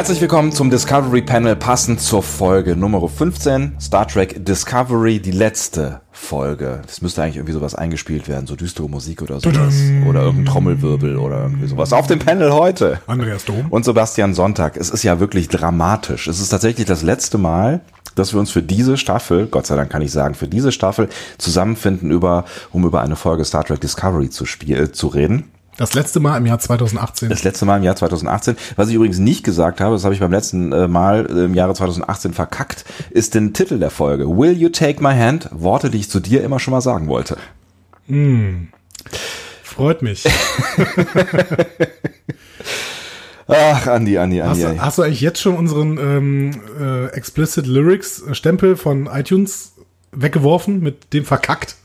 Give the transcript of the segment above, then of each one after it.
Herzlich willkommen zum Discovery Panel, passend zur Folge Nummer 15, Star Trek Discovery, die letzte Folge. Das müsste eigentlich irgendwie sowas eingespielt werden, so düstere Musik oder sowas. Oder irgendein Trommelwirbel oder irgendwie sowas. Auf dem Panel heute. Andreas Dom. Und Sebastian Sonntag. Es ist ja wirklich dramatisch. Es ist tatsächlich das letzte Mal, dass wir uns für diese Staffel, Gott sei Dank kann ich sagen, für diese Staffel zusammenfinden, über, um über eine Folge Star Trek Discovery zu, spiel, äh, zu reden. Das letzte Mal im Jahr 2018. Das letzte Mal im Jahr 2018. Was ich übrigens nicht gesagt habe, das habe ich beim letzten äh, Mal im Jahre 2018 verkackt, ist den Titel der Folge. Will you take my hand? Worte, die ich zu dir immer schon mal sagen wollte. Mm. Freut mich. Ach, Andi, Andi, Andi. Hast, du, hast du eigentlich jetzt schon unseren ähm, äh, Explicit Lyrics Stempel von iTunes weggeworfen mit dem verkackt,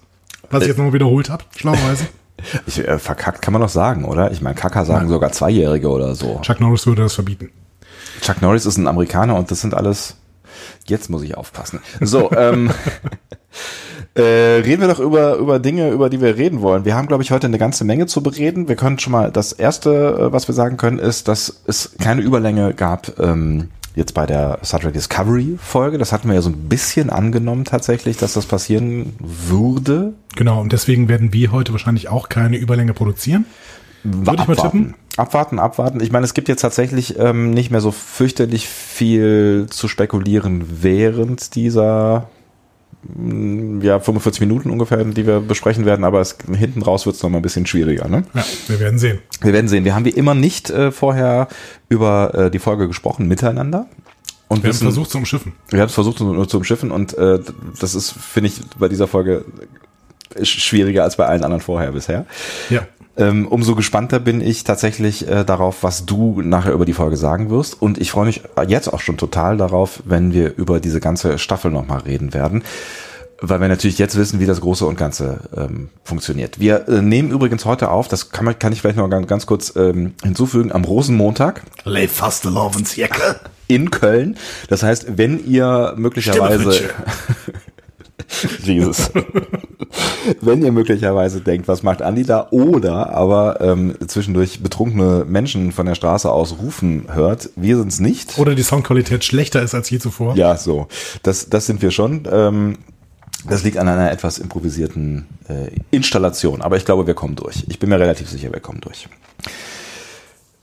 was ich jetzt nochmal wiederholt habe, schlauerweise? Ich, äh, verkackt kann man doch sagen, oder? Ich meine, Kacker sagen Nein. sogar Zweijährige oder so. Chuck Norris würde das verbieten. Chuck Norris ist ein Amerikaner und das sind alles. Jetzt muss ich aufpassen. So, ähm, äh, reden wir doch über, über Dinge, über die wir reden wollen. Wir haben, glaube ich, heute eine ganze Menge zu bereden. Wir können schon mal, das erste, äh, was wir sagen können, ist, dass es keine Überlänge gab ähm, jetzt bei der Star Trek Discovery Folge. Das hatten wir ja so ein bisschen angenommen tatsächlich, dass das passieren würde. Genau, und deswegen werden wir heute wahrscheinlich auch keine Überlänge produzieren. Würde ich mal tippen. Abwarten, abwarten. Ich meine, es gibt jetzt tatsächlich ähm, nicht mehr so fürchterlich viel zu spekulieren während dieser ja, 45 Minuten ungefähr, die wir besprechen werden, aber es, hinten raus wird es nochmal ein bisschen schwieriger. Ne? Ja, wir werden sehen. Wir werden sehen. Wir haben wie immer nicht äh, vorher über äh, die Folge gesprochen miteinander. Und wir haben versucht zu umschiffen. Wir haben es versucht zu, zu umschiffen und äh, das ist, finde ich, bei dieser Folge schwieriger als bei allen anderen vorher bisher. Ja. Ähm, umso gespannter bin ich tatsächlich äh, darauf, was du nachher über die Folge sagen wirst. Und ich freue mich jetzt auch schon total darauf, wenn wir über diese ganze Staffel nochmal reden werden. Weil wir natürlich jetzt wissen, wie das Große und Ganze ähm, funktioniert. Wir äh, nehmen übrigens heute auf, das kann, man, kann ich vielleicht noch ganz, ganz kurz ähm, hinzufügen, am Rosenmontag. Lay fast ins Jacke. In Köln. Das heißt, wenn ihr möglicherweise Jesus. Wenn ihr möglicherweise denkt, was macht Andi da? Oder aber ähm, zwischendurch betrunkene Menschen von der Straße aus rufen hört, wir sind's nicht. Oder die Soundqualität schlechter ist als je zuvor. Ja, so. Das, das sind wir schon. Ähm, das liegt an einer etwas improvisierten äh, Installation. Aber ich glaube, wir kommen durch. Ich bin mir relativ sicher, wir kommen durch.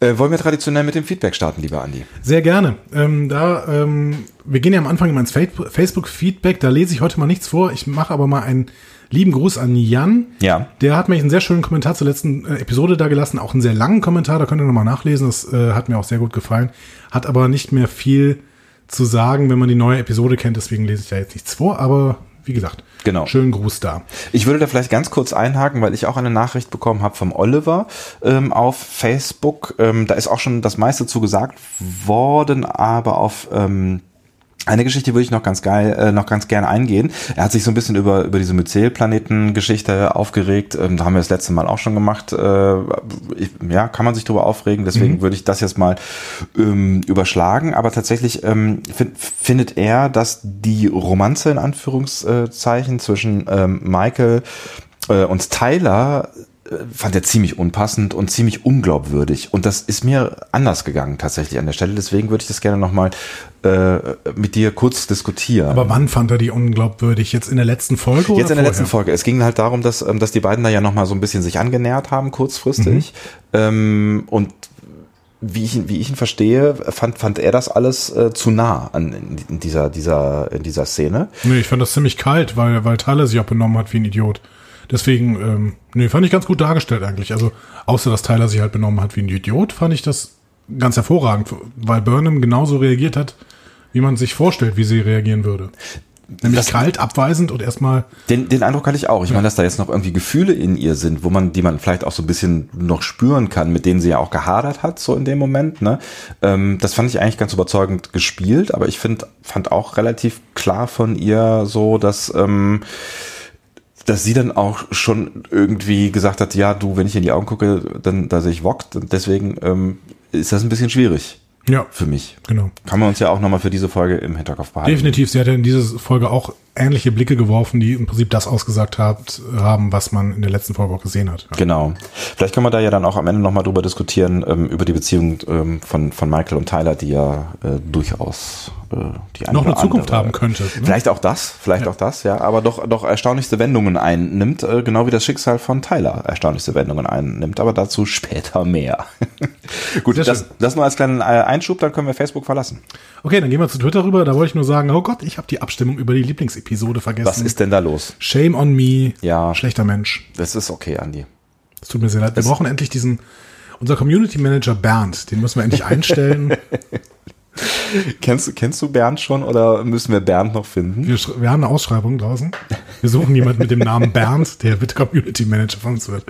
Äh, wollen wir traditionell mit dem Feedback starten, lieber Andi? Sehr gerne. Ähm, da, ähm, wir gehen ja am Anfang immer ins Facebook-Feedback, da lese ich heute mal nichts vor. Ich mache aber mal einen lieben Gruß an Jan. Ja. Der hat mir einen sehr schönen Kommentar zur letzten äh, Episode da gelassen, auch einen sehr langen Kommentar, da könnt ihr nochmal nachlesen, das äh, hat mir auch sehr gut gefallen. Hat aber nicht mehr viel zu sagen, wenn man die neue Episode kennt, deswegen lese ich da jetzt nichts vor, aber wie gesagt, genau. schönen Gruß da. Ich würde da vielleicht ganz kurz einhaken, weil ich auch eine Nachricht bekommen habe vom Oliver ähm, auf Facebook. Ähm, da ist auch schon das meiste zu gesagt worden, aber auf ähm, eine Geschichte würde ich noch ganz geil, äh, noch ganz gerne eingehen. Er hat sich so ein bisschen über über diese Myzel-Planeten-Geschichte aufgeregt. Ähm, da haben wir das letzte Mal auch schon gemacht. Äh, ich, ja, kann man sich darüber aufregen. Deswegen mhm. würde ich das jetzt mal ähm, überschlagen. Aber tatsächlich ähm, find, findet er, dass die Romanze in Anführungszeichen zwischen ähm, Michael äh, und Tyler fand er ziemlich unpassend und ziemlich unglaubwürdig. Und das ist mir anders gegangen tatsächlich an der Stelle. Deswegen würde ich das gerne nochmal äh, mit dir kurz diskutieren. Aber wann fand er die unglaubwürdig? Jetzt in der letzten Folge? Jetzt in der letzten Folge. Es ging halt darum, dass, ähm, dass die beiden da ja nochmal so ein bisschen sich angenähert haben, kurzfristig. Mhm. Ähm, und wie ich, ihn, wie ich ihn verstehe, fand, fand er das alles äh, zu nah an in dieser, dieser, in dieser Szene. Nee, ich fand das ziemlich kalt, weil, weil Tyler sich auch benommen hat wie ein Idiot. Deswegen, ähm, nee, fand ich ganz gut dargestellt eigentlich. Also, außer dass Tyler sich halt benommen hat wie ein Idiot, fand ich das ganz hervorragend, weil Burnham genauso reagiert hat, wie man sich vorstellt, wie sie reagieren würde. Nämlich das, kalt, abweisend und erstmal. Den, den Eindruck hatte ich auch. Ich ja. meine, dass da jetzt noch irgendwie Gefühle in ihr sind, wo man, die man vielleicht auch so ein bisschen noch spüren kann, mit denen sie ja auch gehadert hat, so in dem Moment. Ne? Ähm, das fand ich eigentlich ganz überzeugend gespielt, aber ich finde, fand auch relativ klar von ihr so, dass ähm, dass sie dann auch schon irgendwie gesagt hat, ja, du, wenn ich in die Augen gucke, dann da sehe ich Wok, deswegen ähm, ist das ein bisschen schwierig Ja. Für mich. Genau. Kann man uns ja auch nochmal für diese Folge im Hinterkopf behalten. Definitiv, sie hat ja in dieser Folge auch ähnliche Blicke geworfen, die im Prinzip das ausgesagt hat, haben, was man in der letzten Folge auch gesehen hat. Ja. Genau. Vielleicht können wir da ja dann auch am Ende nochmal drüber diskutieren, ähm, über die Beziehung ähm, von, von Michael und Tyler, die ja äh, durchaus äh, die Noch eine Zukunft andere- haben könnte. Ne? Vielleicht auch das, vielleicht auch das, ja, aber doch, doch erstaunlichste Wendungen einnimmt, äh, genau wie das Schicksal von Tyler erstaunlichste Wendungen einnimmt, aber dazu später mehr. Gut, Sehr das, schön. das nur als kleinen äh, Einschub, dann können wir Facebook verlassen. Okay, dann gehen wir zu Twitter rüber. Da wollte ich nur sagen, oh Gott, ich habe die Abstimmung über die Lieblingsepisode vergessen. Was ist denn da los? Shame on me. Ja. Schlechter Mensch. Das ist okay, Andi. Es tut mir sehr leid. Wir brauchen endlich diesen, unser Community Manager Bernd, den müssen wir endlich einstellen. Kennst, du- kennst du Bernd schon oder müssen wir Bernd noch finden? Wir, wir haben eine Ausschreibung draußen. Wir suchen jemanden mit dem Namen Bernd, der bitte Community Manager von uns wird.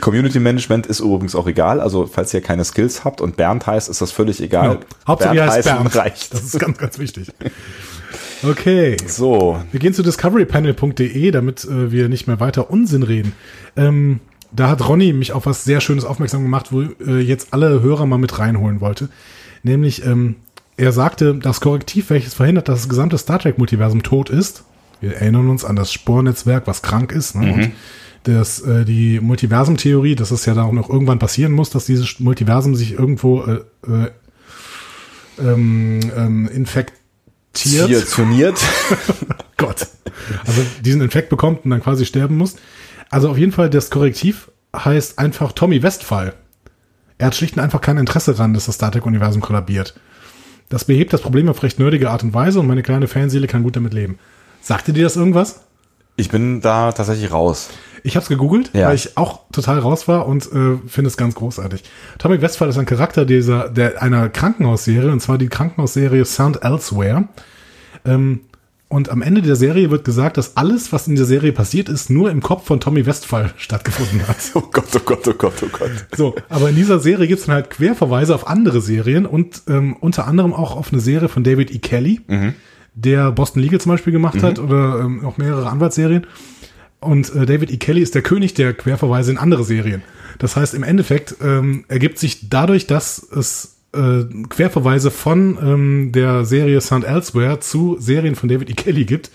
Community Management ist übrigens auch egal. Also, falls ihr keine Skills habt und Bernd heißt, ist das völlig egal. Genau. Hauptsache, ihr heißt Bernd. reicht. Das ist ganz, ganz wichtig. Okay. So, Wir gehen zu discoverypanel.de, damit äh, wir nicht mehr weiter Unsinn reden. Ähm, da hat Ronny mich auf was sehr Schönes aufmerksam gemacht, wo äh, jetzt alle Hörer mal mit reinholen wollte. Nämlich, ähm, er sagte, das Korrektiv, welches verhindert, dass das gesamte Star Trek-Multiversum tot ist. Wir erinnern uns an das Spornetzwerk, was krank ist. Ne? Und das, äh, die Multiversum-Theorie, dass es ja da auch noch irgendwann passieren muss, dass dieses Multiversum sich irgendwo äh, äh, ähm, ähm, infektiert. Hier turniert. Gott. Also diesen Infekt bekommt und dann quasi sterben muss. Also auf jeden Fall, das Korrektiv heißt einfach Tommy Westphal. Er hat schlicht und einfach kein Interesse daran, dass das Star Trek-Universum kollabiert. Das behebt das Problem auf recht nerdige Art und Weise und meine kleine Fanseele kann gut damit leben. Sagte dir das irgendwas? Ich bin da tatsächlich raus. Ich habe es gegoogelt, Ja. weil ich auch total raus war und äh, finde es ganz großartig. Tommy Westphal ist ein Charakter dieser der einer Krankenhausserie und zwar die Krankenhausserie Sound Elsewhere. Ähm, und am Ende der Serie wird gesagt, dass alles, was in der Serie passiert ist, nur im Kopf von Tommy Westphal stattgefunden hat. Oh Gott, oh Gott, oh Gott, oh Gott. So, aber in dieser Serie gibt's dann halt Querverweise auf andere Serien und ähm, unter anderem auch auf eine Serie von David E. Kelly, der Boston Legal zum Beispiel gemacht hat oder ähm, noch mehrere Anwaltsserien. Und äh, David E. Kelly ist der König der Querverweise in andere Serien. Das heißt, im Endeffekt ähm, ergibt sich dadurch, dass es äh, Querverweise von ähm, der Serie Sound Elsewhere zu Serien von David E. Kelly gibt,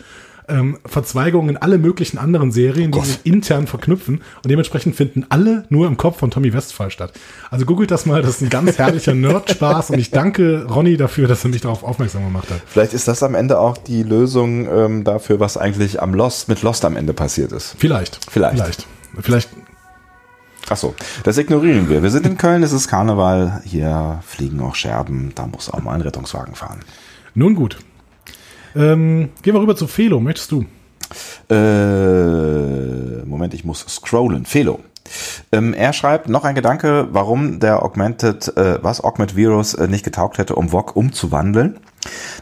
ähm, Verzweigungen in alle möglichen anderen Serien, die Gott. sich intern verknüpfen und dementsprechend finden alle nur im Kopf von Tommy Westphal statt. Also googelt das mal, das ist ein ganz herrlicher Nerd-Spaß und ich danke Ronny dafür, dass er mich darauf aufmerksam gemacht hat. Vielleicht ist das am Ende auch die Lösung ähm, dafür, was eigentlich am Lost, mit Lost am Ende passiert ist. Vielleicht. Vielleicht. Vielleicht. Vielleicht. Ach so, das ignorieren wir. Wir sind in Köln, es ist Karneval, hier fliegen auch Scherben, da muss auch mal ein Rettungswagen fahren. Nun gut. Ähm, gehen wir rüber zu Felo. Möchtest du? Äh, Moment, ich muss scrollen. Felo. Ähm, er schreibt noch ein Gedanke, warum der Augmented, äh, was Augment Virus äh, nicht getaugt hätte, um VOG umzuwandeln.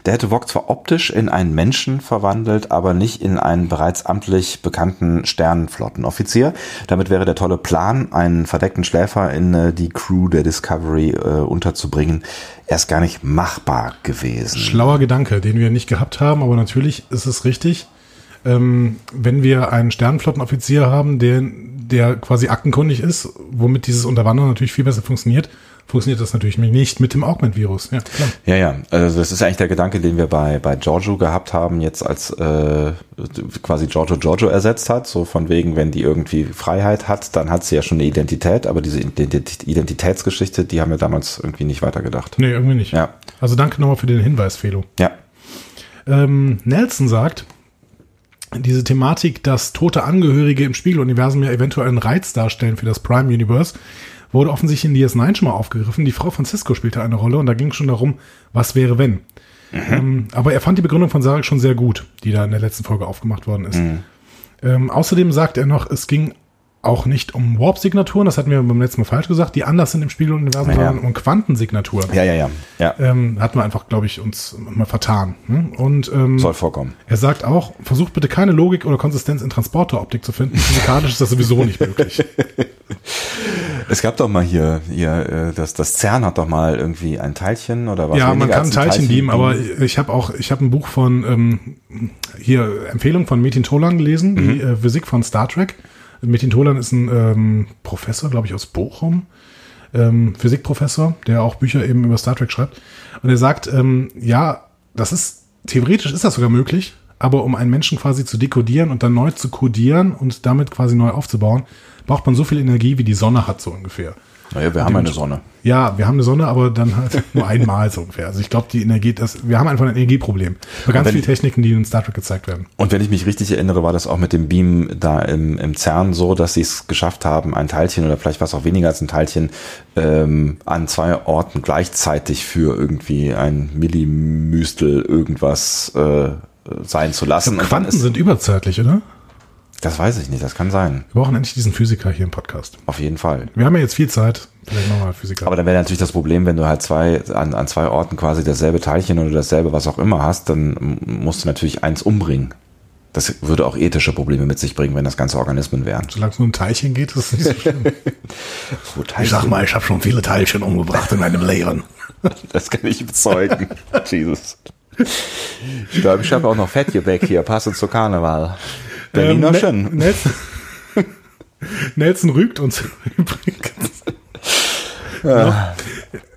Der hätte VOG zwar optisch in einen Menschen verwandelt, aber nicht in einen bereits amtlich bekannten Sternenflottenoffizier. Damit wäre der tolle Plan, einen verdeckten Schläfer in äh, die Crew der Discovery äh, unterzubringen, erst gar nicht machbar gewesen. Schlauer Gedanke, den wir nicht gehabt haben, aber natürlich ist es richtig. Ähm, wenn wir einen Sternenflottenoffizier haben, der, der quasi aktenkundig ist, womit dieses Unterwandern natürlich viel besser funktioniert, funktioniert das natürlich nicht mit dem Augment-Virus. Ja, klar. Ja, ja, also das ist eigentlich der Gedanke, den wir bei, bei Giorgio gehabt haben, jetzt als äh, quasi Giorgio Giorgio ersetzt hat, so von wegen, wenn die irgendwie Freiheit hat, dann hat sie ja schon eine Identität, aber diese Ident- Identitätsgeschichte, die haben wir damals irgendwie nicht weitergedacht. Nee, irgendwie nicht. Ja, Also danke nochmal für den Hinweis, Felo. ja, Ähm, Nelson sagt, diese Thematik, dass tote Angehörige im Spiegeluniversum ja eventuell einen Reiz darstellen für das Prime Universe, wurde offensichtlich in DS9 schon mal aufgegriffen. Die Frau Francisco spielte eine Rolle und da ging es schon darum, was wäre wenn. Ähm, aber er fand die Begründung von Sarek schon sehr gut, die da in der letzten Folge aufgemacht worden ist. Ähm, außerdem sagt er noch, es ging auch nicht um Warp-Signaturen, das hatten wir beim letzten Mal falsch gesagt, die anders sind im Spiegeluniversum, Ja, ja. sondern um Quantensignaturen. ja, ja, ja, ja, Ähm, hatten wir einfach, glaube ich, uns mal vertan. Ne? Und ähm, soll vorkommen. er sagt auch, versucht bitte keine Logik oder Konsistenz in Transporteroptik zu finden. Physikalisch ist das sowieso nicht möglich. Es gab doch mal hier, hier äh, das, das CERN hat doch mal irgendwie ein Teilchen oder was? ja, man kann ein Teilchen beamen, aber ich habe auch, ich habe ein Buch von ähm, hier Empfehlung von Metin Tolan gelesen, die äh, Physik von Star Trek. Metin Tolan ist ein ähm, Professor, glaube ich, aus Bochum. ähm, Physikprofessor, der auch Bücher eben über Star Trek schreibt. Und er sagt, ähm, ja, das ist, theoretisch ist das sogar möglich, aber um einen Menschen quasi zu dekodieren und dann neu zu kodieren und damit quasi neu aufzubauen, braucht man so viel Energie, wie die Sonne hat, so ungefähr. Naja, wir haben eine Sonne. Ja, wir haben eine Sonne, aber dann halt nur einmal so ungefähr. Also ich glaube, die Energie, das, wir haben einfach ein Energieproblem. Bei ganz vielen Techniken, die in Star Trek gezeigt werden. Und wenn ich mich richtig erinnere, war das auch mit dem Beam da im, im CERN so, dass sie es geschafft haben, ein Teilchen oder vielleicht war es auch weniger als ein Teilchen ähm, an zwei Orten gleichzeitig für irgendwie ein Millimüstel irgendwas äh, sein zu lassen. Dann Quanten sind überzeitlich, oder? Das weiß ich nicht, das kann sein. Wir brauchen endlich diesen Physiker hier im Podcast. Auf jeden Fall. Wir haben ja jetzt viel Zeit. Vielleicht nochmal Physiker. Aber dann wäre natürlich das Problem, wenn du halt zwei an, an zwei Orten quasi dasselbe Teilchen oder dasselbe was auch immer hast, dann musst du natürlich eins umbringen. Das würde auch ethische Probleme mit sich bringen, wenn das ganze Organismen wären. Solange es nur um Teilchen geht, ist es nicht so schlimm. So Teilchen, mal, ich habe schon viele Teilchen umgebracht in meinem Leben. Das kann ich bezeugen. Jesus. Ich glaube, ich habe auch noch Fettgebäck hier, passend zu Karneval. Berliner Ähm, schön. Ne- Nelson, Nelson rügt uns übrigens. Ja.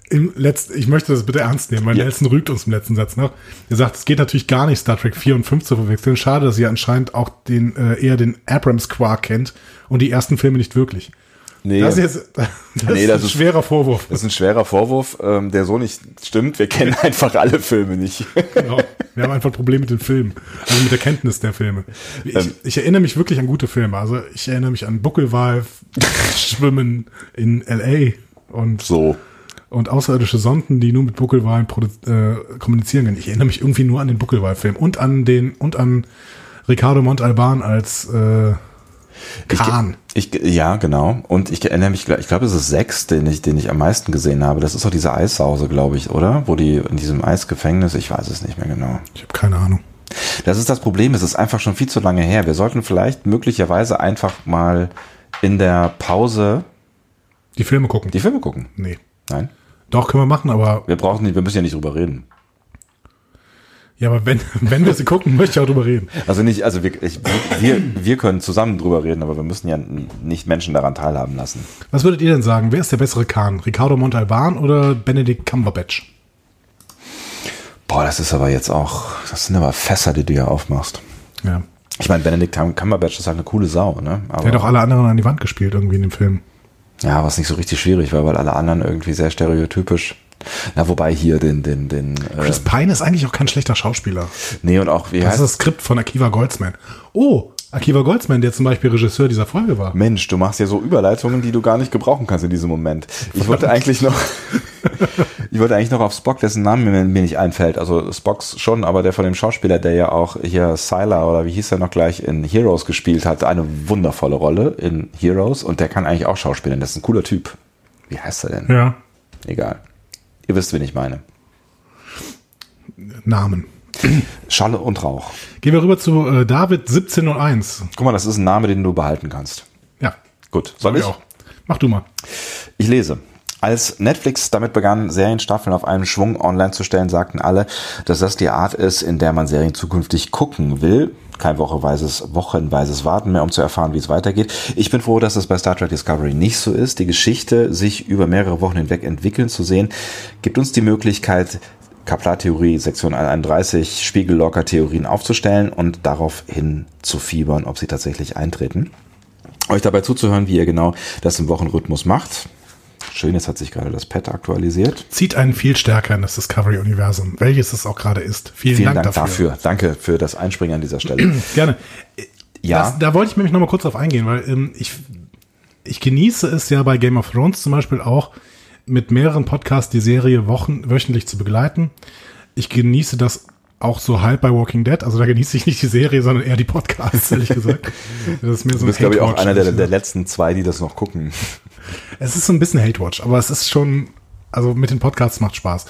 Im letzten, ich möchte das bitte ernst nehmen, weil Ja. Nelson rügt uns im letzten Satz noch. Er sagt, es geht natürlich gar nicht, Star Trek 4 und 5 zu verwechseln. Schade, dass ihr anscheinend auch den, äh, eher den Abrams Quark kennt und die ersten Filme nicht wirklich. Nee, Das das ist ist, jetzt das Nee, ist das ein ist- schwerer Vorwurf. ein schwerer Vorwurf, ähm, der so nicht stimmt. Wir kennen einfach alle Filme nicht. Genau. Wir haben einfach ein Problem mit den Filmen. Also mit der Kenntnis der Filme. Ich, Ähm. ich erinnere mich wirklich an gute Filme. Also ich erinnere mich an Buckelwal, Schwimmen in L.A. und, So. und außerirdische Sonden, die nur mit Buckelwalen produ- äh, kommunizieren können. Ich erinnere mich irgendwie nur an den Buckelwal-Film und an den und an Ricardo Montalban als äh, Khan. Ich, ja, genau. Und ich erinnere mich, ich glaube, es ist sechs, den ich, den ich am meisten gesehen habe. Das ist doch diese Eissause, glaube ich, oder? Wo die in diesem Eisgefängnis, ich weiß es nicht mehr genau. Ich habe keine Ahnung. Das ist das Problem, es ist einfach schon viel zu lange her. Wir sollten vielleicht möglicherweise einfach mal in der Pause Die Filme gucken. die Filme gucken. nee. Nein? Doch, können wir machen, aber Wir brauchen nicht, wir müssen ja nicht drüber reden. Ja, aber wenn, wenn wir sie gucken, möchte ich auch drüber reden. Also nicht, also wir, ich, wir, wir können zusammen drüber reden, aber wir müssen ja nicht Menschen daran teilhaben lassen. Was würdet ihr denn sagen? Wer ist der bessere Khan? Ricardo Montalban oder Benedict Cumberbatch? Boah, das ist aber jetzt auch, das sind aber Fässer, die du hier aufmachst. Ja. Ich meine, Benedict Cumberbatch ist halt eine coole Sau, ne? Aber, Der hat auch alle anderen an die Wand gespielt irgendwie in dem Film. ja, was nicht so richtig schwierig war, weil alle anderen irgendwie sehr stereotypisch. Na, wobei hier den, den, den, äh, Chris Pine ist eigentlich auch kein schlechter Schauspieler. nee, und auch, wie Das ist heißt das Skript von Akiva Goldsman. Oh, Akiva Goldsman, der zum Beispiel Regisseur dieser Folge war. Mensch, du machst ja so Überleitungen, die du gar nicht gebrauchen kannst in diesem Moment. Ich wollte eigentlich noch, ich wollte eigentlich noch auf Spock, dessen Name mir, mir nicht einfällt. Also Spocks schon, aber der von dem Schauspieler, der ja auch hier Sylar oder wie hieß er noch gleich in Heroes gespielt hat, eine wundervolle Rolle in Heroes und der kann eigentlich auch schauspielen. Das ist ein cooler Typ. Wie heißt er denn? Ja. Egal. Ihr wisst, wen ich meine. Namen. Schalle und Rauch. Gehen wir rüber zu äh, David 1701. Guck mal, das ist ein Name, den du behalten kannst. Ja, Gut, soll ich? ich auch. Mach du mal. Ich lese. Als Netflix damit begann, Serienstaffeln auf einen Schwung online zu stellen, sagten alle, dass das die Art ist, in der man Serien zukünftig gucken will. Kein wochenweises, wochenweises Warten mehr, um zu erfahren, wie es weitergeht. Ich bin froh, dass es bei Star Trek Discovery nicht so ist. Die Geschichte, sich über mehrere Wochen hinweg entwickeln zu sehen, gibt uns die Möglichkeit, Kaplar-Theorie, Sektion 31, Spiegellocker-Theorien aufzustellen und daraufhin zu fiebern, ob sie tatsächlich eintreten euch dabei zuzuhören, wie ihr genau das im Wochenrhythmus macht. Schön, jetzt hat sich gerade das Pad aktualisiert. Zieht einen viel stärker in das Discovery-Universum, welches es auch gerade ist. Vielen, Vielen Dank, Dank, dafür. dafür. Danke für das Einspringen an dieser Stelle. Gerne. Ja. Das, da wollte ich nämlich noch mal kurz drauf eingehen, weil ähm, ich, ich genieße es ja bei Game of Thrones zum Beispiel auch, mit mehreren Podcasts die Serie wochen, wöchentlich zu begleiten. Ich genieße das auch so halb bei Walking Dead. Also da genieße ich nicht die Serie, sondern eher die Podcasts, ehrlich gesagt. Das ist mir so Du ein bist, glaube ich, auch einer der, der letzten zwei, die das noch gucken. Es ist so ein bisschen Hate-Watch, aber es ist schon, also mit den Podcasts macht Spaß.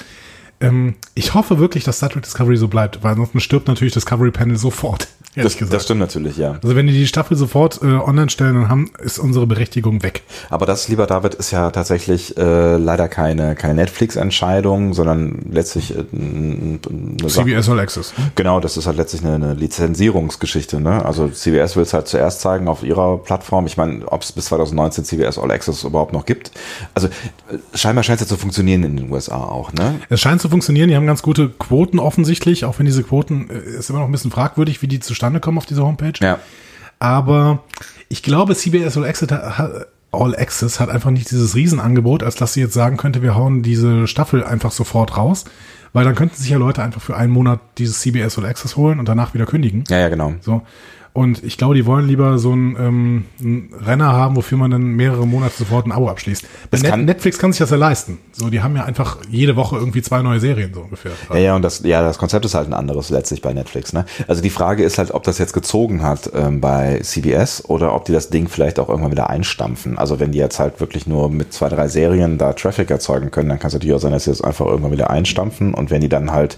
Ähm, ich hoffe wirklich, dass Star Trek Discovery so bleibt, weil ansonsten stirbt natürlich Discovery Panel sofort. Das, das stimmt natürlich, ja. Also wenn die die Staffel sofort äh, online stellen, dann haben, ist unsere Berechtigung weg. Aber das, lieber David, ist ja tatsächlich äh, leider keine, keine Netflix-Entscheidung, sondern letztlich äh, eine CBS All Access. Genau, das ist halt letztlich eine, eine Lizenzierungsgeschichte. Ne? Also CBS will es halt zuerst zeigen auf ihrer Plattform. Ich meine, ob es bis 2019 CBS All Access überhaupt noch gibt. Also äh, scheinbar scheint es ja zu funktionieren in den USA auch. Ne? Es scheint zu funktionieren. Die haben ganz gute Quoten offensichtlich, auch wenn diese Quoten äh, ist immer noch ein bisschen fragwürdig, wie die zustande kommen auf dieser Homepage. Ja. Aber ich glaube, CBS All Access, hat, All Access hat einfach nicht dieses Riesenangebot, als dass sie jetzt sagen könnte, wir hauen diese Staffel einfach sofort raus. Weil dann könnten sich ja Leute einfach für einen Monat dieses CBS All Access holen und danach wieder kündigen. Ja, ja, genau. So. Und ich glaube, die wollen lieber so einen, ähm, einen Renner haben, wofür man dann mehrere Monate sofort ein Abo abschließt. Net kann Netflix kann sich das ja leisten. So, die haben ja einfach jede Woche irgendwie zwei neue Serien so ungefähr. Ja, ja, und das, ja, das Konzept ist halt ein anderes letztlich bei Netflix. Ne? Also die Frage ist halt, ob das jetzt gezogen hat ähm, bei CBS oder ob die das Ding vielleicht auch irgendwann wieder einstampfen. Also wenn die jetzt halt wirklich nur mit zwei, drei Serien da Traffic erzeugen können, dann kann es natürlich auch sein, dass sie das einfach irgendwann wieder einstampfen. Und wenn die dann halt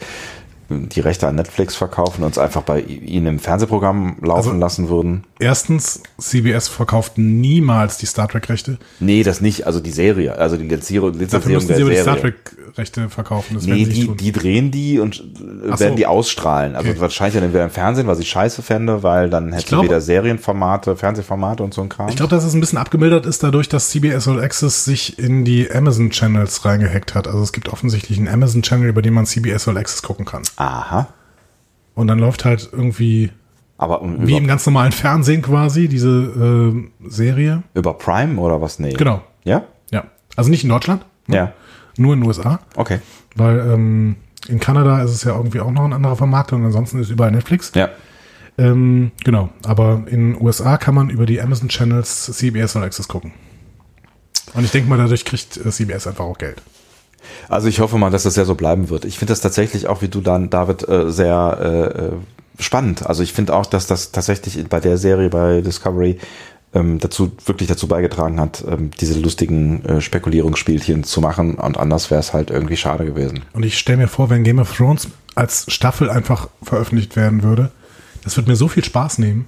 die Rechte an Netflix verkaufen und es einfach bei ihnen im Fernsehprogramm laufen also, lassen würden? Erstens, CBS verkauft niemals die Star Trek-Rechte. Nee, das nicht. Also die Serie, also die Lizenzierung, Lizenzierung der Serie. die Star Trek-Rechte verkaufen. Das nee, die, die drehen die und Ach werden so. die ausstrahlen. Also okay. wahrscheinlich dann entweder im Fernsehen, was ich scheiße fände, weil dann hätte glaub, wieder Serienformate, Fernsehformate und so ein Kram. Ich glaube, dass es ein bisschen abgemildert ist dadurch, dass CBS All Access sich in die Amazon-Channels reingehackt hat. Also es gibt offensichtlich einen Amazon-Channel, über den man CBS All Access gucken kann. Aha. Und dann läuft halt irgendwie aber um, wie im ganz normalen Fernsehen quasi diese äh, Serie. Über Prime oder was? Nee. Genau. Ja? Ja. Also nicht in Deutschland. Ne? Ja. Nur in den USA. Okay. Weil ähm, in Kanada ist es ja irgendwie auch noch ein anderer Vermarktung und ansonsten ist überall Netflix. Ja. Ähm, genau. Aber in den USA kann man über die Amazon Channels CBS All Access gucken. Und ich denke mal, dadurch kriegt äh, CBS einfach auch Geld. Also ich hoffe mal, dass das ja so bleiben wird. Ich finde das tatsächlich auch, wie du dann, David, äh, sehr äh, spannend. Also ich finde auch, dass das tatsächlich bei der Serie bei Discovery ähm, dazu wirklich dazu beigetragen hat, ähm, diese lustigen äh, Spekulierungsspielchen zu machen und anders wäre es halt irgendwie schade gewesen. Und ich stelle mir vor, wenn Game of Thrones als Staffel einfach veröffentlicht werden würde, das würde mir so viel Spaß nehmen.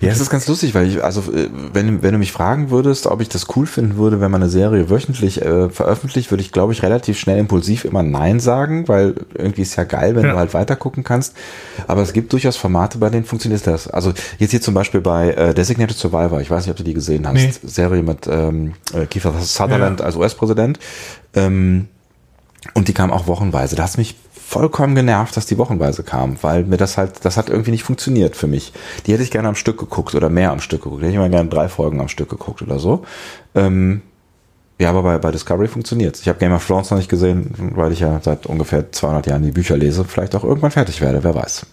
Ja, es ist ganz lustig, weil ich, also äh, wenn, wenn du mich fragen würdest, ob ich das cool finden würde, wenn man eine Serie wöchentlich äh, veröffentlicht, würde ich, glaube ich, relativ schnell impulsiv immer Nein sagen, weil irgendwie ist ja geil, wenn ja. du halt weiter gucken kannst. Aber es gibt durchaus Formate, bei denen funktioniert das. Also jetzt hier zum Beispiel bei äh, Designated Survivor, ich weiß nicht, ob du die gesehen hast, nee. Serie mit ähm, äh, Kiefer Sutherland ja. als US-Präsident. Ähm, und die kam auch wochenweise. Da hat mich vollkommen genervt, dass die wochenweise kam, weil mir das halt, das hat irgendwie nicht funktioniert für mich. Die hätte ich gerne am Stück geguckt oder mehr am Stück geguckt. Die hätte ich mal gerne drei Folgen am Stück geguckt oder so. Ähm, ja, aber bei, bei Discovery funktioniert Ich habe Game of Thrones noch nicht gesehen, weil ich ja seit ungefähr 200 Jahren die Bücher lese. Vielleicht auch irgendwann fertig werde, wer weiß.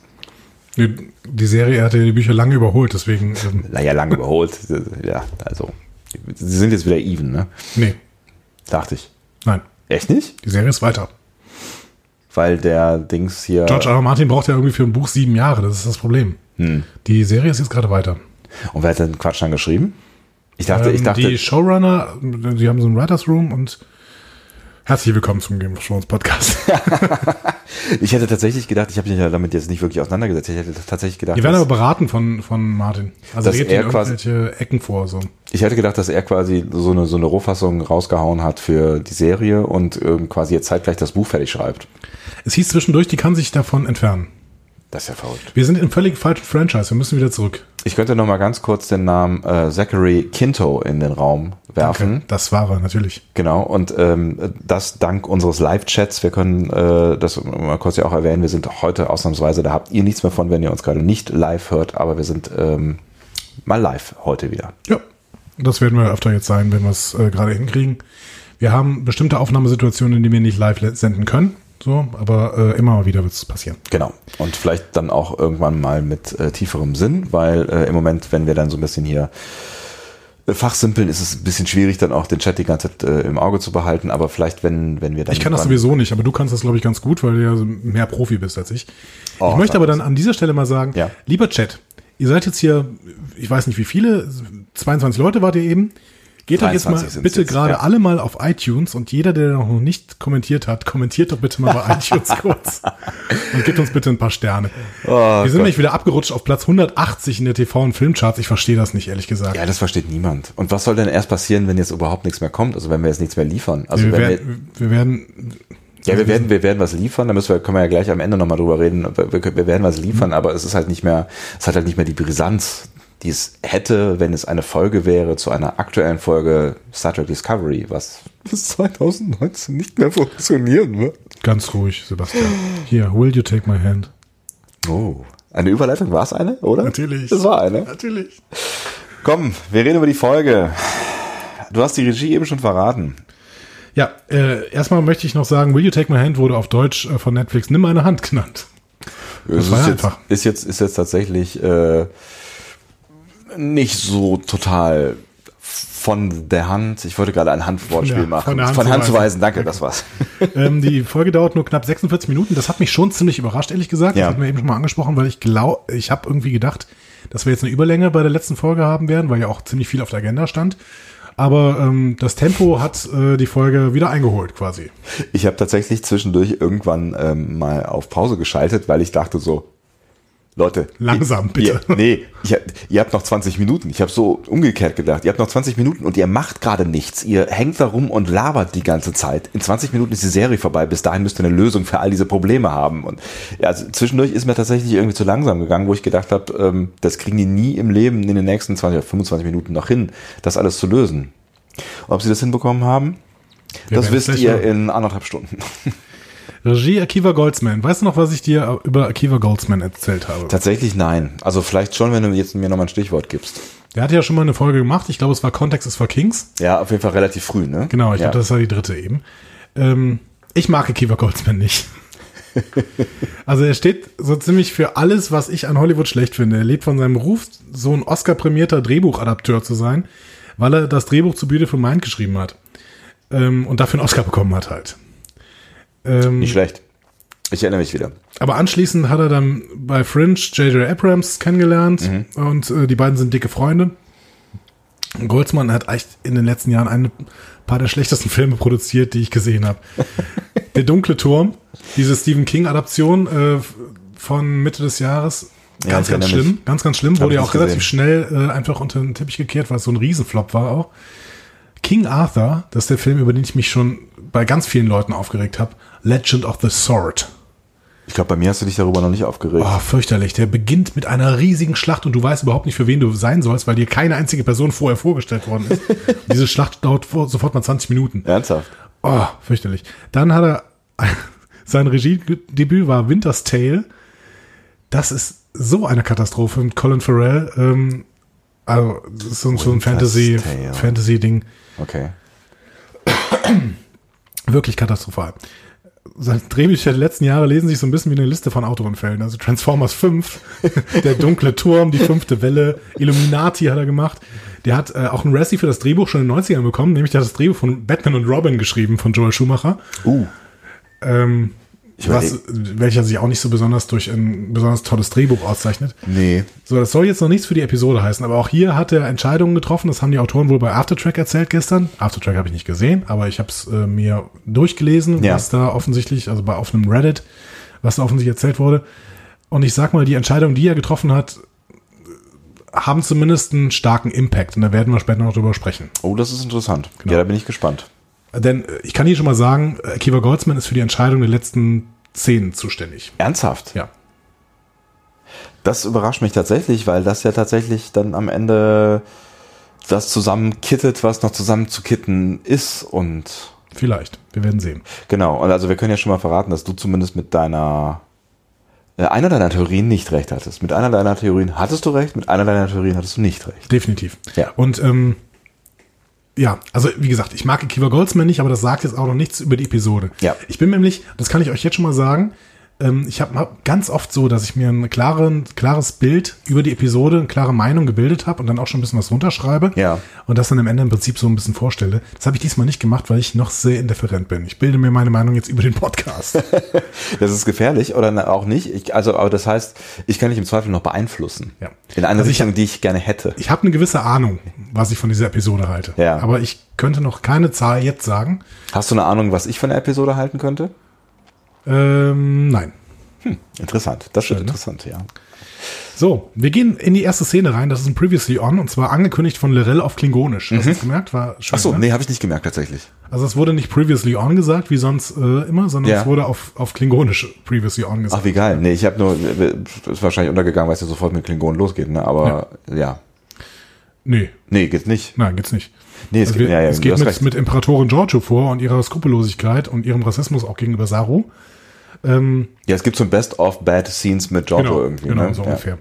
Die, die Serie hatte die Bücher lange überholt, deswegen. Ähm naja, lange überholt. Ja, also. Sie sind jetzt wieder even, ne? Nee. Dachte ich. Nein. Echt nicht? Die Serie ist weiter weil der Dings hier. George R. R. Martin braucht ja irgendwie für ein Buch sieben Jahre, das ist das Problem. Hm. Die Serie ist jetzt gerade weiter. Und wer hat den Quatsch dann geschrieben? Ich dachte, ähm, ich dachte. Die Showrunner, die haben so ein Writers Room und Herzlich willkommen zum Game of Thrones Podcast. ich hätte tatsächlich gedacht, ich habe mich ja damit jetzt nicht wirklich auseinandergesetzt. Ich hätte tatsächlich gedacht, die werden aber beraten von von Martin. Also dass er quasi irgendwelche Ecken vor so. Ich hätte gedacht, dass er quasi so eine so eine Rohfassung rausgehauen hat für die Serie und ähm, quasi jetzt zeitgleich das Buch fertig schreibt. Es hieß zwischendurch, die kann sich davon entfernen. Das ist ja verrückt. Wir sind im völlig falschen Franchise. Wir müssen wieder zurück. Ich könnte noch mal ganz kurz den Namen äh, Zachary Quinto in den Raum werfen. Danke. Das war er, natürlich. Genau. Und ähm, das dank unseres Live-Chats. Wir können äh, das mal kurz ja auch erwähnen. Wir sind heute ausnahmsweise, da habt ihr nichts mehr von, wenn ihr uns gerade nicht live hört. Aber wir sind ähm, mal live heute wieder. Ja, das werden wir öfter jetzt sein, wenn wir es äh, gerade hinkriegen. Wir haben bestimmte Aufnahmesituationen, in denen wir nicht live senden können. So, aber äh, immer mal wieder wird es passieren. Genau. Und vielleicht dann auch irgendwann mal mit äh, tieferem Sinn, weil äh, im Moment, wenn wir dann so ein bisschen hier äh, fachsimpeln, ist es ein bisschen schwierig, dann auch den Chat die ganze Zeit äh, im Auge zu behalten. Aber vielleicht, wenn, wenn wir dann. Ich kann das sowieso nicht, aber du kannst das, glaube ich, ganz gut, weil du ja mehr Profi bist als ich. Oh, ich möchte aber dann an dieser Stelle mal sagen, ja. lieber Chat, ihr seid jetzt hier, ich weiß nicht wie viele, 22 Leute wart ihr eben. Geht doch jetzt mal 23 sind's bitte jetzt, gerade ja. alle mal auf iTunes und jeder, der noch nicht kommentiert hat, kommentiert doch bitte mal bei iTunes kurz und gibt uns bitte ein paar Sterne. Oh Wir sind Gott. nämlich wieder abgerutscht auf Platz 180 in der TV- und Filmcharts. Ich verstehe das nicht, ehrlich gesagt. Ja, das versteht niemand. Und was soll denn erst passieren, wenn jetzt überhaupt nichts mehr kommt? Also wenn wir jetzt nichts mehr liefern? Also wir, wenn wir, werden, wir werden, ja, wir werden, wir werden was liefern. Da müssen wir, können wir ja gleich am Ende nochmal drüber reden. Wir, wir wir werden was liefern, Mhm. aber es ist halt nicht mehr, es hat halt nicht mehr die Brisanz, die es hätte, wenn es eine Folge wäre zu einer aktuellen Folge Star Trek Discovery, was bis 2019 nicht mehr funktionieren wird. ganz ruhig, Sebastian. Hier, will you take my hand? Oh. Eine Überleitung war es eine, oder? Natürlich. Das war eine. Natürlich. Komm, wir reden über die Folge. Du hast die Regie eben schon verraten. Ja, äh, erstmal möchte ich noch sagen, Will You Take My Hand wurde auf Deutsch äh, von Netflix Nimm meine Hand genannt. Das war ist, ja jetzt, einfach. ist jetzt ist jetzt tatsächlich äh, nicht so total von der Hand. Ich wollte gerade ein Handwortspiel der- machen. von der Hand von zu Hand zu weisen. Danke, das war's. ähm, die Folge dauert nur knapp 46 Minuten. Das hat mich schon ziemlich überrascht, ehrlich gesagt. Ja. Das hatten wir eben schon mal angesprochen, weil ich glaube, ich habe irgendwie gedacht, dass wir jetzt eine Überlänge bei der letzten Folge haben werden, weil ja auch ziemlich viel auf der Agenda stand. Aber ähm, das Tempo hat äh, die Folge wieder eingeholt, quasi. Ich habe tatsächlich zwischendurch irgendwann ähm, mal auf Pause geschaltet, weil ich dachte so, Leute, Langsam, ihr, bitte. Ihr, nee, ich, ihr habt noch 20 Minuten. Ich habe so umgekehrt gedacht. Ihr habt noch 20 Minuten und ihr macht gerade nichts. Ihr hängt da rum und labert die ganze Zeit. In 20 Minuten ist die Serie vorbei. Bis dahin müsst ihr eine Lösung für all diese Probleme haben. Und ja, also zwischendurch ist mir tatsächlich irgendwie zu langsam gegangen, wo ich gedacht habe, ähm, das kriegen die nie im Leben in den nächsten 20 oder 25 Minuten noch hin, das alles zu lösen. Ob sie das hinbekommen haben, Wir das wisst ihr in anderthalb Stunden. Regie Akiva Goldsman. Weißt du noch, was ich dir über Akiva Goldsman erzählt habe? Tatsächlich nein. Also vielleicht schon, wenn du jetzt mir nochmal ein Stichwort gibst. Der hatte ja schon mal eine Folge gemacht. Ich glaube, es war Context is for Kings. Ja, auf jeden Fall relativ früh, ne? Genau, ich ja. glaube, das war die dritte eben. Ähm, ich mag Akiva Goldsman nicht. also er steht so ziemlich für alles, was ich an Hollywood schlecht finde. Er lebt von seinem Ruf, so ein Oscar-prämierter Drehbuchadapteur zu sein, weil er das Drehbuch zu Beautiful Mind geschrieben hat. Ähm, und dafür einen Oscar bekommen hat halt. Ähm, Nicht schlecht. Ich erinnere mich wieder. aber anschließend hat er dann bei Fringe J.J. Abrams kennengelernt und äh, die beiden sind dicke Freunde. Goldsmann hat echt in den letzten Jahren ein paar der schlechtesten Filme produziert, die ich gesehen habe. Der dunkle Turm, diese Stephen King-Adaption äh, von Mitte des Jahres. Ja, Ganz, ich ganz schlimm, mich. ganz, ganz schlimm. Hab Wurde ja auch relativ gesehen. schnell äh, einfach unter den Teppich gekehrt, weil es so ein Riesenflop war auch. King Arthur, das ist der Film, über den ich mich schon bei ganz vielen Leuten aufgeregt habe. Legend of the Sword. Ich glaube, bei mir hast du dich darüber noch nicht aufgeregt. Oh, fürchterlich. Der beginnt mit einer riesigen Schlacht und du weißt überhaupt nicht, für wen du sein sollst, weil dir keine einzige Person vorher vorgestellt worden ist. Diese Schlacht dauert sofort mal 20 Minuten. Ernsthaft? Oh, fürchterlich. Dann hat er, sein Regiedebüt war Winter's Tale. Das ist so eine Katastrophe mit Colin Farrell. Ähm, also, das ist so, so ein Winter's Fantasy. Fantasy-Ding. Okay. Wirklich katastrophal. Seine Drehbücher der letzten Jahre lesen sich so ein bisschen wie eine Liste von Autounfällen. Also Transformers 5, Der dunkle Turm, Die fünfte Welle, Illuminati hat er gemacht. Der hat äh, auch einen Razzie für das Drehbuch schon in den 90ern bekommen, nämlich der hat das Drehbuch von Batman und Robin geschrieben, von Joel Schumacher. Uh. Ähm, Ich was, welcher sich auch nicht so besonders durch ein besonders tolles Drehbuch auszeichnet. Nee. So, das soll jetzt noch nichts für die Episode heißen, aber auch hier hat er Entscheidungen getroffen. Das haben die Autoren wohl bei Aftertrack erzählt gestern. Aftertrack habe ich nicht gesehen, aber ich habe es äh, mir durchgelesen, Ja. was da offensichtlich, also bei auf einem Reddit, was da offensichtlich erzählt wurde. Und ich sag mal, die Entscheidungen, die er getroffen hat, haben zumindest einen starken Impact. Und da werden wir später noch drüber sprechen. Oh, das ist interessant. Genau. Ja, da bin ich gespannt. Denn äh, ich kann hier schon mal sagen, äh, Akiva Goldsman ist für die Entscheidung der letzten Szenen zuständig. Ernsthaft? Ja. Das überrascht mich tatsächlich, weil das ja tatsächlich dann am Ende das zusammenkittet, was noch zusammen zu kitten ist und Vielleicht. Wir werden sehen. genau. Und also wir können ja schon mal verraten, dass du zumindest mit deiner äh, einer deiner Theorien nicht recht hattest. Mit einer deiner Theorien hattest du recht, mit einer deiner Theorien hattest du nicht recht. Definitiv. Ja. Und ähm, ja, also wie gesagt, ich mag Akiva Goldsman nicht, aber das sagt jetzt auch noch nichts über die Episode. Ja. Ich bin nämlich, das kann ich euch jetzt schon mal sagen, ähm, ich habe hab ganz oft so, dass ich mir ein klaren, klares Bild über die Episode, eine klare Meinung gebildet habe und dann auch schon ein bisschen was runterschreibe. Ja. Und das dann am Ende im Prinzip so ein bisschen vorstelle. Das habe ich diesmal nicht gemacht, weil ich noch sehr indifferent bin. Ich bilde mir meine Meinung jetzt über den Podcast. Das ist gefährlich oder na- auch nicht. Ich, also, aber das heißt, ich kann dich im Zweifel noch beeinflussen. Ja. In eine Also ich Richtung, die ich gerne hätte. ich habe eine gewisse Ahnung, was ich von dieser Episode halte. Ja. Aber ich könnte noch keine Zahl jetzt sagen. Hast du eine Ahnung, was ich von der Episode halten könnte? Ähm, nein. Interessant. Das wird ne? interessant, ja. So, wir gehen in die erste Szene rein. Das ist ein Previously On und zwar angekündigt von Lorel auf Klingonisch. Hast du das gemerkt? War schön, Ach so, ne? nee, habe ich nicht gemerkt tatsächlich. Also es wurde nicht Previously On gesagt, wie sonst äh, immer, sondern Ja. es wurde auf, auf Klingonisch Previously On gesagt. Ach, wie geil. Nee, ich habe nur, ist wahrscheinlich untergegangen, weil es ja sofort mit Klingonen losgeht, ne? Aber ja. Nee, Nee, geht's nicht. nein, geht's nicht. Nee, es Also geht, wir, ja, ja, es geht mit, mit Imperatorin Giorgio vor und ihrer Skrupellosigkeit und ihrem Rassismus auch gegenüber Saru. Ähm, Ja, es gibt so ein Best of Bad Scenes mit Giorgio genau, irgendwie. genau ne? so ja. ungefähr.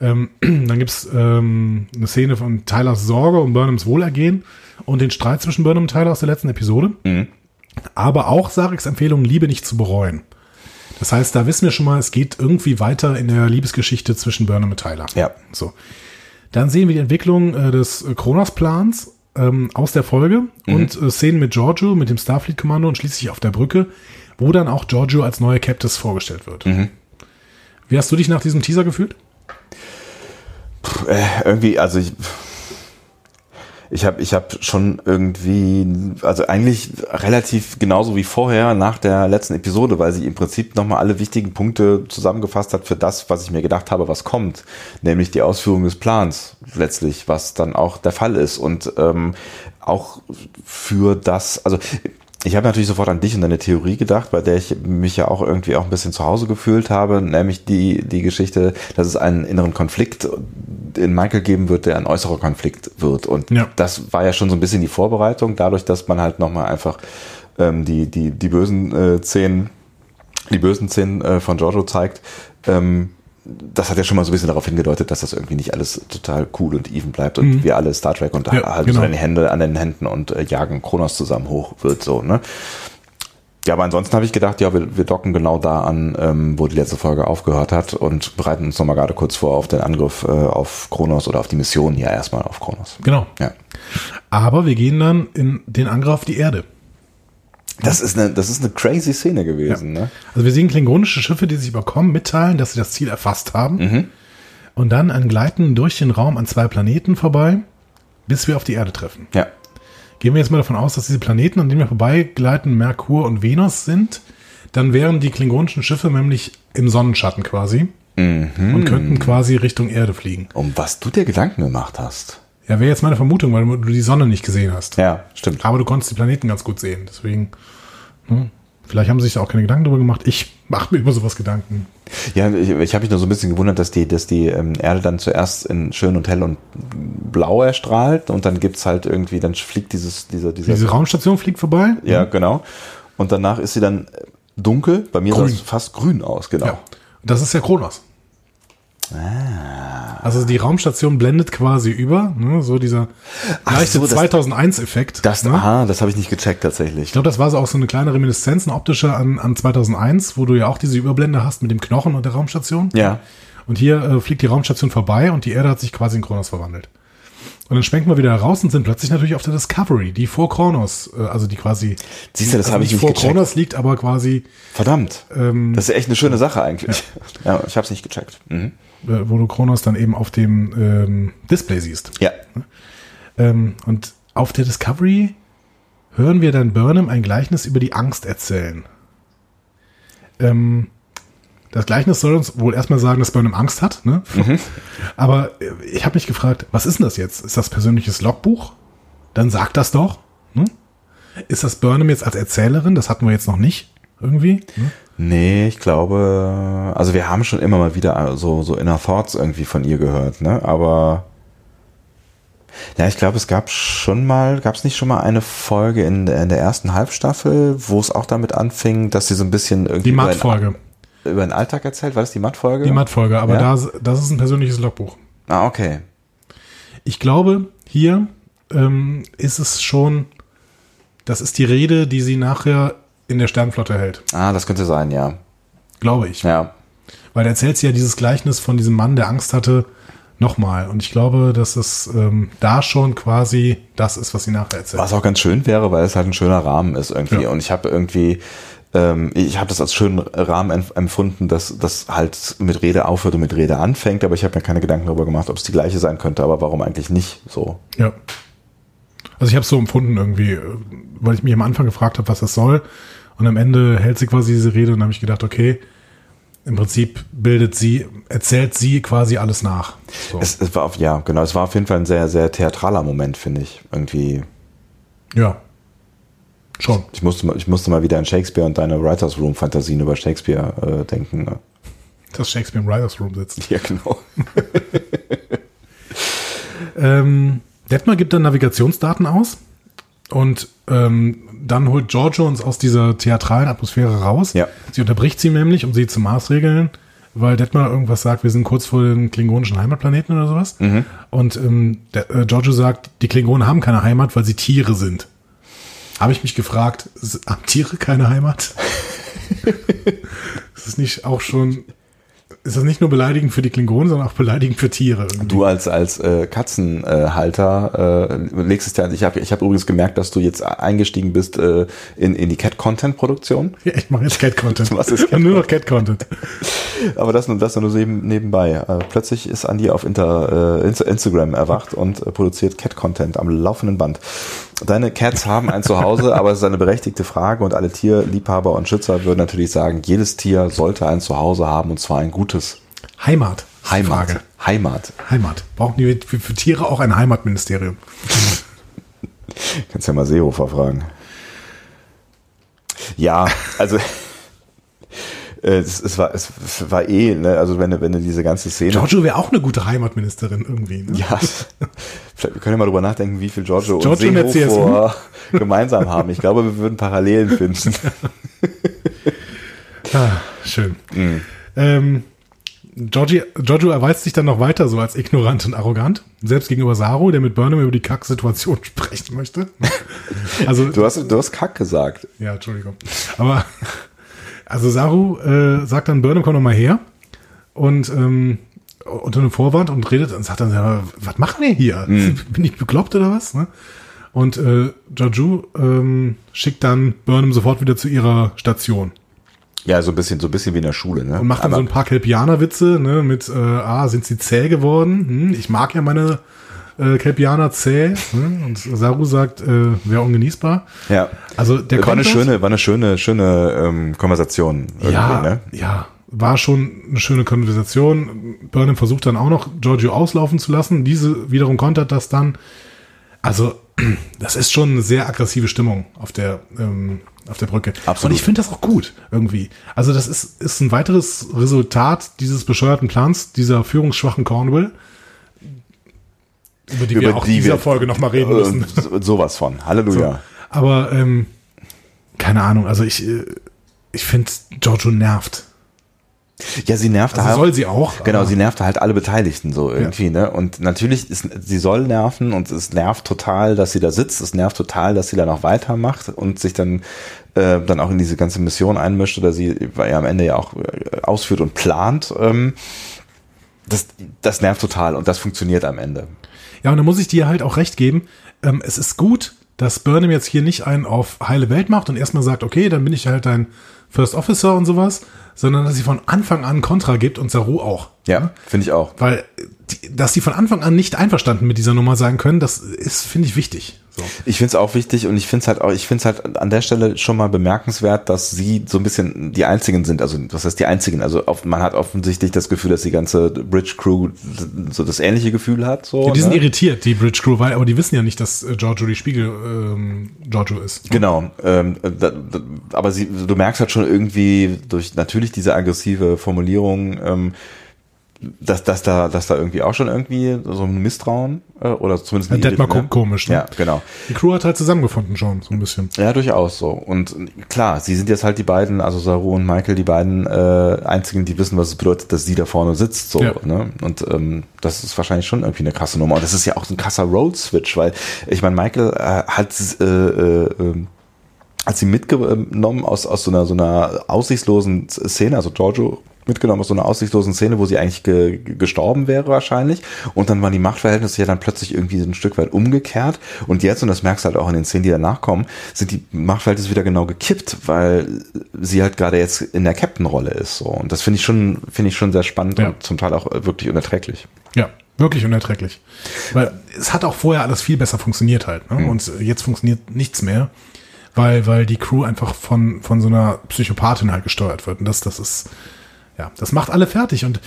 Ähm, dann gibt's ähm, eine Szene von Tylers Sorge um Burnhams Wohlergehen und den Streit zwischen Burnham und Tyler aus der letzten Episode. Mhm. Aber auch Sareks Empfehlung, Liebe nicht zu bereuen. Das heißt, da wissen wir schon mal, es geht irgendwie weiter in der Liebesgeschichte zwischen Burnham und Tyler. Ja. So. Dann sehen wir die Entwicklung äh, des Kronos-Plans ähm, aus der Folge Mhm. und äh, Szenen mit Giorgio, mit dem Starfleet-Kommando und schließlich auf der Brücke, wo dann auch Giorgio als neuer Captain vorgestellt wird. Mhm. Wie hast du dich nach diesem Teaser gefühlt? Äh, irgendwie, also ich, ich habe ich hab schon irgendwie, also eigentlich relativ genauso wie vorher nach der letzten Episode, weil sie im Prinzip nochmal alle wichtigen Punkte zusammengefasst hat für das, was ich mir gedacht habe, was kommt, nämlich die Ausführung des Plans letztlich, was dann auch der Fall ist. Und ähm, auch für das, also ich habe natürlich sofort an dich und deine Theorie gedacht, bei der ich mich ja auch irgendwie auch ein bisschen zu Hause gefühlt habe, nämlich die, die Geschichte, dass es einen inneren Konflikt in Michael geben wird, der ein äußerer Konflikt wird. Und Ja. das war ja schon so ein bisschen die Vorbereitung, dadurch, dass man halt nochmal einfach ähm, die, die, die bösen äh, Szenen, die bösen Szenen äh, von Giorgio zeigt. Ähm, das hat ja schon mal so ein bisschen darauf hingedeutet, dass das irgendwie nicht alles total cool und even bleibt und wir alle Star Trek und Ja, halten so genau. an die Hände an den Händen und äh, jagen Kronos zusammen hoch wird so, ne? Ja, aber ansonsten habe ich gedacht, ja, wir, wir docken genau da an, ähm, wo die letzte Folge aufgehört hat und bereiten uns nochmal gerade kurz vor auf den Angriff äh, auf Kronos oder auf die Mission ja erstmal auf Kronos. Genau. Ja. Aber wir gehen dann in den Angriff auf die Erde. Das ist eine, das ist eine crazy Szene gewesen, ne? Also wir sehen klingonische Schiffe, die sich überkommen, mitteilen, dass sie das Ziel erfasst haben. Mhm. Und dann ein Gleiten durch den Raum an zwei Planeten vorbei, bis wir auf die Erde treffen. Ja. Gehen wir jetzt mal davon aus, dass diese Planeten, an denen wir vorbeigleiten, Merkur und Venus sind, dann wären die klingonischen Schiffe nämlich im Sonnenschatten quasi Mhm. und könnten quasi Richtung Erde fliegen. Um was du dir Gedanken gemacht hast. Ja, wäre jetzt meine Vermutung, weil du die Sonne nicht gesehen hast. Ja, stimmt. Aber du konntest die Planeten ganz gut sehen. Deswegen, hm, vielleicht haben sie sich da auch keine Gedanken darüber gemacht. Ich mache mir immer sowas Gedanken. Ja, ich, ich habe mich nur so ein bisschen gewundert, dass die, dass die ähm, Erde dann zuerst in schön und hell und blau erstrahlt und dann gibt's halt irgendwie, dann fliegt dieses, dieser, dieser. Diese Raumstation fliegt vorbei. ja, genau. Und danach ist sie dann dunkel. Bei mir sah Grün. es fast grün aus, genau. Ja. Das ist ja Kronos. Also die Raumstation blendet quasi über, ne, so dieser leichte so, das- 2001-Effekt. Das, ne? aha, das habe ich nicht gecheckt tatsächlich. Ich glaube, das war so auch so eine kleine Reminiszenz, eine optische an, an 2001, wo du ja auch diese Überblende hast mit dem Knochen und der Raumstation. Ja. Und hier äh, fliegt die Raumstation vorbei und die Erde hat sich quasi in Kronos verwandelt. Und dann schwenken wir wieder raus und sind plötzlich natürlich auf der Discovery, die vor Kronos, äh, also die quasi Siehst du, das also habe ich nicht vor gecheckt. Kronos liegt, aber quasi, Verdammt. ähm, Das ist echt eine schöne Sache eigentlich. Ja, ich habe es nicht gecheckt. Mhm. Äh, wo du Kronos dann eben auf dem ähm, Display siehst. Ja. Ähm, und auf der Discovery hören wir dann Burnham ein Gleichnis über die Angst erzählen. Ähm, das Gleichnis soll uns wohl erstmal sagen, dass Burnham Angst hat. Ne? Aber äh, ich habe mich gefragt, was ist denn das jetzt? Ist das persönliches Logbuch? Dann sagt das doch. Ne? Ist das Burnham jetzt als Erzählerin? Das hatten wir jetzt noch nicht irgendwie. Ne? Nee, ich glaube, also wir haben schon immer mal wieder so, so Inner Thoughts irgendwie von ihr gehört, ne? Aber ja, ich glaube, es gab schon mal, gab es nicht schon mal eine Folge in der, in der ersten Halbstaffel, wo es auch damit anfing, dass sie so ein bisschen irgendwie Die über, Matt-Folge. den, über den Alltag erzählt? War das die Matt-Folge? Die Matt-Folge, aber Ja? da, das ist ein persönliches Logbuch. Ah, okay. Ich glaube, hier ähm, ist es schon, das ist die Rede, die sie nachher in der Sternflotte hält. Ah, das könnte sein, ja. glaube ich. Ja. Weil er erzählt sie ja dieses Gleichnis von diesem Mann, der Angst hatte, nochmal. Und ich glaube, dass es ähm, da schon quasi das ist, was sie nachher erzählt. Was auch ganz schön wäre, weil es halt ein schöner Rahmen ist irgendwie. Ja. Und ich habe irgendwie, ähm, ich habe das als schönen Rahmen empf- empfunden, dass das halt mit Rede aufhört und mit Rede anfängt, aber ich habe mir keine Gedanken darüber gemacht, ob es die gleiche sein könnte, aber warum eigentlich nicht so. Ja. Also ich habe es so empfunden irgendwie, äh, weil ich mich am Anfang gefragt habe, was das soll. Und am Ende hält sie quasi diese Rede und habe ich gedacht, okay, im Prinzip bildet sie, erzählt sie quasi alles nach. So. Es, es war auf, ja, genau, es war auf jeden Fall ein sehr, sehr theatraler Moment, finde ich. Irgendwie. ja. Schon. Ich musste, mal- ich musste mal wieder an Shakespeare und deine Writers Room Fantasien über Shakespeare äh, denken. ne? Dass Shakespeare im Writers Room sitzt. Ja, genau. Ähm, Detmar gibt dann Navigationsdaten aus und ähm, dann holt Giorgio uns aus dieser theatralen Atmosphäre raus. Ja. Sie unterbricht sie nämlich, um sie zu maßregeln, weil Detmar irgendwas sagt, wir sind kurz vor dem klingonischen Heimatplaneten oder sowas. Und ähm, der, äh, Giorgio sagt, die Klingonen haben keine Heimat, weil sie Tiere sind. Habe ich mich gefragt, haben Tiere keine Heimat? ist das nicht auch schon, ist das nicht nur beleidigend für die Klingonen, sondern auch beleidigend für Tiere? irgendwie? Du als als äh, Katzenhalter äh, legst es ja. Ich habe ich hab übrigens gemerkt, dass du jetzt eingestiegen bist äh, in in die Cat Content Produktion. Ja, ich mache jetzt Cat-Content. Was ist Cat- Nur noch Cat-Content. Aber das nur das nur so eben nebenbei. Äh, plötzlich ist Andi auf Inter, äh, Insta- Instagram erwacht und äh, produziert Cat Content am laufenden Band. Deine Cats haben ein Zuhause, aber es ist eine berechtigte Frage und alle Tierliebhaber und Schützer würden natürlich sagen, jedes Tier sollte ein Zuhause haben und zwar ein gutes. Heimat. Heimat. Frage. Heimat. Heimat. Brauchen die für, Tiere auch ein Heimatministerium? Kannst ja mal Seehofer fragen. Ja, also es, es, war, es war eh, ne, also wenn du, wenn du diese ganze Szene. Giorgio wäre auch eine gute Heimatministerin irgendwie. Ne? Ja, vielleicht wir können ja mal drüber nachdenken, wie viel Giorgio, Giorgio und Seehofer gemeinsam haben. Ich glaube, wir würden Parallelen finden. Ah, schön. Mhm. Ähm, Giorgi, Giorgio erweist sich dann noch weiter so als ignorant und arrogant. Selbst gegenüber Saru, der mit Burnham über die Kack-Situation sprechen möchte. Also, Du hast, du hast Kack gesagt. Ja, Entschuldigung. Aber also Saru äh, sagt dann, Burnham komm noch mal her und ähm, unter einem Vorwand und redet und sagt dann, ja, was machen wir hier? Bin ich bekloppt oder was? Ne? Und äh, Jaju ähm, schickt dann Burnham sofort wieder zu ihrer Station Ja, so ein bisschen, so ein bisschen wie in der Schule, ne? und macht dann Aber- so ein paar Kelpianer-Witze ne, mit, äh, ah, sind sie zäh geworden? Hm, ich mag ja meine äh, Kelpianer zäh. Hm? Und Saru sagt, äh, wäre ungenießbar. ja. Also der war eine schöne, war eine schöne, schöne ähm, Konversation. Ja, Ne? ja, war schon eine schöne Konversation. Burnham versucht dann auch noch Giorgio auslaufen zu lassen. Diese wiederum kontert das dann. Also, das ist schon eine sehr aggressive Stimmung auf der, ähm, auf der Brücke. Absolut. Und ich finde das auch gut, irgendwie. Also, das ist, ist ein weiteres Resultat dieses bescheuerten Plans, dieser führungsschwachen Cornwall, über die wir Über auch die in dieser wir- Folge nochmal reden müssen. Äh, so- sowas von. Halleluja. Aber ähm, keine Ahnung, also ich, äh, ich finde, Giorgio nervt. Ja, sie nervt Also halt. soll sie auch. Genau, sie nervt halt alle Beteiligten so irgendwie, ne? Und natürlich ist, sie soll nerven und es nervt total, dass sie da sitzt. Es nervt total, dass sie da noch weitermacht und sich dann äh, dann auch in diese ganze Mission einmischt oder sie weil ja am Ende ja auch äh, ausführt und plant. Ähm, das, das nervt total und das funktioniert am Ende. Ja, und da muss ich dir halt auch recht geben. Ähm, es ist gut, dass Burnham jetzt hier nicht einen auf heile Welt macht und erstmal sagt, okay, dann bin ich halt dein First Officer und sowas, sondern dass sie von Anfang an Kontra gibt und Saru auch. Ja, finde ich auch. Weil, dass die von Anfang an nicht einverstanden mit dieser Nummer sein können, das ist, finde ich, wichtig. So. Ich finde es auch wichtig und ich finde es halt auch, ich finde es halt an der Stelle schon mal bemerkenswert, dass sie so ein bisschen die einzigen sind, also was heißt die einzigen? Also auf, man hat offensichtlich das Gefühl, dass die ganze Bridge Crew so das ähnliche Gefühl hat. So, Ja, die sind ne? irritiert, die Bridge Crew, weil, aber die wissen ja nicht, dass äh, Giorgio die Spiegel ähm, Giorgio ist. Genau, ähm, da, da, aber sie, du merkst halt schon irgendwie durch natürlich diese aggressive Formulierung, ähm, dass, dass da, dass da irgendwie auch schon irgendwie so ein Misstrauen äh, oder zumindest Ja, Detmar ko- komisch, ne? Ja, genau. Die Crew hat halt zusammengefunden schon, so ein bisschen. Ja, durchaus so. Und klar, sie sind jetzt halt die beiden, also Saru und Michael, die beiden äh, einzigen, die wissen, was es bedeutet, dass sie da vorne sitzt. So, Ja. ne? Und ähm, das ist wahrscheinlich schon irgendwie eine krasse Nummer. Und das ist ja auch ein krasser Road-Switch, weil ich meine, Michael äh, hat äh, äh, ähm, hat sie mitgenommen aus, aus so einer, so einer aussichtslosen Szene, also Giorgio mitgenommen aus so einer aussichtslosen Szene, wo sie eigentlich ge gestorben wäre wahrscheinlich. Und dann waren die Machtverhältnisse ja dann plötzlich irgendwie ein Stück weit umgekehrt. Und jetzt, und das merkst du halt auch in den Szenen, die danach kommen, sind die Machtverhältnisse wieder genau gekippt, weil sie halt gerade jetzt in der Captain-Rolle ist. So. Und das finde ich schon, finde ich schon sehr spannend Ja. und zum Teil auch wirklich unerträglich. Ja, wirklich unerträglich. Weil es hat auch vorher alles viel besser funktioniert halt. Ne? Und jetzt funktioniert nichts mehr, weil, weil die Crew einfach von, von so einer Psychopathin halt gesteuert wird. Und das, das ist, ja, das macht alle fertig. Und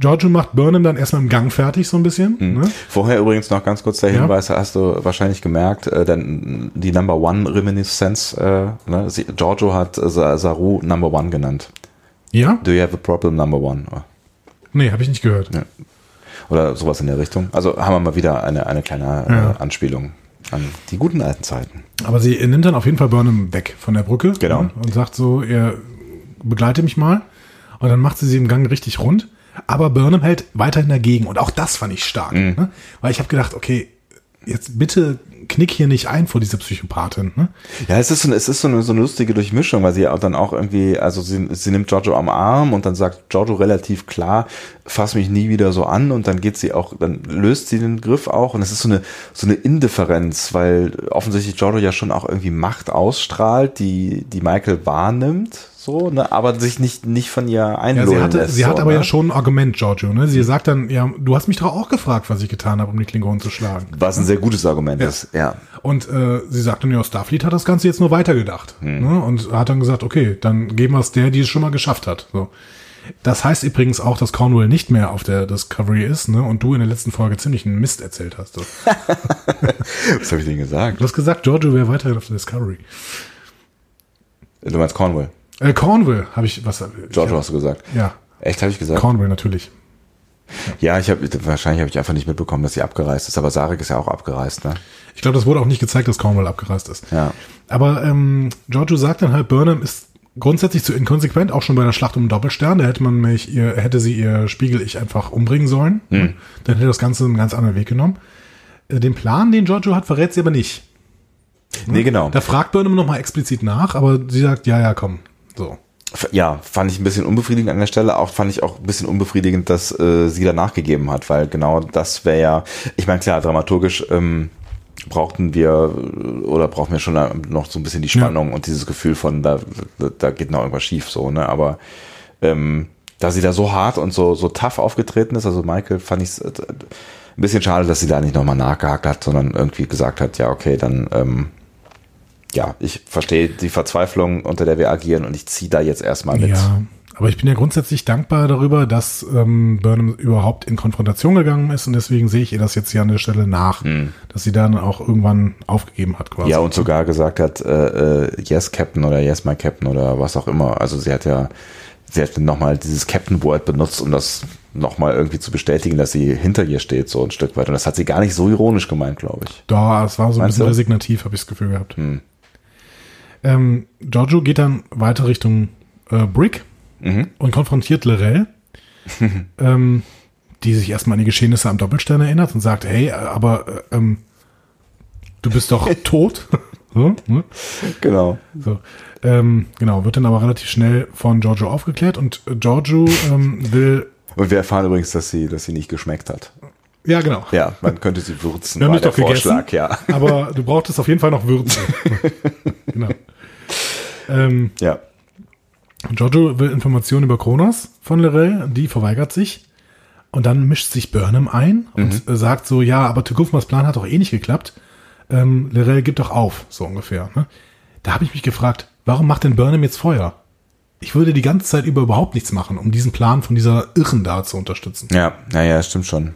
Giorgio macht Burnham dann erstmal im Gang fertig, so ein bisschen. Ne? Vorher übrigens noch ganz kurz der Ja. Hinweis, hast du wahrscheinlich gemerkt, äh, denn die Number One Reminiszenz, äh, ne, sie, Giorgio hat äh, Sa- Saru Number One genannt. Ja? Do you have a problem, Number One? Nee, habe ich nicht gehört. Ja. Oder sowas in der Richtung. Also haben wir mal wieder eine, eine kleine Ja. äh, Anspielung an die guten alten Zeiten. Aber sie nimmt dann auf jeden Fall Burnham weg von der Brücke. Genau. ne? Und sagt so, ihr begleite mich mal. Und dann macht sie sie im Gang richtig rund. Aber Burnham hält weiterhin dagegen. Und auch das fand ich stark. Mhm. Ne? Weil ich habe gedacht, okay, jetzt bitte knick hier nicht ein vor dieser Psychopathin. Ne? Ja, es ist so, es ist so eine, so eine lustige Durchmischung, weil sie auch dann auch irgendwie, also sie, sie nimmt Giorgio am Arm und dann sagt Giorgio relativ klar, fass mich nie wieder so an und dann geht sie auch, dann löst sie den Griff auch und es ist so eine, so eine Indifferenz, weil offensichtlich Giorgio ja schon auch irgendwie Macht ausstrahlt, die, die Michael wahrnimmt, so, ne, aber sich nicht, nicht von ihr Ja, einlullen sie hatte, lässt. sie so, hat aber ne? ja schon ein Argument, Giorgio. Ne? Sie sagt dann, ja, du hast mich doch auch gefragt, was ich getan habe, um die Klingonen zu schlagen. Was ein sehr gutes Argument ist, ja. Und äh, sie sagt dann, ja, Starfleet hat das Ganze jetzt nur weitergedacht. Hm. Ne? Und hat dann gesagt, okay, dann geben wir es der, die es schon mal geschafft hat. So. Das heißt übrigens auch, dass Cornwall nicht mehr auf der Discovery ist, ne? Und du in der letzten Folge ziemlich einen Mist erzählt hast. So. Was habe ich denn gesagt? Du hast gesagt, Giorgio wäre weiterhin auf der Discovery. Du meinst Cornwall. Äh, Cornwall habe ich was. Giorgio hast du gesagt. Ja, Echt, habe ich gesagt? Cornwall natürlich. Ja, ich habe wahrscheinlich habe ich einfach nicht mitbekommen, dass sie abgereist ist, aber Sarek ist ja auch abgereist, ne? Ich glaube, das wurde auch nicht gezeigt, dass Cornwall abgereist ist. Ja. Aber ähm, Giorgio sagt dann halt, Burnham ist grundsätzlich zu inkonsequent, auch schon bei der Schlacht um den Doppelstern. Da hätte man mich ihr, hätte sie ihr Spiegel-Ich einfach umbringen sollen. Dann hätte das Ganze einen ganz anderen Weg genommen. Äh, Den Plan, den Giorgio hat, verrät sie aber nicht. Nee, genau. Da fragt Burnham nochmal explizit nach, aber sie sagt, ja, ja, komm. So. Ja, fand ich ein bisschen unbefriedigend an der Stelle. Auch fand ich auch ein bisschen unbefriedigend, dass äh, sie da nachgegeben hat, weil genau das wäre ja, ich meine, klar, dramaturgisch ähm, brauchten wir äh, oder brauchen wir schon noch so ein bisschen die Spannung und dieses Gefühl von, da, da, da geht noch irgendwas schief, so, ne? Aber ähm, da sie da so hart und so, so tough aufgetreten ist, also Michael fand ich ein bisschen schade, dass sie da nicht nochmal nachgehakt hat, sondern irgendwie gesagt hat, ja, okay, dann ähm, ja, ich verstehe die Verzweiflung, unter der wir agieren und ich ziehe da jetzt erstmal mit. Ja. Aber ich bin ja grundsätzlich dankbar darüber, dass ähm, Burnham überhaupt in Konfrontation gegangen ist und deswegen sehe ich ihr das jetzt hier an der Stelle nach, dass sie dann auch irgendwann aufgegeben hat quasi. Ja, und sogar gesagt hat, äh, äh, yes, Captain oder yes, my Captain oder was auch immer. Also sie hat ja, sie hat nochmal dieses Captain-Word benutzt, um das nochmal irgendwie zu bestätigen, dass sie hinter ihr steht, so ein Stück weit. Und das hat sie gar nicht so ironisch gemeint, glaube ich. Da, es war so ein Meinst bisschen du? resignativ, habe ich das Gefühl gehabt. Hm. Ähm, Giorgio geht dann weiter Richtung äh, Brick Mhm. und konfrontiert Lorel, ähm, die sich erstmal an die Geschehnisse am Doppelstern erinnert und sagt, hey, äh, aber äh, ähm, du bist doch tot. so, ne? Genau. so. Ähm, genau, wird dann aber relativ schnell von Giorgio aufgeklärt und äh, Giorgio ähm, will, Und wir erfahren übrigens, dass sie, dass sie nicht geschmeckt hat. ja genau, Ja, man könnte sie würzen, Wir haben nicht doch gegessen. Vorschlag, ja. aber du brauchtest auf jeden Fall noch Würze. genau. Ähm, Ja. Giorgio will Informationen über Kronos von Lorel, die verweigert sich. Und dann mischt sich Burnham ein und äh, sagt so, ja, aber Tukufmas Plan hat doch eh nicht geklappt. Ähm, Lorel gibt doch auf, so ungefähr. Ne? Da habe ich mich gefragt, warum macht denn Burnham jetzt Feuer? Ich würde die ganze Zeit über überhaupt nichts machen, um diesen Plan von dieser Irren da zu unterstützen. Ja, naja, stimmt schon.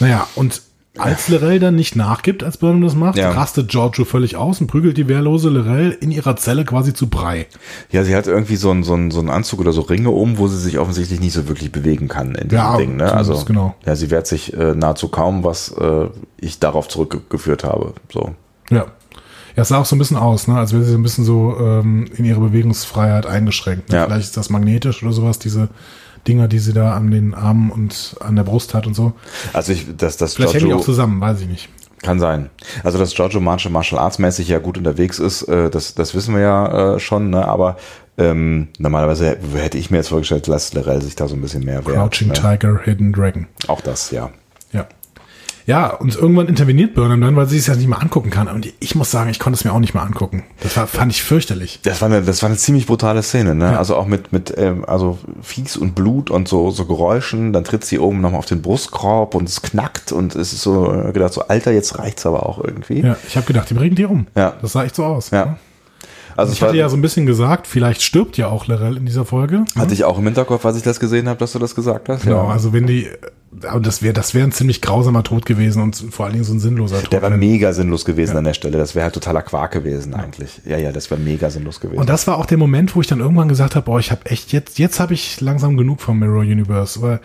Naja, und als Lorel dann nicht nachgibt, als Burnham das macht, Ja. rastet Giorgio völlig aus und prügelt die wehrlose Lorel in ihrer Zelle quasi zu Brei. Ja, sie hat irgendwie so einen, so einen, so einen Anzug oder so Ringe um, wo sie sich offensichtlich nicht so wirklich bewegen kann in diesem Ja, Ding. Ne? Also genau. ja, sie wehrt sich äh, nahezu kaum, was äh, ich darauf zurückgeführt habe. So. Ja. Ja, es sah auch so ein bisschen aus, ne? als wäre sie so ein bisschen so ähm, in ihre Bewegungsfreiheit eingeschränkt. Ne? Ja. Vielleicht ist das magnetisch oder sowas, diese Dinger, die sie da an den Armen und an der Brust hat und so. Also ich, dass das Vielleicht hängen die auch zusammen, weiß ich nicht. Kann sein. Also, dass Giorgio Martial, Martial Arts mäßig ja gut unterwegs ist, äh, das, das wissen wir ja äh, schon, ne? aber ähm, normalerweise hätte ich mir jetzt vorgestellt, dass Lorel sich da so ein bisschen mehr wehrt. Crouching ne? Tiger, Hidden Dragon. Auch das, ja. Ja. Ja, und irgendwann interveniert Burnham dann, weil sie es ja nicht mehr angucken kann. Und ich muss sagen, ich konnte es mir auch nicht mehr angucken. Das war, fand ich fürchterlich. Das war eine, das war eine ziemlich brutale Szene, ne? Ja. Also auch mit, mit, ähm, also Fies und Blut und so, so Geräuschen. Dann tritt sie oben nochmal auf den Brustkorb und es knackt und es ist so äh, gedacht, so Alter, jetzt reicht's aber auch irgendwie. Ja, ich habe gedacht, die bringen die um. Ja. Das sah echt so aus. Ja. Ne? Also ich hatte ja so ein bisschen gesagt, vielleicht stirbt ja auch Lorel in dieser Folge. Hatte ich auch im Hinterkopf, als ich das gesehen habe, dass du das gesagt hast. Genau, ja. also wenn die, aber das wäre das wäre ein ziemlich grausamer Tod gewesen und vor allen Dingen so ein sinnloser Tod. Der war mega sinnlos gewesen ja. an der Stelle. Das wäre halt totaler Quark gewesen eigentlich. Ja, ja, das wäre mega sinnlos gewesen. Und das war auch der Moment, wo ich dann irgendwann gesagt habe, boah, ich habe echt jetzt, jetzt habe ich langsam genug vom Mirror Universe. Weil,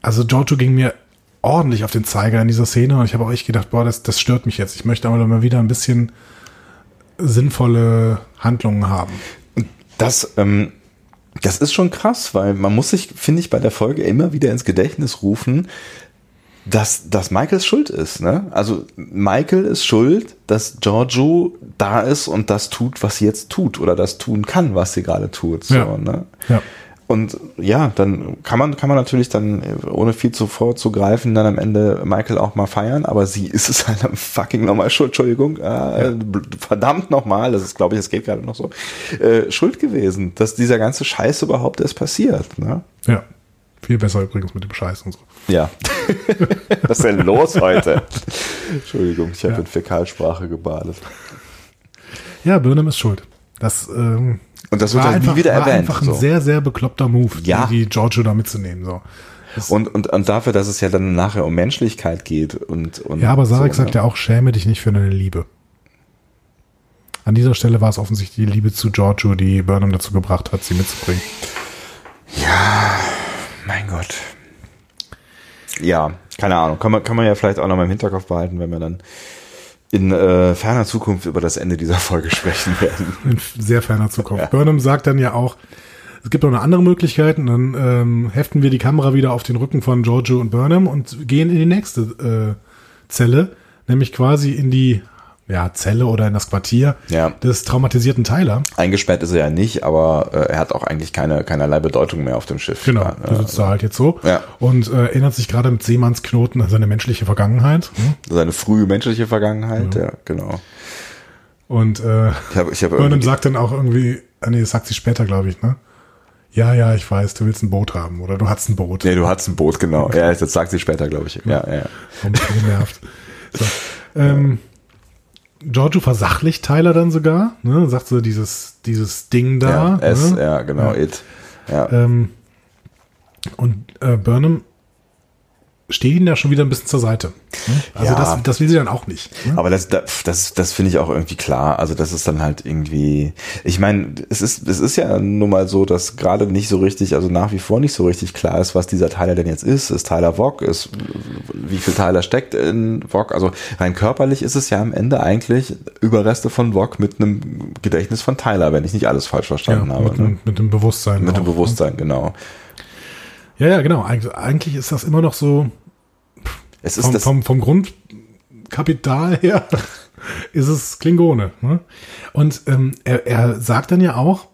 also Giorgio ging mir ordentlich auf den Zeiger in dieser Szene und ich habe auch echt gedacht, boah, das, das stört mich jetzt. Ich möchte aber mal wieder ein bisschen sinnvolle Handlungen haben. Das, ähm, das ist schon krass, weil man muss sich, finde ich, bei der Folge immer wieder ins Gedächtnis rufen, dass, dass Michaels schuld ist. Ne? Also Michael ist schuld, dass Giorgio da ist und das tut, was sie jetzt tut oder das tun kann, was sie gerade tut. So, ja. Ne? ja. Und ja, dann kann man, kann man natürlich dann, ohne viel zu greifen, dann am Ende Michael auch mal feiern, aber sie ist es halt fucking nochmal schuld, Entschuldigung, äh, ja. verdammt nochmal, das ist, glaube ich, es geht gerade noch so, äh, schuld gewesen, dass dieser ganze Scheiß überhaupt erst passiert. Ne? Ja. Viel besser übrigens mit dem Scheiß und so. Ja. Was ist denn los heute? Entschuldigung, ich habe ja. in Fäkalsprache gebadet. Ja, Burnham ist schuld. Das, ähm, und das wird halt einfach, nie wieder erwähnt. War einfach ein so. sehr, sehr bekloppter Move, ja. die Giorgio da mitzunehmen. So. Und, und, und dafür, dass es ja dann nachher um Menschlichkeit geht und, und Ja, aber Sarek so, sagt ne? ja auch, schäme dich nicht für deine Liebe. An dieser Stelle war es offensichtlich die Liebe zu Giorgio, die Burnham dazu gebracht hat, sie mitzubringen. Ja, mein Gott. Ja, keine Ahnung. Kann man, kann man ja vielleicht auch noch mal im Hinterkopf behalten, wenn wir dann in äh, ferner Zukunft über das Ende dieser Folge sprechen werden. In sehr ferner Zukunft. Ja. Burnham sagt dann ja auch, es gibt auch eine andere Möglichkeit und dann ähm, heften wir die Kamera wieder auf den Rücken von Giorgio und Burnham und gehen in die nächste äh, Zelle, nämlich quasi in die ja, Zelle oder in das Quartier ja. des traumatisierten Tyler. Eingesperrt ist er ja nicht, aber äh, er hat auch eigentlich keine, keinerlei Bedeutung mehr auf dem Schiff. Genau, ja, der sitzt da halt jetzt so ja. und äh, erinnert sich gerade mit Seemannsknoten an seine menschliche Vergangenheit. Hm? Seine frühe menschliche Vergangenheit, ja, ja genau. Und äh, ich hab, ich hab Burnham sagt dann auch irgendwie, ah, nee, das sagt sie später, glaube ich, ne? Ja, ja, ich weiß, du willst ein Boot haben oder du hast ein Boot. Nee, du hast ein Boot, genau. Ja, das sagt sie später, glaube ich. Ja, ja. ja. Ein bisschen genervt. So. Ähm, Giorgio versachlicht Tyler dann sogar, ne? sagt so dieses, dieses Ding da. Ja, S, ne? ja genau, ja. it. Ja. Ähm, und äh, Burnham steht ihnen da schon wieder ein bisschen zur Seite. Ne? Also ja. das, das will sie dann auch nicht. Ne? Aber das, das, das finde ich auch irgendwie klar. Also das ist dann halt irgendwie, ich meine, es ist, es ist ja nun mal so, dass gerade nicht so richtig, also nach wie vor nicht so richtig klar ist, was dieser Tyler denn jetzt ist. Ist Tyler Vogue? Ist, wie viel Tyler steckt in Vogue? Also rein körperlich ist es ja am Ende eigentlich Überreste von Vogue mit einem Gedächtnis von Tyler, wenn ich nicht alles falsch verstanden ja, habe. Mit, ne? mit dem Bewusstsein. Mit auch, dem ne? Bewusstsein, genau. Ja, ja, genau. Eig eigentlich ist das immer noch so. Es ist vom, das vom, vom Grundkapital her ist es Klingone. Ne? Und ähm, er, er sagt dann ja auch,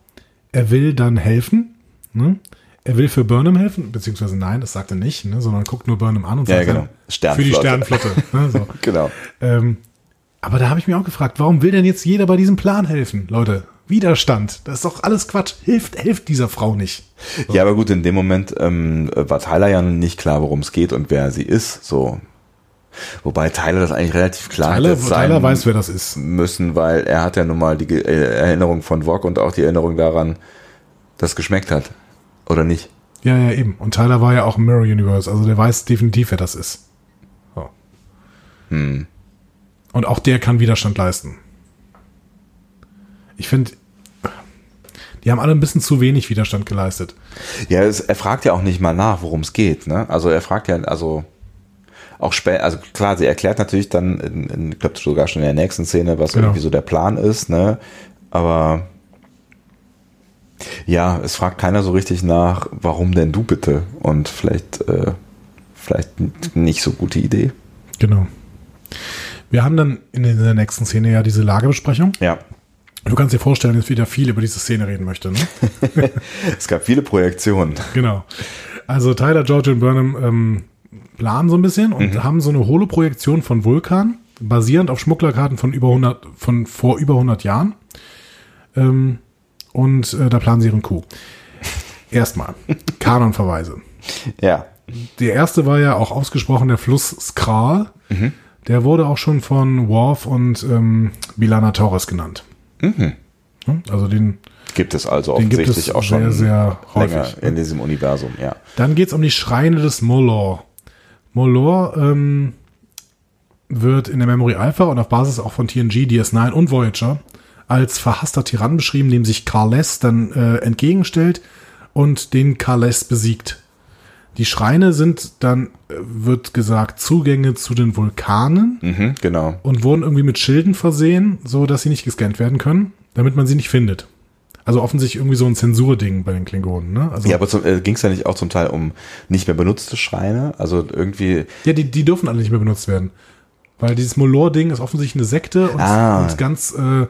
er will dann helfen. Ne? Er will für Burnham helfen, beziehungsweise nein, das sagt er nicht, ne, sondern guckt nur Burnham an und ja, sagt genau. für die Sternenflotte. ne, so. genau. Ähm, aber da habe ich mir auch gefragt, warum will denn jetzt jeder bei diesem Plan helfen, Leute? Widerstand. Das ist doch alles Quatsch. Hilft, hilft dieser Frau nicht. So. Ja, aber gut, in dem Moment ähm, war Tyler ja nicht klar, worum es geht und wer sie ist. So. Wobei Tyler das eigentlich relativ klar Tyler, Tyler weiß, wer das ist. Müssen, weil er hat ja nun mal die äh, Erinnerung von Vogue und auch die Erinnerung daran, dass geschmeckt hat. Oder nicht? Ja, ja, eben. Und Tyler war ja auch im Mirror Universe, also der weiß definitiv, wer das ist. So. Hm. Und auch der kann Widerstand leisten ich finde, die haben alle ein bisschen zu wenig Widerstand geleistet. Ja, es, er fragt ja auch nicht mal nach, worum es geht. Ne? Also er fragt ja, also auch später, also klar, sie erklärt natürlich dann, in, in, ich glaube sogar schon in der nächsten Szene, was genau. irgendwie so der Plan ist, ne? Aber ja, es fragt keiner so richtig nach, warum denn du bitte? Und vielleicht, äh, vielleicht nicht so gute Idee. Genau. Wir haben dann in der nächsten Szene ja diese Lagebesprechung. Ja. Du kannst dir vorstellen, dass wieder viel über diese Szene reden möchte. Ne? es gab viele Projektionen. Genau. Also Tyler, George und Burnham ähm, planen so ein bisschen und haben so eine Holoprojektion von Vulkan, basierend auf Schmugglerkarten von über 100, von vor über 100 Jahren. Ähm, und äh, da planen sie ihren Coup. Erstmal Kanonverweise. Ja. Der erste war ja auch ausgesprochen der Fluss Skral. Der wurde auch schon von Worf und ähm, Bilana Torres genannt. Mhm. Hm? Also den, Gibt es also Den gibt offensichtlich es auch schon sehr, sehr länger häufig, in diesem Universum, ja. Dann geht's um die Schreine des Molor. Molor ähm, wird in der Memory Alpha und auf Basis auch von TNG, DS9 und Voyager als verhasster Tyrann beschrieben, dem sich Carles dann äh, entgegenstellt und den Carles besiegt. Die Schreine sind dann, äh, wird gesagt, Zugänge zu den Vulkanen Mhm, genau. und wurden irgendwie mit Schilden versehen, so dass sie nicht gescannt werden können, damit man sie nicht findet. Also offensichtlich irgendwie so ein Zensurding bei den Klingonen, ne? Also Ja, aber äh, ging es ja nicht auch zum Teil um nicht mehr benutzte Schreine? Also irgendwie, Ja, die, die dürfen alle nicht mehr benutzt werden. Weil dieses Molor-Ding ist offensichtlich eine Sekte und, Ah. und ganz, äh,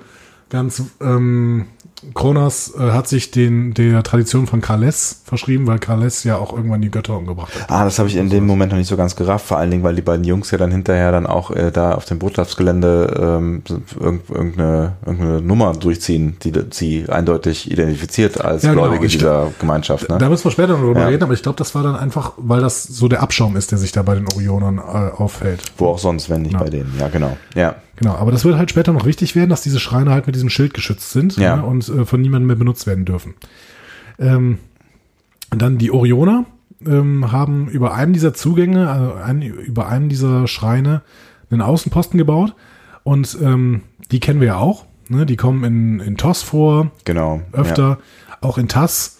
ganz, ähm, Kronos äh, hat sich den, der Tradition von Kales verschrieben, weil Kales ja auch irgendwann die Götter umgebracht hat. ah, das habe ich in dem Moment noch nicht so ganz gerafft, vor allen Dingen, weil die beiden Jungs ja dann hinterher dann auch äh, da auf dem Botschaftsgelände ähm, irgend, irgendeine, irgendeine Nummer durchziehen, die sie eindeutig identifiziert als Ja, genau. Gläubige Ich- dieser Gemeinschaft. Ne? Da müssen wir später noch drüber Ja. reden, aber ich glaube, das war dann einfach, weil das so der Abschaum ist, der sich da bei den Orionern äh, auffällt. Wo auch sonst, wenn nicht Ja. bei denen. Ja, genau. Ja. Genau, aber das wird halt später noch wichtig werden, dass diese Schreine halt mit diesem Schild geschützt sind Ja. ne, und äh, von niemandem mehr benutzt werden dürfen. Ähm, dann die Orioner ähm, haben über einen dieser Zugänge, also einen, über einen dieser Schreine, einen Außenposten gebaut und ähm, die kennen wir ja auch. Ne? Die kommen in, in TOS vor, Genau. öfter, auch in TAS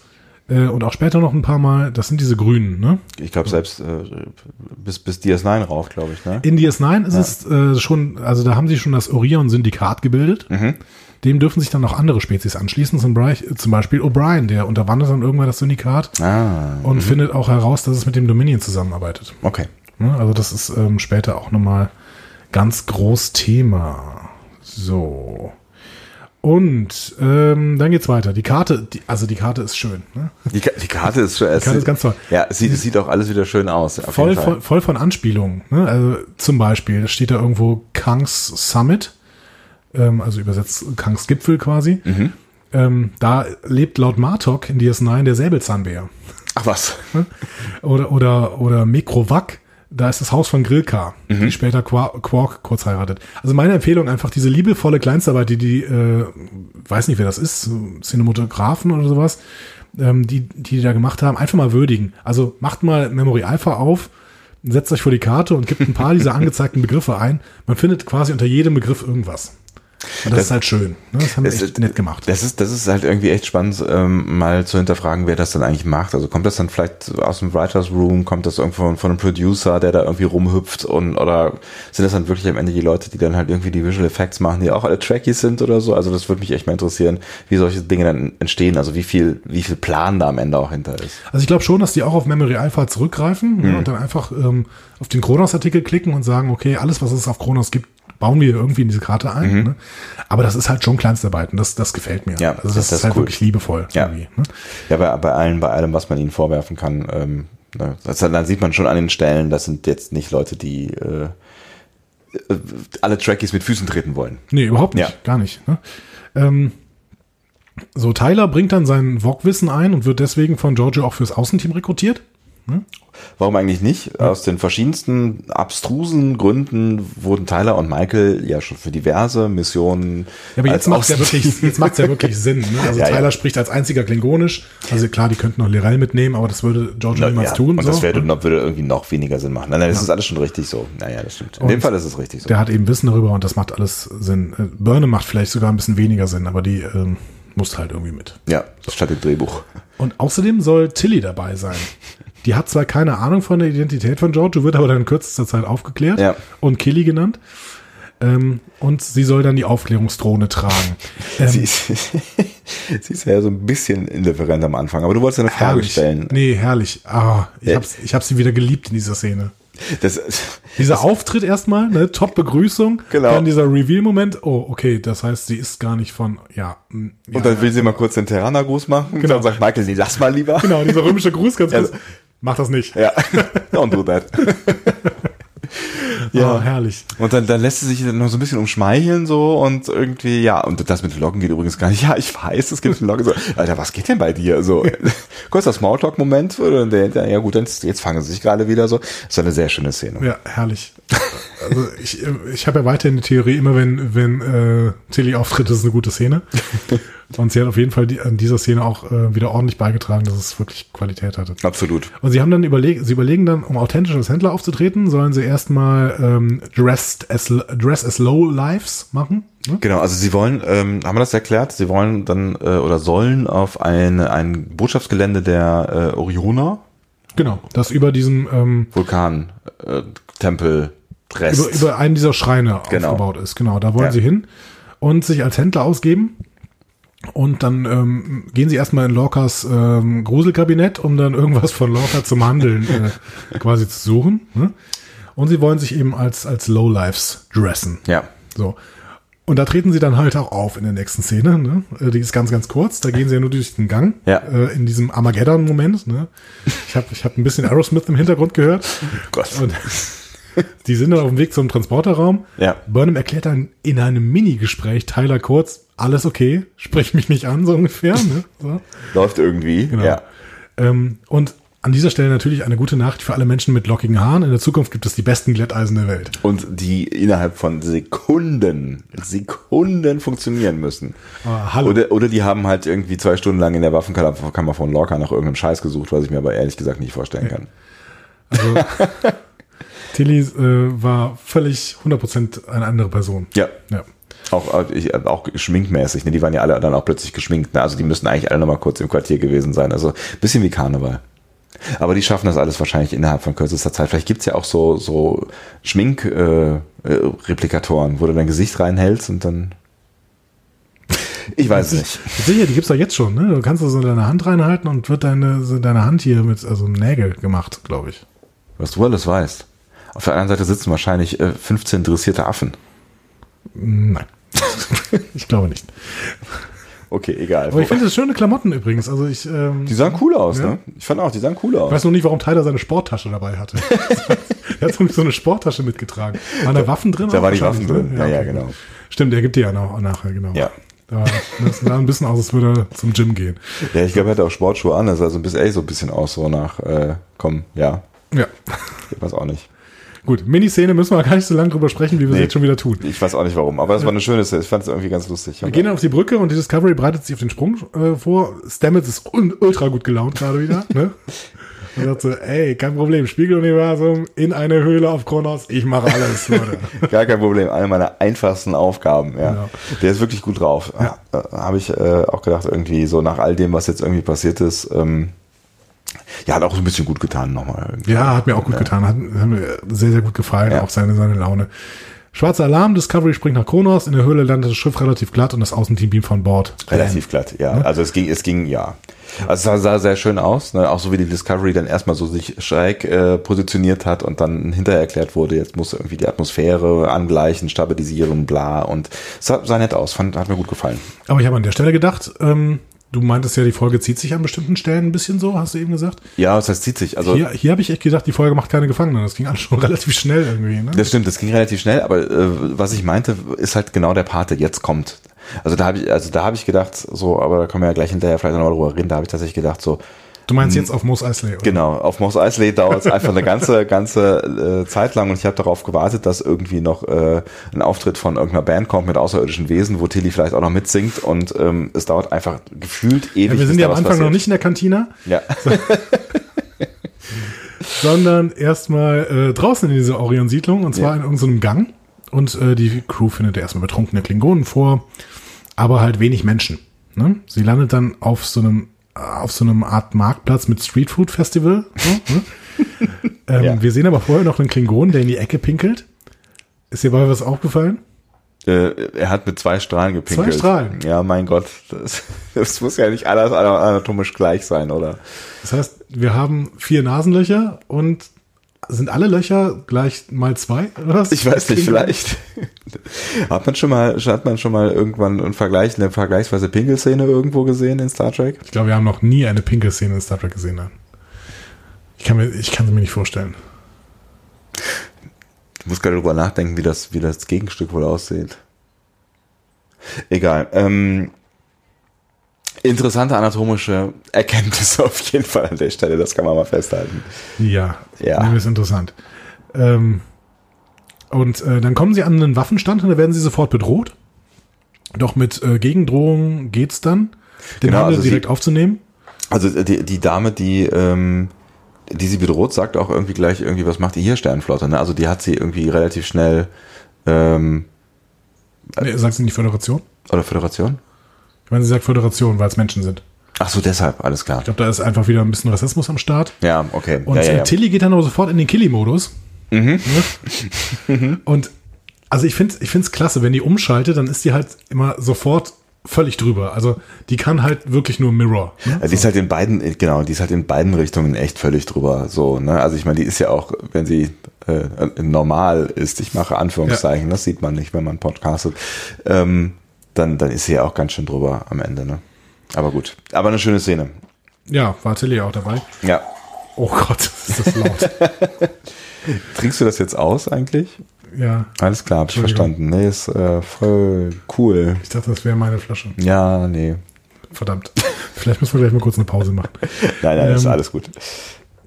äh, und auch später noch ein paar Mal. Das sind diese Grünen, ne? Ja. Ich glaube selbst äh, bis, bis DS9 rauf, glaube ich. Ne? In DS9 ist es äh, schon, also da haben sie schon das Orion-Syndikat gebildet. Mhm. Dem dürfen sich dann noch andere Spezies anschließen, zum, Bereich- zum Beispiel O'Brien, der unterwandert dann irgendwann das Syndikat Ah, und findet auch heraus, dass es mit dem Dominion zusammenarbeitet. okay. Ne? Also das ist ähm, später auch nochmal ganz groß Thema. So. Und ähm, dann geht's weiter. Die Karte, die, also die Karte ist schön. Ne? Die, die Karte ist schon. Die Karte ist ganz toll. Ja, es sieht, es sieht auch alles wieder schön aus. voll, voll, voll von Anspielungen. Ne? Also zum Beispiel steht da irgendwo Kangs Summit, ähm, also übersetzt Kangs Gipfel quasi. Mhm. Ähm, da lebt laut Martok in DS9 der Säbelzahnbär. Ach was. Oder, oder, oder Mikrovac, da ist das Haus von Grilka, Mhm. die später Quark, kurz heiratet. Also meine Empfehlung einfach diese liebevolle Kleinstarbeit, die die, äh, weiß nicht wer das ist, Cinematografen oder sowas, ähm, die, die die da gemacht haben, einfach mal würdigen. Also macht mal Memory Alpha auf, setzt euch vor die Karte und gibt ein paar dieser angezeigten Begriffe ein. Man findet quasi unter jedem Begriff irgendwas. Und das, Das- ist halt schön. Ne? Das haben wir echt ist- nett gemacht. Das ist, das ist halt irgendwie echt spannend, ähm, mal zu hinterfragen, wer das dann eigentlich macht. Also kommt das dann vielleicht aus dem Writers Room, kommt das irgendwo von, von einem Producer, der da irgendwie rumhüpft und oder sind das dann wirklich am Ende die Leute, die dann halt irgendwie die Visual Effects machen, die auch alle Trackies sind oder so? Also das würde mich echt mal interessieren, wie solche Dinge dann entstehen, also wie viel, wie viel Plan da am Ende auch hinter ist. Also ich glaube schon, dass die auch auf Memory Alpha zurückgreifen ne, und dann einfach ähm, auf den Kronos-Artikel klicken und sagen, okay, alles, was es auf Kronos gibt, bauen wir irgendwie in diese Karte ein. Ne? Aber das ist halt schon Kleinstarbeit und das, das gefällt mir. Ja, also das- das, ist halt cool. wirklich liebevoll. Ja. Ne? Ja, bei, bei allen, bei allem, was man ihnen vorwerfen kann, ähm, ne, das, dann sieht man schon an den Stellen, das sind jetzt nicht Leute, die äh, äh, alle Trackies mit Füßen treten wollen. Nee, überhaupt nicht. Ja. Gar nicht. Ne? Ähm, so, Tyler bringt dann sein VOG-Wissen ein und wird deswegen von Giorgio auch fürs Außenteam rekrutiert. Warum eigentlich nicht? Aus den verschiedensten abstrusen Gründen wurden Tyler und Michael ja schon für diverse Missionen. Ja, aber jetzt macht ja Außenteam- wirklich, jetzt macht's ja wirklich Sinn. Ne? Also Ja, ja. Tyler spricht als einziger Klingonisch. Also klar, die könnten noch Lirel mitnehmen, aber das würde Giorgio niemals ja, tun. Und so, das würde, ne? noch, würde irgendwie noch weniger Sinn machen. Nein, nein, das ist alles schon richtig so. Naja, das stimmt. In dem Und Fall ist es richtig so. Der hat eben Wissen darüber und das macht alles Sinn. Äh, Burnham macht vielleicht sogar ein bisschen weniger Sinn, aber die ähm, muss halt irgendwie mit. Ja, statt dem Drehbuch. Und außerdem soll Tilly dabei sein. Die hat zwar keine Ahnung von der Identität von Giorgio, wird aber dann in kürzester Zeit aufgeklärt Ja. und Killy genannt. Ähm, und sie soll dann die Aufklärungsdrohne tragen. Ähm, Sie ist, sie ist ja so ein bisschen indifferent am Anfang, aber du wolltest eine Frage herrlich. stellen. Nee, herrlich. Ah, ich, Ja. hab's, ich hab sie wieder geliebt in dieser Szene. Das, Dieser Auftritt erstmal, ne, Top-Begrüßung, Genau. dann dieser Reveal-Moment, oh, okay, das heißt, sie ist gar nicht von, ja. mm, ja und dann will sie mal kurz den Terraner-Gruß machen. Genau. Dann sagt Michael, nee, lass mal lieber. genau, dieser römische Gruß, ganz kurz. Ja. Mach das nicht. Ja, don't do that. Ja, herrlich. Und dann, dann lässt sie sich dann noch so ein bisschen umschmeicheln so und irgendwie, ja, und das mit Locken geht übrigens gar nicht. Ja, ich weiß, es gibt Locken. So, Alter, was geht denn bei dir? So, kurzer Smalltalk-Moment ja gut, jetzt, jetzt fangen sie sich gerade wieder so. Das war eine sehr schöne Szene. Ja, herrlich. Also ich, ich habe ja weiterhin die Theorie, immer wenn, wenn äh, Tilly auftritt, ist es eine gute Szene. Und sie hat auf jeden Fall die, an dieser Szene auch äh, wieder ordentlich beigetragen, dass es wirklich Qualität hatte. Absolut. Und sie haben dann überlegt, sie überlegen dann, um authentisch als Händler aufzutreten, sollen sie erstmal ähm, dressed as, Dress as Low Lives machen. Ne? Genau, also sie wollen, ähm, haben wir das erklärt? Sie wollen dann äh, oder sollen auf ein, ein Botschaftsgelände der äh, Orioner, Genau, das über diesem ähm, Vulkan, äh, Tempel, Rest. über, über einen dieser Schreine Genau. aufgebaut ist. Genau, da wollen Ja. sie hin und sich als Händler ausgeben. Und dann ähm, gehen sie erstmal in Lorcas ähm, Gruselkabinett, um dann irgendwas von Lorca zum Handeln äh, quasi zu suchen. Ne? Und sie wollen sich eben als, als Lowlifes dressen. ja. So. Und da treten sie dann halt auch auf in der nächsten Szene. Ne? Äh, Die ist ganz, ganz kurz. Da gehen sie ja nur durch den Gang. Ja. Äh, in diesem Armageddon-Moment. Ne? Ich habe ich hab ein bisschen Aerosmith im Hintergrund gehört. Gott. Und die sind dann auf dem Weg zum Transporterraum. Ja. Burnham erklärt dann in einem Mini-Gespräch Tyler kurz, alles okay, sprich mich nicht an, so ungefähr. Ne? So. Läuft irgendwie. Genau. Ja. Ähm, und an dieser Stelle natürlich eine gute Nachricht für alle Menschen mit lockigen Haaren. In der Zukunft gibt es die besten Glätteisen der Welt. Und die innerhalb von Sekunden, Sekunden funktionieren müssen. Ah, hallo. Oder, oder die haben halt irgendwie zwei Stunden lang in der Waffenkammer von Lorca nach irgendeinem Scheiß gesucht, was ich mir aber ehrlich gesagt nicht vorstellen kann. Also, Tilly äh, war völlig 100% eine andere Person. Ja. Ja. Auch, äh, ich, auch schminkmäßig, ne? Die waren ja alle dann auch plötzlich geschminkt, ne? Also die müssten eigentlich alle nochmal kurz im Quartier gewesen sein. Also bisschen wie Karneval. Aber die schaffen das alles wahrscheinlich innerhalb von kürzester Zeit. Vielleicht gibt's ja auch so, so Schmink-Replikatoren, äh, Replikatoren, wo du dein Gesicht reinhältst und dann. Ich weiß es nicht. Sicher, die gibt's doch jetzt schon, ne? Du kannst also deine Hand reinhalten und wird deine, deine Hand hier mit, also Nägel gemacht, glaube ich. Was du alles weißt. Auf der anderen Seite sitzen wahrscheinlich äh, 15 dressierte Affen. Nein. ich glaube nicht. Okay, egal. Aber ich finde das schöne Klamotten übrigens. Also ich, ähm, die sahen cool aus, Ja. ne? Ich fand auch, die sahen cool aus. ich weiß noch nicht, warum Tyler seine Sporttasche dabei hatte. er hat so eine Sporttasche mitgetragen. Waren da Waffen drin? Da waren die Waffen drin. ne? Ja, ja, okay. genau. Stimmt, der gibt die ja noch, nachher, genau. Ja. Da, das sah ein bisschen aus, als würde er zum Gym gehen. Ja, ich glaube, er hatte auch Sportschuhe an. Das sah so ein bisschen, ey, so ein bisschen aus, so nach, äh, komm, ja, Ja. ich weiß auch nicht. Gut, Miniszene müssen wir gar nicht so lange drüber sprechen, wie wir es Nee. jetzt schon wieder tun. Ich weiß auch nicht warum, aber das war eine schöne Szene. Ich fand es irgendwie ganz lustig. Wir gehen dann auf die Brücke und die Discovery bereitet sich auf den Sprung äh, vor. Stamets ist ultra gut gelaunt gerade wieder. Ne? Und sagt so, ey, kein Problem, Spiegeluniversum in eine Höhle auf Kronos, ich mache alles, Leute. Gar kein Problem. Eine meiner einfachsten Aufgaben. Ja. Genau. Der ist wirklich gut drauf. Ja. Äh, Habe ich äh, auch gedacht, irgendwie so nach all dem, was jetzt irgendwie passiert ist. Ähm, ja, hat auch so ein bisschen gut getan nochmal. irgendwie. Ja, hat mir auch gut getan, hat, hat mir sehr, sehr gut gefallen, Ja. auch seine, seine Laune. Schwarzer Alarm, Discovery springt nach Kronos, in der Höhle landet das Schiff relativ glatt und das Außenteam beamt von Bord. Relativ glatt, ja. Also es ging, es ging, ja. Also es sah, sah sehr schön aus, ne? auch so wie die Discovery dann erstmal so sich schräg äh, positioniert hat und dann hinterher erklärt wurde, jetzt muss irgendwie die Atmosphäre angleichen, stabilisieren, bla und es sah, sah nett aus, fand, hat mir gut gefallen. Aber ich habe an der Stelle gedacht, ähm, du meintest ja, die Folge zieht sich an bestimmten Stellen ein bisschen so, hast du eben gesagt. Ja, das heißt, zieht sich. Also Hier, hier habe ich echt gedacht, die Folge macht keine Gefangenen. Das ging alles schon relativ schnell irgendwie. Ne? Das stimmt, das ging relativ schnell, aber äh, was ich meinte, ist halt genau der Part, der jetzt kommt. Also da habe ich, also da habe ich gedacht, so, aber da können wir ja gleich hinterher vielleicht nochmal drüber reden, da habe ich tatsächlich gedacht, so, Du meinst jetzt auf Mos Eisley, oder? genau, auf Mos Eisley dauert es einfach eine ganze, ganze äh, Zeit lang und ich habe darauf gewartet, dass irgendwie noch äh, ein Auftritt von irgendeiner Band kommt mit außerirdischen Wesen, wo Tilly vielleicht auch noch mitsingt und ähm, es dauert einfach gefühlt ewig. Ja, wir sind ja am Anfang passiert. noch nicht in der Kantina, Ja, sondern erstmal äh, draußen in dieser Orion-Siedlung und zwar Ja. in irgendeinem Gang. Und äh, die Crew findet erstmal betrunkene Klingonen vor, aber halt wenig Menschen. Ne? Sie landet dann auf so einem auf so einem Art Marktplatz mit Streetfood Festival. So, ne? ähm, Ja. Wir sehen aber vorher noch einen Klingon, der in die Ecke pinkelt. Ist dir dabei was aufgefallen? äh, er hat mit zwei Strahlen gepinkelt. Zwei Strahlen? Ja, mein Gott, das, das muss ja nicht alles anatomisch gleich sein, oder? Das heißt, wir haben vier Nasenlöcher und sind alle Löcher gleich mal zwei? Oder was? Ich weiß nicht, vielleicht. hat man schon mal, hat man schon mal irgendwann einen Vergleich, eine vergleichsweise Pinkelszene irgendwo gesehen in Star Trek? Ich glaube, wir haben noch nie eine Pinkelszene in Star Trek gesehen. Nein. Ich kann mir, ich kann sie mir nicht vorstellen. Ich muss gerade drüber nachdenken, wie das, wie das Gegenstück wohl aussieht. Egal. Ähm, interessante anatomische Erkenntnisse auf jeden Fall an der Stelle, das kann man mal festhalten. Ja, Ja. wir es interessant. Ähm, und äh, dann kommen sie an einen Waffenstand und da werden sie sofort bedroht. Doch mit äh, Gegendrohungen geht's dann, den Genau, Handel also sie- direkt aufzunehmen. Also die, die Dame, die, ähm, die sie bedroht, sagt auch irgendwie gleich irgendwie, was macht ihr hier Sternflotte? Ne? Also die hat sie irgendwie relativ schnell ähm, Nee, sagt sie nicht Föderation? oder Föderation? Ich meine, sie sagt Föderation, weil es Menschen sind. Ach so, deshalb, alles klar. Ich glaube, da ist einfach wieder ein bisschen Rassismus am Start. Ja, okay. Und ja, ja, äh, ja. Tilly geht dann aber sofort in den Killy-Modus. Ne? Und also ich finde es klasse, wenn die umschaltet, dann ist die halt immer sofort völlig drüber. Also die kann halt wirklich nur Mirror. Ne? Ja, die ist halt in beiden, genau, die ist halt in beiden Richtungen echt völlig drüber. So, ne? Also ich meine, die ist ja auch, wenn sie äh, normal ist, ich mache Anführungszeichen, das sieht man nicht, wenn man podcastet, ähm, dann, dann ist sie ja auch ganz schön drüber am Ende, ne? Aber gut. Aber eine schöne Szene. Ja, war Tilly auch dabei. Ja. Oh Gott, ist das laut. Trinkst du das jetzt aus eigentlich? ja, Alles klar, hab ich verstanden. Nee, ist äh, voll cool. ich dachte, das wäre meine Flasche. Ja, nee. Verdammt. Vielleicht müssen wir gleich mal kurz eine Pause machen. Nein, nein, ist Ähm, alles gut.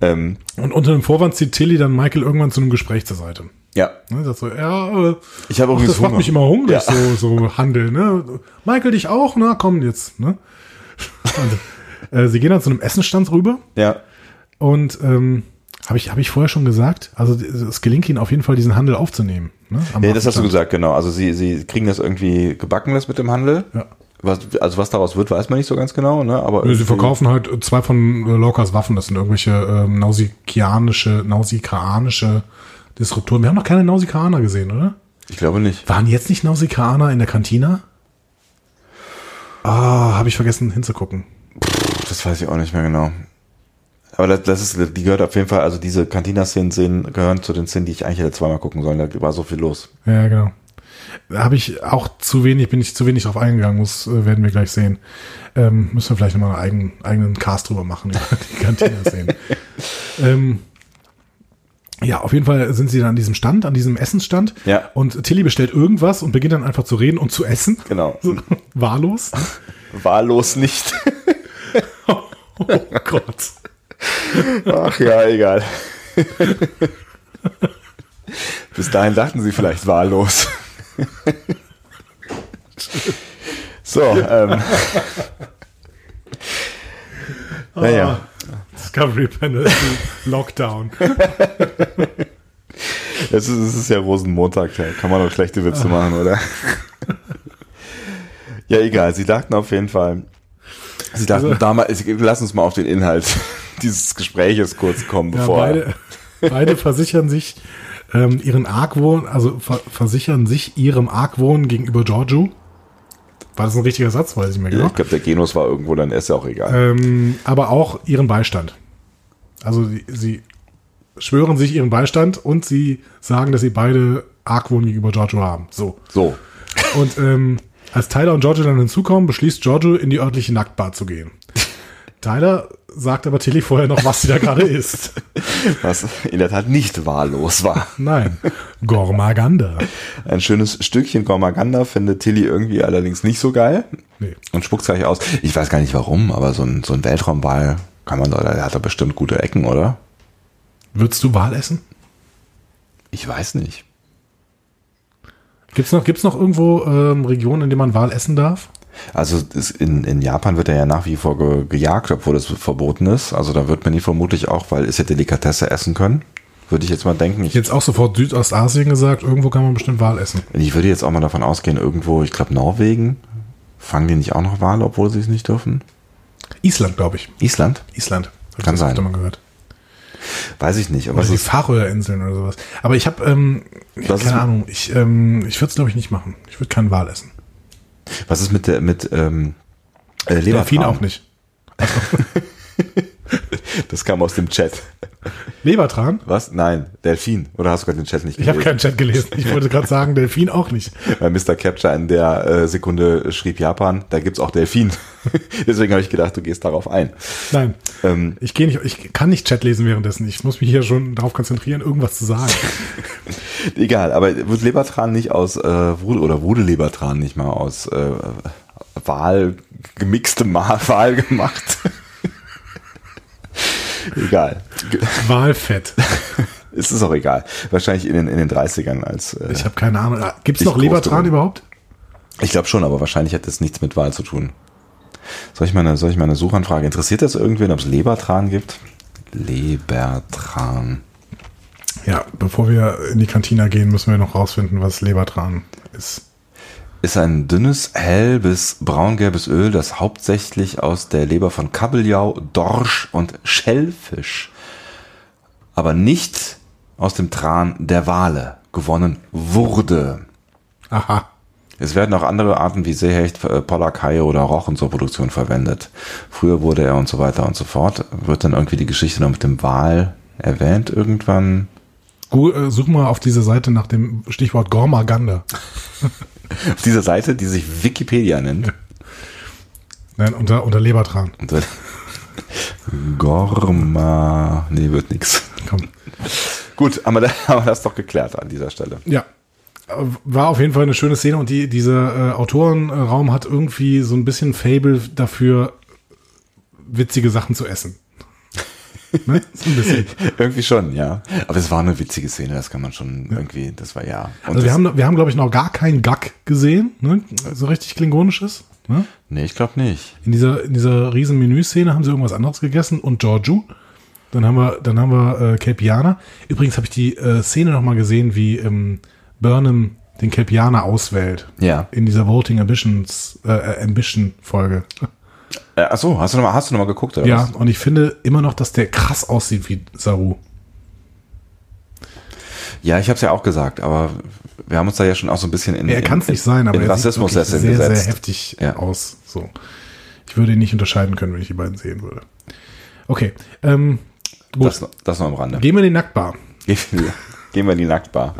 Ähm, Und unter dem Vorwand zieht Tilly dann Michael irgendwann zu einem Gespräch zur Seite. ja. Ne, so, ja, äh, Ich habe ach, übrigens das macht Hunger. mich immer hungrig, Ja. so, so Handel, ne? Michael, dich auch? Na, komm jetzt, ne? Und, äh, sie gehen dann zu einem Essenstand rüber Ja. und ähm, habe ich, hab ich vorher schon gesagt, also es gelingt ihnen auf jeden Fall, diesen Handel aufzunehmen. Ne? Am Ja, das hast du gesagt, genau. Also sie, sie kriegen das irgendwie gebacken, das mit dem Handel. Ja. Was, also was daraus wird, weiß man nicht so ganz genau, ne? Aber Sie verkaufen halt zwei von äh, Lorcas Waffen, das sind irgendwelche ähm, nausikanische, nausikaanische Disruptoren. Wir haben noch keine Nausikaaner gesehen, oder? Ich glaube nicht. Waren jetzt nicht Nausikaaner in der Kantina? Ah, habe ich vergessen hinzugucken. Das weiß ich auch nicht mehr genau. Aber das, das ist, die gehört auf jeden Fall, also diese Cantina-Szenen sehen, gehören zu den Szenen, die ich eigentlich hätte zweimal gucken sollen. Da war so viel los. Ja, genau. Da habe ich auch zu wenig, bin ich zu wenig drauf eingegangen, muss, äh, werden wir gleich sehen. Ähm, müssen wir vielleicht nochmal einen eigenen, eigenen Cast drüber machen, über die Kantina-Szenen. ähm, ja, auf jeden Fall sind sie dann an diesem Stand, an diesem Essensstand. Ja. Und Tilly bestellt irgendwas und beginnt dann einfach zu reden und zu essen. Genau. So, wahllos. Wahllos nicht. Oh Gott. Ach ja, egal. Bis dahin dachten sie vielleicht wahllos. So, ähm. Naja. Discovery Penalty Lockdown. Es ist, es ist ja Rosenmontag, da kann man doch schlechte Witze machen, oder? ja, egal. Sie dachten auf jeden Fall. Sie dachten Also- damals, lass uns mal auf den Inhalt dieses Gespräches kurz kommen, Ja, bevor. beide, beide versichern sich ähm, ihren Argwohn, also ver versichern sich ihrem Argwohn gegenüber Giorgio. War das ein richtiger Satz? Weiß ich nicht mehr Ja, genau. ich glaube, der Genus war irgendwo, dann ist ja auch egal. Ähm, aber auch ihren Beistand. Also sie, sie schwören sich ihren Beistand und sie sagen, dass sie beide Argwohn gegenüber Giorgio haben. So. So. Und ähm, als Tyler und Giorgio dann hinzukommen, beschließt Giorgio, in die örtliche Nacktbar zu gehen. Tyler sagt aber Tilly vorher noch, was sie da gerade isst. Was in der Tat nicht wahllos war. Nein, Gormaganda. Ein schönes Stückchen Gormaganda findet Tilly irgendwie allerdings nicht so geil Nee. und spuckt gleich aus. Ich weiß gar nicht warum, aber so ein, so ein Weltraumwal kann man da, der hat da bestimmt gute Ecken, oder? Würdest du Wal essen? Ich weiß nicht. Gibt's noch, gibt's noch irgendwo ähm, Regionen, in denen man Wal essen darf? Also in, in Japan wird er ja nach wie vor ge, gejagt, obwohl es verboten ist. Also da wird man ihn vermutlich auch, weil es ja Delikatesse essen können. Würde ich jetzt mal denken. Ich, Jetzt auch sofort Südostasien gesagt, irgendwo kann man bestimmt Wal essen. ich würde jetzt auch mal davon ausgehen, irgendwo, ich glaube Norwegen, fangen die nicht auch noch Wale, obwohl sie es nicht dürfen? Island, glaube ich. Island? Island. Hab ich Kann das sein. Mal gehört. Weiß ich nicht. Aber Oder die Färöerinseln oder sowas. Aber ich habe, ähm, keine Ahnung, ich, ähm, ich würde es glaube ich nicht machen. Ich würde keinen Wal essen. Was ist mit der mit ähm, äh, Delfin Lebertran? auch nicht. Das kam aus dem Chat. Lebertran? Was? Nein, Delfin. Oder hast du gerade den Chat nicht Ich habe keinen Chat gelesen. Ich wollte gerade sagen, Delfin auch nicht. Weil Mr. Capture in der äh, Sekunde schrieb Japan, da gibt's auch Delfin. Deswegen habe ich gedacht, du gehst darauf ein. Nein, Ähm, ich gehe nicht, ich kann nicht Chat lesen währenddessen. Ich muss mich hier schon darauf konzentrieren, irgendwas zu sagen. egal, aber wird Lebertran nicht aus, äh, wurde, oder wurde Lebertran nicht mal aus äh, Wahl, gemixtem Ma- Wahl gemacht? Egal. Wahlfett. Es ist auch egal. Wahrscheinlich in den, in den 30ern als. Äh, Ich habe keine Ahnung. Gibt es noch Lebertran überhaupt? Ich glaube schon, aber wahrscheinlich hat das nichts mit Wahl zu tun. Soll ich meine, soll ich meine Suchanfrage? Interessiert das irgendwen, ob es Lebertran gibt? Lebertran. Ja, bevor wir in die Kantina gehen, müssen wir noch rausfinden, was Lebertran ist. Ist ein dünnes, hell bis braungelbes Öl, das hauptsächlich aus der Leber von Kabeljau, Dorsch und Schellfisch, aber nicht aus dem Tran der Wale gewonnen wurde. Aha. Es werden auch andere Arten wie Seehecht, äh, Pollakai oder Rochen zur Produktion verwendet. Früher wurde er und so weiter und so fort. Wird dann irgendwie die Geschichte noch mit dem Wal erwähnt irgendwann? Äh, Such mal auf dieser Seite nach dem Stichwort Gormaganda. Auf dieser Seite, die sich Wikipedia nennt. Nein, unter, unter Lebertran. Dann- Gorma. Nee, wird nix. Komm. Gut, haben wir, da, haben wir das doch geklärt an dieser Stelle. Ja. War auf jeden Fall eine schöne Szene und die, dieser äh, Autorenraum hat irgendwie so ein bisschen Fable dafür, witzige Sachen zu essen. Ne? So ein bisschen. Irgendwie schon, ja. Aber es war eine witzige Szene, das kann man schon irgendwie, das war ja. Und Also wir haben, wir haben glaube ich, noch gar keinen Gag gesehen, ne? so richtig klingonisches. Ne? nee, ich glaube nicht. In dieser, in dieser riesen Menüszene haben sie irgendwas anderes gegessen und Giorgio. Dann haben wir, dann haben wir äh, Kelpianer. Übrigens habe ich die äh, Szene noch mal gesehen, wie ähm, Burnham den Kelpianer auswählt. Ja. In dieser Voting Ambitions, äh, äh, Ambition Folge. Äh, ach so, hast du noch mal, hast du noch mal geguckt, oder Ja, was? und ich finde immer noch, dass der krass aussieht wie Saru. Ja, ich habe es ja auch gesagt, aber wir haben uns da ja schon auch so ein bisschen in, Er kann es nicht sein, aber in er Rassismus sieht sehr, sehr heftig Ja. aus. So. Ich würde ihn nicht unterscheiden können, wenn ich die beiden sehen würde. Okay, ähm, gut. Das, das noch am Rande. Gehen wir in die Nacktbar. Gehen wir, gehen wir in die Nacktbar.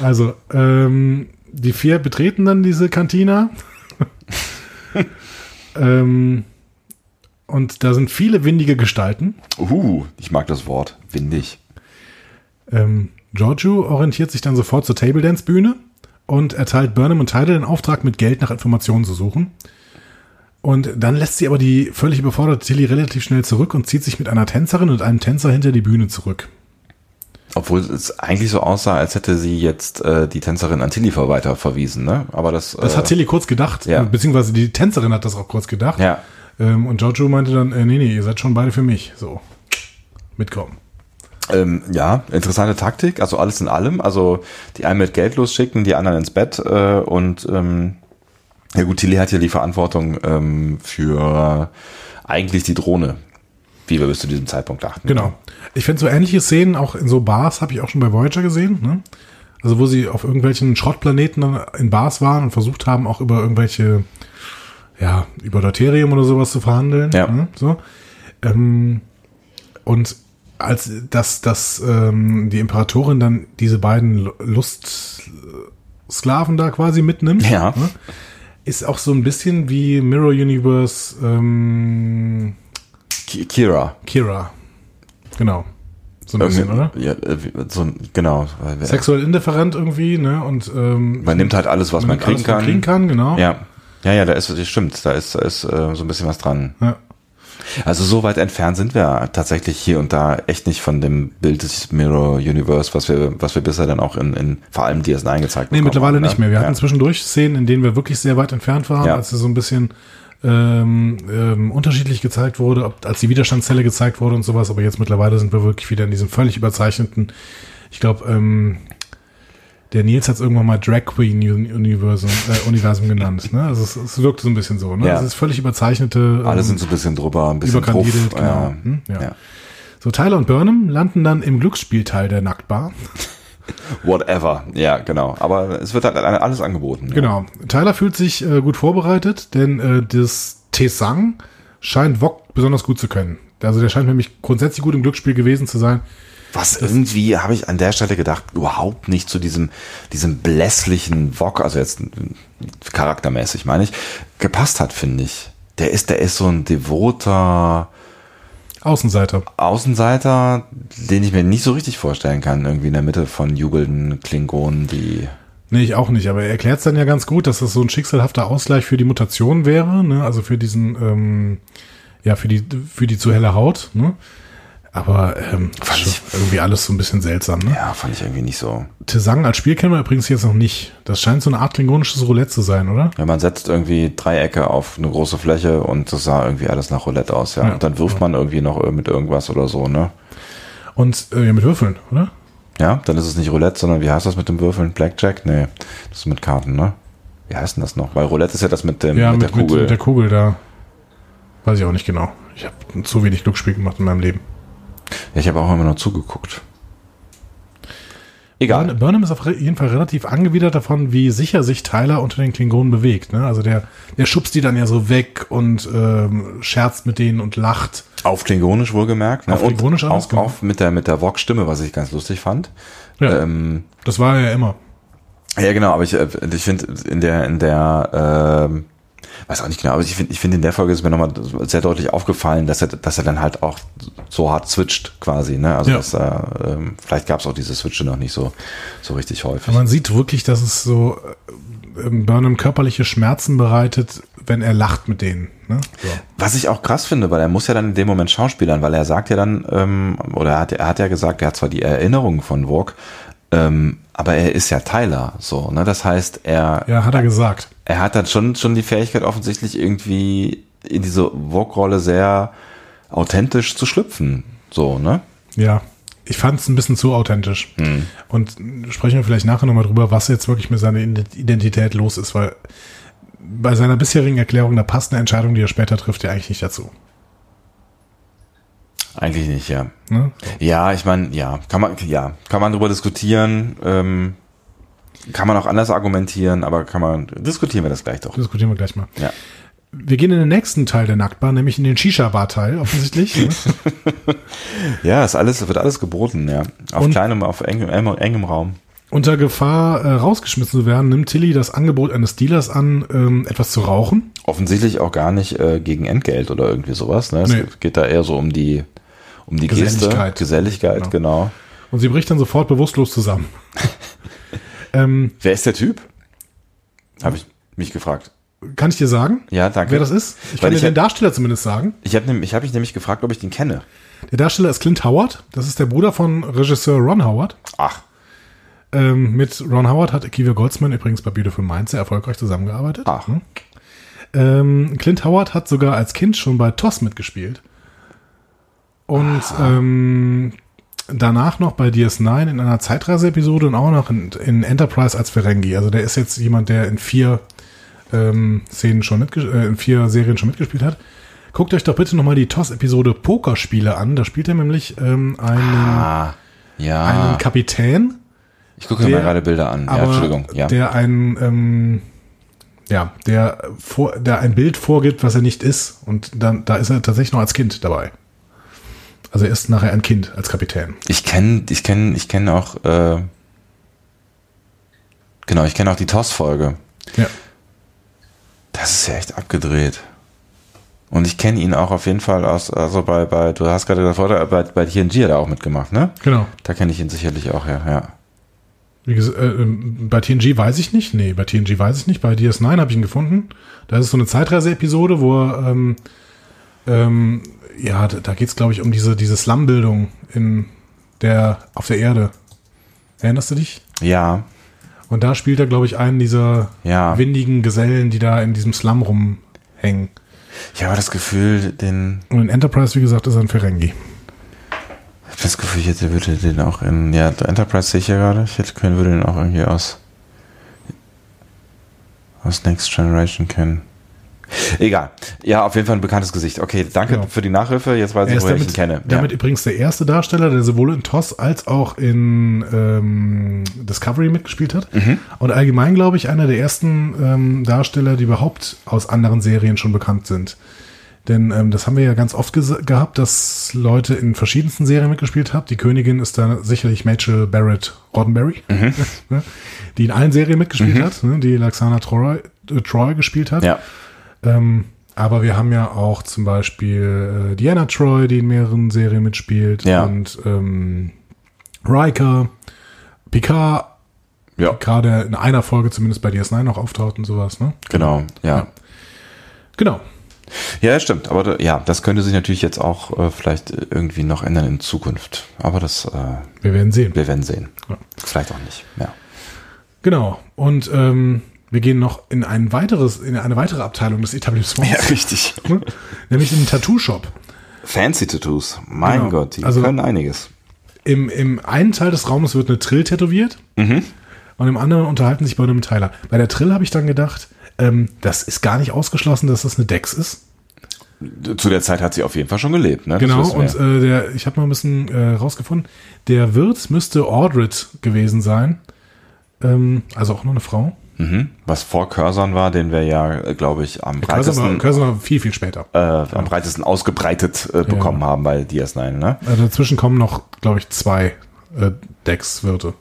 Also, ähm, die vier betreten dann diese Kantina. ähm, und da sind viele windige Gestalten. Uh, ich mag das Wort. Windig. Ähm, Giorgio orientiert sich dann sofort zur Table Dance Bühne und erteilt Burnham und Tyler den Auftrag, mit Geld nach Informationen zu suchen. Und dann lässt sie aber die völlig überforderte Tilly relativ schnell zurück und zieht sich mit einer Tänzerin und einem Tänzer hinter die Bühne zurück. Obwohl es eigentlich so aussah, als hätte sie jetzt äh, die Tänzerin an Tilly weiter verwiesen, ne? Aber das. Das äh, hat Tilly kurz gedacht, ja. äh, beziehungsweise die Tänzerin hat das auch kurz gedacht. Ja. Ähm, und Giorgio meinte dann, äh, nee, nee, ihr seid schon beide für mich. So, mitkommen. Ähm, ja, interessante Taktik, also alles in allem. Also die einen mit Geld losschicken, die anderen ins Bett äh, und ähm, ja gut, Tilly hat ja die Verantwortung ähm, für eigentlich die Drohne, wie wir bis zu diesem Zeitpunkt dachten. Genau. Ich finde so ähnliche Szenen auch in so Bars, habe ich auch schon bei Voyager gesehen. Ne? Also wo sie auf irgendwelchen Schrottplaneten in Bars waren und versucht haben, auch über irgendwelche, ja, über Deuterium oder sowas zu verhandeln. Ja. Ne? So. Ähm, und als das, das, ähm, die Imperatorin dann diese beiden Lu- Lustsklaven da quasi mitnimmt, Ja. ne? ist auch so ein bisschen wie Mirror Universe ähm, Kira. Kira. Genau. So ein bisschen, oder? Ja, äh, so, ein- genau. wir- Sexuell indifferent irgendwie, ne? Und ähm, Man nimmt halt alles, was man, nimmt kriegen, alles, kann. kriegen kann, genau. Ja. Ja, ja, da ist, das stimmt, da ist, da ist äh, so ein bisschen was dran. Ja. Also so weit entfernt sind wir tatsächlich hier und da echt nicht von dem Bild des Mirror Universe, was wir, was wir bisher dann auch in, in vor allem DS9 gezeigt Nee, bekommen mittlerweile haben, nicht ne? mehr. Wir ja. hatten zwischendurch Szenen, in denen wir wirklich sehr weit entfernt waren, Ja. als es so ein bisschen ähm, ähm, unterschiedlich gezeigt wurde, ob, als die Widerstandszelle gezeigt wurde und sowas, aber jetzt mittlerweile sind wir wirklich wieder in diesem völlig überzeichneten, ich glaube, ähm, der Nils hat es irgendwann mal Drag Queen Uni- Universum, äh, Universum genannt. Ne? Also es, es wirkt so ein bisschen so. Ne? Ja. Es ist völlig überzeichnete. Alle ähm, sind so ein bisschen drüber, ein bisschen drauf. genau. Ja. Hm, ja. Ja. So, Tyler und Burnham landen dann im Glücksspielteil der Nacktbar. Whatever. Ja, genau. Aber es wird halt alles angeboten. ja. Genau. Tyler fühlt sich äh, gut vorbereitet, denn äh, das Tesang scheint Wok besonders gut zu können. Also der scheint nämlich grundsätzlich gut im Glücksspiel gewesen zu sein. Was irgendwie, habe ich an der Stelle gedacht, überhaupt nicht zu diesem, diesem blässlichen Wok, also jetzt charaktermäßig meine ich, gepasst hat, finde ich. Der ist, der ist so ein devoter Außenseiter. Außenseiter, den ich mir nicht so richtig vorstellen kann, irgendwie in der Mitte von jubelnden Klingonen, die. Nee, ich auch nicht, aber er erklärt es dann ja ganz gut, dass das so ein schicksalhafter Ausgleich für die Mutation wäre, ne? also für diesen, ähm, ja, für die, für die zu helle Haut, ne? Aber ähm, fand ich irgendwie alles so ein bisschen seltsam, ne? Ja, fand ich irgendwie nicht so. Tesang als Spiel kennen wir übrigens jetzt noch nicht. Das scheint so eine Art klingonisches Roulette zu sein, oder? Ja, man setzt irgendwie Dreiecke auf eine große Fläche und das sah irgendwie alles nach Roulette aus, ja. ja und dann wirft man irgendwie noch mit irgendwas oder so, ne? Und äh, ja, mit Würfeln, oder? Ja, dann ist es nicht Roulette, sondern wie heißt das mit dem Würfeln? Blackjack? Nee, das ist mit Karten, ne? Wie heißt denn das noch? Weil Roulette ist ja das mit, dem, ja, mit, mit der Kugel. Mit, mit der Kugel da. Weiß ich auch nicht genau. Ich habe zu wenig Glücksspiel gemacht in meinem Leben. Ja, ich habe auch immer noch zugeguckt. Egal. Burnham ist auf jeden Fall relativ angewidert davon, wie sicher sich Tyler unter den Klingonen bewegt. Ne? Also der, der schubst die dann ja so weg und ähm, scherzt mit denen und lacht. Auf Klingonisch wohlgemerkt. Ne? Auf Klingonisch auch, genau. auch mit der, mit der Vox-Stimme, was ich ganz lustig fand. Ja, ähm, das war ja immer. Ja, genau, aber ich, äh, ich finde in der, in der ähm, weiß auch nicht genau, aber ich finde, ich finde in der Folge ist mir nochmal sehr deutlich aufgefallen, dass er, dass er dann halt auch so hart switcht quasi, ne? Also ja. dass er, ähm, vielleicht gab es auch diese Switche noch nicht so, so richtig häufig. man sieht wirklich, dass es so äh, Burnham körperliche Schmerzen bereitet, wenn er lacht mit denen. Ne? So. Was ich auch krass finde, weil er muss ja dann in dem Moment schauspielern, weil er sagt ja dann, ähm, oder er hat, er hat ja gesagt, er hat zwar die Erinnerungen von Vogue, ähm, aber er ist ja Tyler, so, ne? Das heißt, er. Ja, hat er gesagt. Er hat dann schon, schon die Fähigkeit, offensichtlich irgendwie in diese Vogue-Rolle sehr authentisch zu schlüpfen, so, ne? Ja. Ich fand es ein bisschen zu authentisch. Hm. Und sprechen wir vielleicht nachher nochmal drüber, was jetzt wirklich mit seiner Identität los ist, weil bei seiner bisherigen Erklärung, da passt eine Entscheidung, die er später trifft, ja eigentlich nicht dazu. Eigentlich nicht, ja. Ne? Ja, ich meine, ja, kann man, ja, kann man darüber diskutieren. Ähm, kann man auch anders argumentieren, aber kann man, diskutieren wir das gleich doch. Diskutieren wir gleich mal. Ja. Wir gehen in den nächsten Teil der Nacktbahn, nämlich in den Shisha-Bar-Teil, offensichtlich. ne? ja, ist alles, wird alles geboten, ja. Auf Und kleinem, auf engem, engem Raum. Unter Gefahr, äh, rausgeschmissen zu werden, nimmt Tilly das Angebot eines Dealers an, ähm, etwas zu rauchen. Offensichtlich auch gar nicht äh, gegen Entgelt oder irgendwie sowas. Ne? Es nee. geht da eher so um die um die Geselligkeit. Geste, Geselligkeit, genau. genau. Und sie bricht dann sofort bewusstlos zusammen. ähm, Wer ist der Typ? Habe ich mich gefragt. Kann ich dir sagen? Ja, danke. Wer das ist? Ich Weil kann ich dir den Darsteller zumindest sagen. Ich habe ich hab mich nämlich gefragt, ob ich den kenne. Der Darsteller ist Clint Howard. Das ist der Bruder von Regisseur Ron Howard. Ach. Ähm, mit Ron Howard hat Akiva Goldsman übrigens bei Beautiful Minds sehr erfolgreich zusammengearbeitet. Ach. Hm. Ähm, Clint Howard hat sogar als Kind schon bei TOS mitgespielt. Und ähm, danach noch bei DS9 in einer Zeitreise-Episode und auch noch in, in, Enterprise als Ferengi. Also der ist jetzt jemand, der in vier ähm, Szenen schon äh, in vier Serien schon mitgespielt hat. Guckt euch doch bitte nochmal die TOS-Episode Pokerspiele an. Da spielt er nämlich ähm, einen, ah, ja. einen Kapitän. Ich gucke mir gerade Bilder an. Ja, Entschuldigung. Ja. Der ein ähm, ja, der, vor, der ein Bild vorgibt, was er nicht ist. Und dann, da ist er tatsächlich noch als Kind dabei. Also er ist nachher ein Kind als Kapitän. Ich kenne, ich kenne, ich kenne auch, äh, genau, ich kenne auch die TOS-Folge. Ja. Das ist ja echt abgedreht. Und ich kenne ihn auch auf jeden Fall aus, also bei, bei, du hast gerade davor, bei, bei TNG hat er auch mitgemacht, ne? Genau. Da kenne ich ihn sicherlich auch, ja, ja. Wie gesagt, äh, ähm, bei TNG weiß ich nicht. Nee, bei TNG weiß ich nicht. Bei DS9 habe ich ihn gefunden. Da ist so eine Zeitreise-Episode, wo er ähm, ähm, ja, da, geht es, glaube ich, um diese, diese Slum-Bildung in der, auf der Erde. Erinnerst du dich? Ja. Und da spielt er, glaube ich, einen dieser ja. windigen Gesellen, die da in diesem Slum rumhängen. Ich habe das Gefühl, den. Und in Enterprise, wie gesagt, ist er ein Ferengi. Ich habe das Gefühl, ich hätte, würde den auch in. Ja, Enterprise sehe ich ja gerade. Ich hätte können, würde den auch irgendwie aus. aus Next Generation kennen. Egal. Ja, auf jeden Fall ein bekanntes Gesicht. Okay, danke genau. für die Nachhilfe. Jetzt weiß ich, woher damit, ich ihn kenne. Damit ja. übrigens der erste Darsteller, der sowohl in TOS als auch in ähm, Discovery mitgespielt hat. Mhm. Und allgemein, glaube ich, einer der ersten ähm, Darsteller, die überhaupt aus anderen Serien schon bekannt sind. Denn ähm, das haben wir ja ganz oft gehabt, dass Leute in verschiedensten Serien mitgespielt haben. Die Königin ist da sicherlich Rachel Barrett Roddenberry, mhm. Ne, die in allen Serien mitgespielt mhm. hat, ne? die Laxana Troy, äh, Troy gespielt hat. Ja. Ähm, aber wir haben ja auch zum Beispiel äh, Diana Troy, die in mehreren Serien mitspielt. Ja. Und ähm, Riker, Picard, ja. gerade in einer Folge zumindest bei DS9 noch auftaucht und sowas. Ne? Genau, ja. ja. Genau. Ja, stimmt. Aber da, ja, das könnte sich natürlich jetzt auch äh, vielleicht irgendwie noch ändern in Zukunft. Aber das. Äh, wir werden sehen. Wir werden sehen. Ja. Vielleicht auch nicht. Ja. Genau. Und ähm, wir gehen noch in ein weiteres, in eine weitere Abteilung des Etablissements. Ja, richtig. Nämlich in den Tattoo-Shop. Fancy Tattoos. Mein genau. Gott, die also können einiges. Im, Im einen Teil des Raumes wird eine Trill tätowiert. Mhm. Und im anderen unterhalten sich bei einem Tyler. Bei der Trill habe ich dann gedacht, ähm, das ist gar nicht ausgeschlossen, dass das eine Dex ist. Zu der Zeit hat sie auf jeden Fall schon gelebt, ne? Genau, und äh, der, ich habe mal ein bisschen äh, rausgefunden, der Wirt müsste Ordred gewesen sein. Ähm, also auch nur eine Frau. Mhm. Was vor Curzon war, den wir ja, glaube ich, am breitesten, war, Curzon war viel, viel später. Äh, ja. Am breitesten ausgebreitet äh, bekommen ja. haben bei DS9, ne? Also dazwischen kommen noch, glaube ich, zwei äh, Decks-Wirte.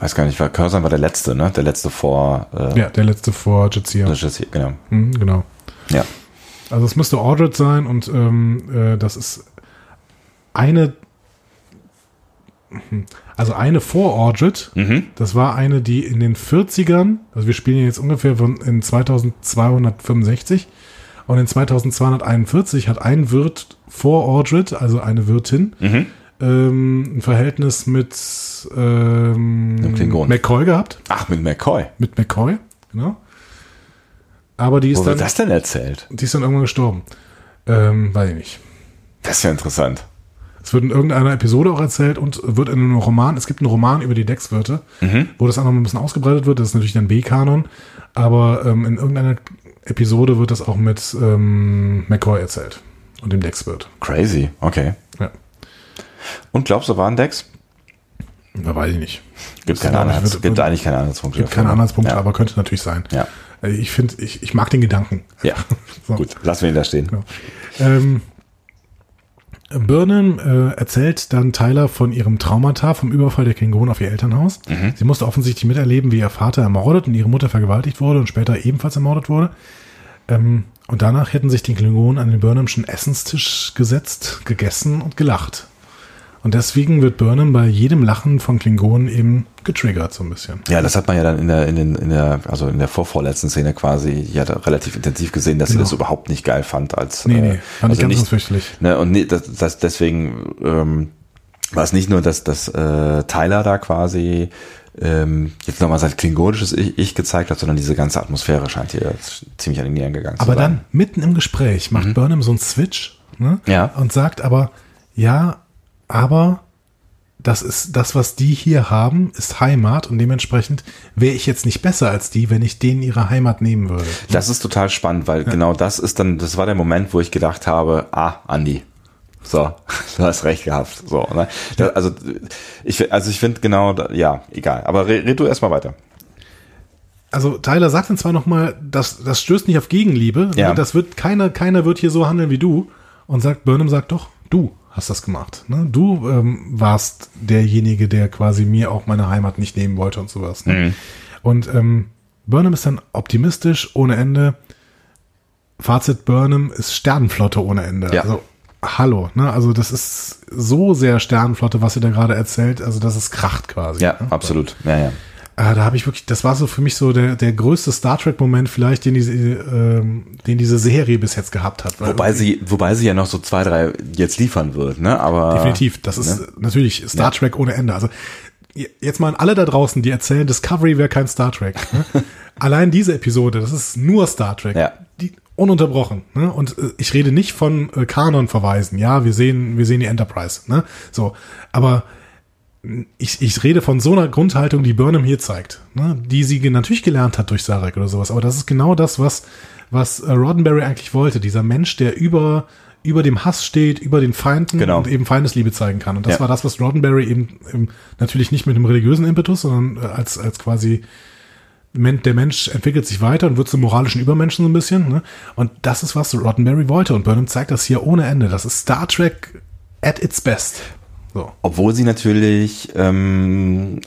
Weiß gar nicht, weil Curzon war der letzte, ne? Der letzte vor. Äh, ja, der letzte vor Jazia. Jazia, genau. Mhm, genau. Ja. Also es müsste Ordred sein und ähm, äh, das ist eine, also eine vor Ordred. Mhm. Das war eine, die in den 40ern, also wir spielen jetzt ungefähr von in 2265 und in 2241 hat ein Wirt vor Ordred, also eine Wirtin, mhm. ähm, ein Verhältnis mit ähm, McCoy gehabt. Ach, mit McCoy. Mit McCoy, genau. Aber die ist Wo dann. wird das denn erzählt? Die ist dann irgendwann gestorben. Ähm, weiß ich nicht. Das ist ja interessant. Es wird in irgendeiner Episode auch erzählt und wird in einem Roman, es gibt einen Roman über die Dexwirte, mhm. wo das auch noch ein bisschen ausgebreitet wird. Das ist natürlich dann B-Kanon, aber ähm, in irgendeiner Episode wird das auch mit ähm, McCoy erzählt und dem Dexwirt. Crazy, okay. Ja. Und glaubst du, war ein Dex? Da weiß ich nicht. Gibt, keine Anhalts, wird, gibt eigentlich keine Anhaltspunkte. Gibt keine Anhaltspunkte, ja. aber könnte natürlich sein. Ja. Äh, ich finde, ich, ich mag den Gedanken. Ja, so. gut, lassen wir ihn da stehen. Genau. Ähm, Burnham äh, erzählt dann Tyler von ihrem Traumata vom Überfall der Klingonen auf ihr Elternhaus. Mhm. Sie musste offensichtlich miterleben, wie ihr Vater ermordet und ihre Mutter vergewaltigt wurde und später ebenfalls ermordet wurde. Ähm, und danach hätten sich die Klingonen an den Burnhamschen Essenstisch gesetzt, gegessen und gelacht. Und deswegen wird Burnham bei jedem Lachen von Klingonen eben getriggert so ein bisschen. Ja, das hat man ja dann in der in, den, in der also in der vorvorletzten Szene quasi ja relativ intensiv gesehen, dass genau. sie das überhaupt nicht geil fand als nee, nee, äh, fand also ich ganz, nicht, fürchterlich. Ne, und nee, das, das deswegen ähm, war es nicht nur, dass dass äh, Tyler da quasi ähm, jetzt nochmal sein klingonisches ich, ich, gezeigt hat, sondern diese ganze Atmosphäre scheint hier ziemlich an den Nieren gegangen aber zu sein. Aber dann mitten im Gespräch macht mhm. Burnham so einen Switch ne? ja. und sagt aber, ja, aber das ist das, was die hier haben, ist Heimat und dementsprechend wäre ich jetzt nicht besser als die, wenn ich denen ihre Heimat nehmen würde. Das ist total spannend, weil ja. genau das ist dann, das war der Moment, wo ich gedacht habe, ah, Andi, so, du hast recht gehabt. So, ne? Das, also ich, also ich finde genau, ja, egal. Aber red, red du erstmal weiter. Also Tyler sagt dann zwar nochmal, das, das stößt nicht auf Gegenliebe. Ja. Das wird keiner, keiner wird hier so handeln wie du. Und sagt, Burnham sagt doch, du hast das gemacht. Ne? Du ähm, warst derjenige, der quasi mir auch meine Heimat nicht nehmen wollte und sowas. Ne? Mhm. Und ähm, Burnham ist dann optimistisch ohne Ende. Fazit Burnham ist Sternenflotte ohne Ende. Ja. Also hallo, ne? Also das ist so sehr Sternenflotte, was sie da gerade erzählt. Also das ist kracht quasi. Ja, ne? absolut. Ja, ja. Äh, da habe ich wirklich, das war so für mich so der, der größte Star Trek-Moment vielleicht, den diese, ähm, den diese Serie bis jetzt gehabt hat. Wobei sie, wobei sie ja noch so zwei, drei jetzt liefern wird, ne? Aber definitiv, das ist ne? natürlich Star Ja. Trek ohne Ende. Also jetzt mal an alle da draußen, die erzählen, Discovery wäre kein Star Trek. Ne? Allein diese Episode, das ist nur Star Trek. Ja. Die, ununterbrochen. Ne? Und äh, ich rede nicht von äh, Kanon-Verweisen. Ja, wir sehen, wir sehen die Enterprise. Ne? So, aber ich, ich rede von so einer Grundhaltung, die Burnham hier zeigt, ne? die sie natürlich gelernt hat durch Sarek oder sowas. Aber das ist genau das, was, was äh, Roddenberry eigentlich wollte. Dieser Mensch, der über, über dem Hass steht, über den Feinden Genau. und eben Feindesliebe zeigen kann. Und das Ja. war das, was Roddenberry eben, eben natürlich nicht mit einem religiösen Impetus, sondern äh, als, als quasi der Mensch entwickelt sich weiter und wird zum moralischen Übermenschen so ein bisschen. Ne? Und das ist, was Roddenberry wollte. Und Burnham zeigt das hier ohne Ende. Das ist Star Trek at its best. So. Obwohl sie natürlich ähm,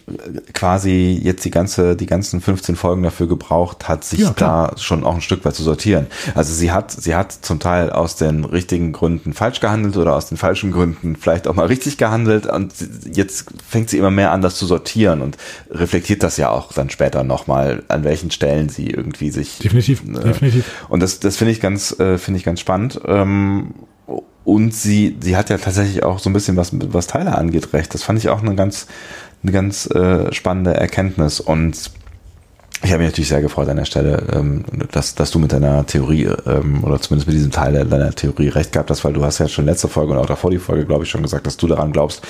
quasi jetzt die ganze, die ganzen 15 Folgen dafür gebraucht hat, sich ja, da schon auch ein Stück weit zu sortieren. Also sie hat, sie hat zum Teil aus den richtigen Gründen falsch gehandelt oder aus den falschen Gründen vielleicht auch mal richtig gehandelt und jetzt fängt sie immer mehr an, das zu sortieren und reflektiert das ja auch dann später nochmal, an welchen Stellen sie irgendwie sich. Definitiv, äh, definitiv. Und das, das finde ich ganz, äh, finde ich ganz spannend. Ähm, und sie, sie hat ja tatsächlich auch so ein bisschen was, was Teile angeht, recht. Das fand ich auch eine ganz, eine ganz äh, spannende Erkenntnis. Und ich habe mich natürlich sehr gefreut an der Stelle, ähm, dass, dass du mit deiner Theorie ähm, oder zumindest mit diesem Teil deiner Theorie recht gehabt hast, weil du hast ja schon letzte Folge und auch davor die Folge, glaube ich, schon gesagt, dass du daran glaubst,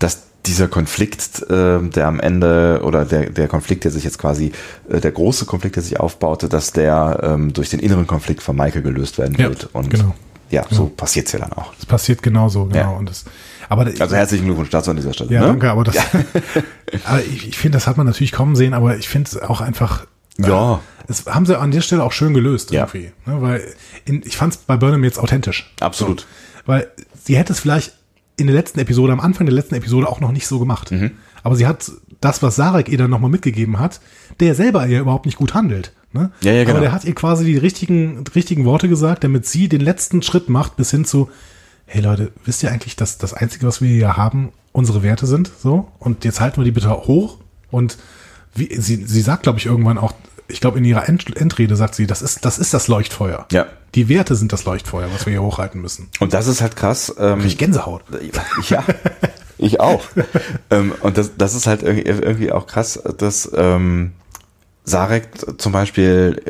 dass dieser Konflikt, äh, der am Ende oder der, der Konflikt, der sich jetzt quasi, äh, der große Konflikt, der sich aufbaute, dass der ähm, durch den inneren Konflikt von Michael gelöst werden ja, wird. Und genau ja, so passiert es ja dann auch. Es passiert genauso, genau. Ja. Und das, aber, also herzlichen Glückwunsch dazu an dieser Stelle. Ja, ne? danke, aber das, ja. aber ich, ich finde, das hat man natürlich kommen sehen, aber ich finde es auch einfach, ja. Äh, das haben sie an der Stelle auch schön gelöst ja. irgendwie. Ne? Weil in, ich fand es bei Burnham jetzt authentisch. Absolut. So. Weil sie hätte es vielleicht in der letzten Episode, am Anfang der letzten Episode auch noch nicht so gemacht. Mhm. Aber sie hat das, was Sarek ihr dann nochmal mitgegeben hat, der selber ja überhaupt nicht gut handelt. Ne? Ja, ja, genau. Aber der hat ihr quasi die richtigen, richtigen Worte gesagt, damit sie den letzten Schritt macht, bis hin zu, hey Leute, wisst ihr eigentlich, dass das Einzige, was wir hier haben, unsere Werte sind? So, und jetzt halten wir die bitte hoch. Und wie, sie, sie sagt, glaube ich, irgendwann auch, ich glaube, in ihrer End Endrede sagt sie, das ist, das ist das Leuchtfeuer. Ja. Die Werte sind das Leuchtfeuer, was wir hier hochhalten müssen. Und das ist halt krass. Ähm, ich Gänsehaut. Ja, ich auch. ähm, und das, das ist halt irgendwie, irgendwie auch krass, dass ähm, Sarek zum Beispiel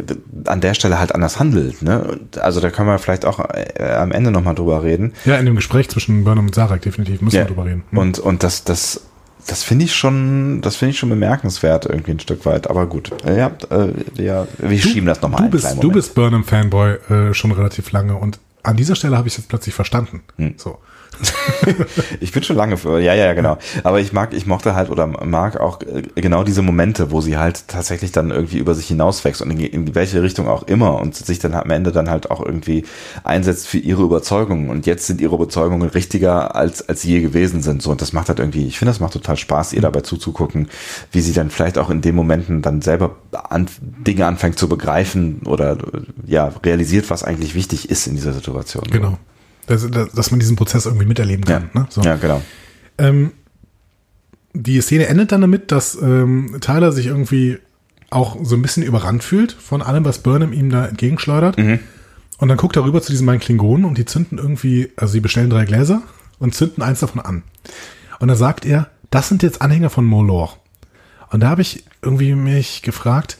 an der Stelle halt anders handelt. Ne? Also da können wir vielleicht auch äh, am Ende nochmal drüber reden. Ja, in dem Gespräch zwischen Burnham und Sarek definitiv müssen ja. wir drüber reden. Hm. Und, und das, das, das finde ich schon, das finde ich schon bemerkenswert irgendwie ein Stück weit. Aber gut, ja, äh, ja wir du, schieben das nochmal ein. Bist, du bist Burnham-Fanboy äh, schon relativ lange und an dieser Stelle habe ich es jetzt plötzlich verstanden. Hm. So. ich bin schon lange für, ja, ja, genau. Aber ich mag, ich mochte halt oder mag auch äh, genau diese Momente, wo sie halt tatsächlich dann irgendwie über sich hinauswächst und in, in welche Richtung auch immer und sich dann am Ende dann halt auch irgendwie einsetzt für ihre Überzeugungen. Und jetzt sind ihre Überzeugungen richtiger als, als je gewesen sind. So, und das macht halt irgendwie, ich finde, das macht total Spaß, ihr dabei zuzugucken, wie sie dann vielleicht auch in den Momenten dann selber an, Dinge anfängt zu begreifen oder ja, realisiert, was eigentlich wichtig ist in dieser Situation. Genau dass, dass man diesen Prozess irgendwie miterleben kann. Ja, ne? so. ja genau. Ähm, die Szene endet dann damit, dass ähm, Tyler sich irgendwie auch so ein bisschen überrannt fühlt von allem, was Burnham ihm da entgegenschleudert. Mhm. Und dann guckt er rüber zu diesen beiden Klingonen und die zünden irgendwie, also sie bestellen drei Gläser und zünden eins davon an. Und dann sagt er, das sind jetzt Anhänger von Molor. Und da habe ich irgendwie mich gefragt,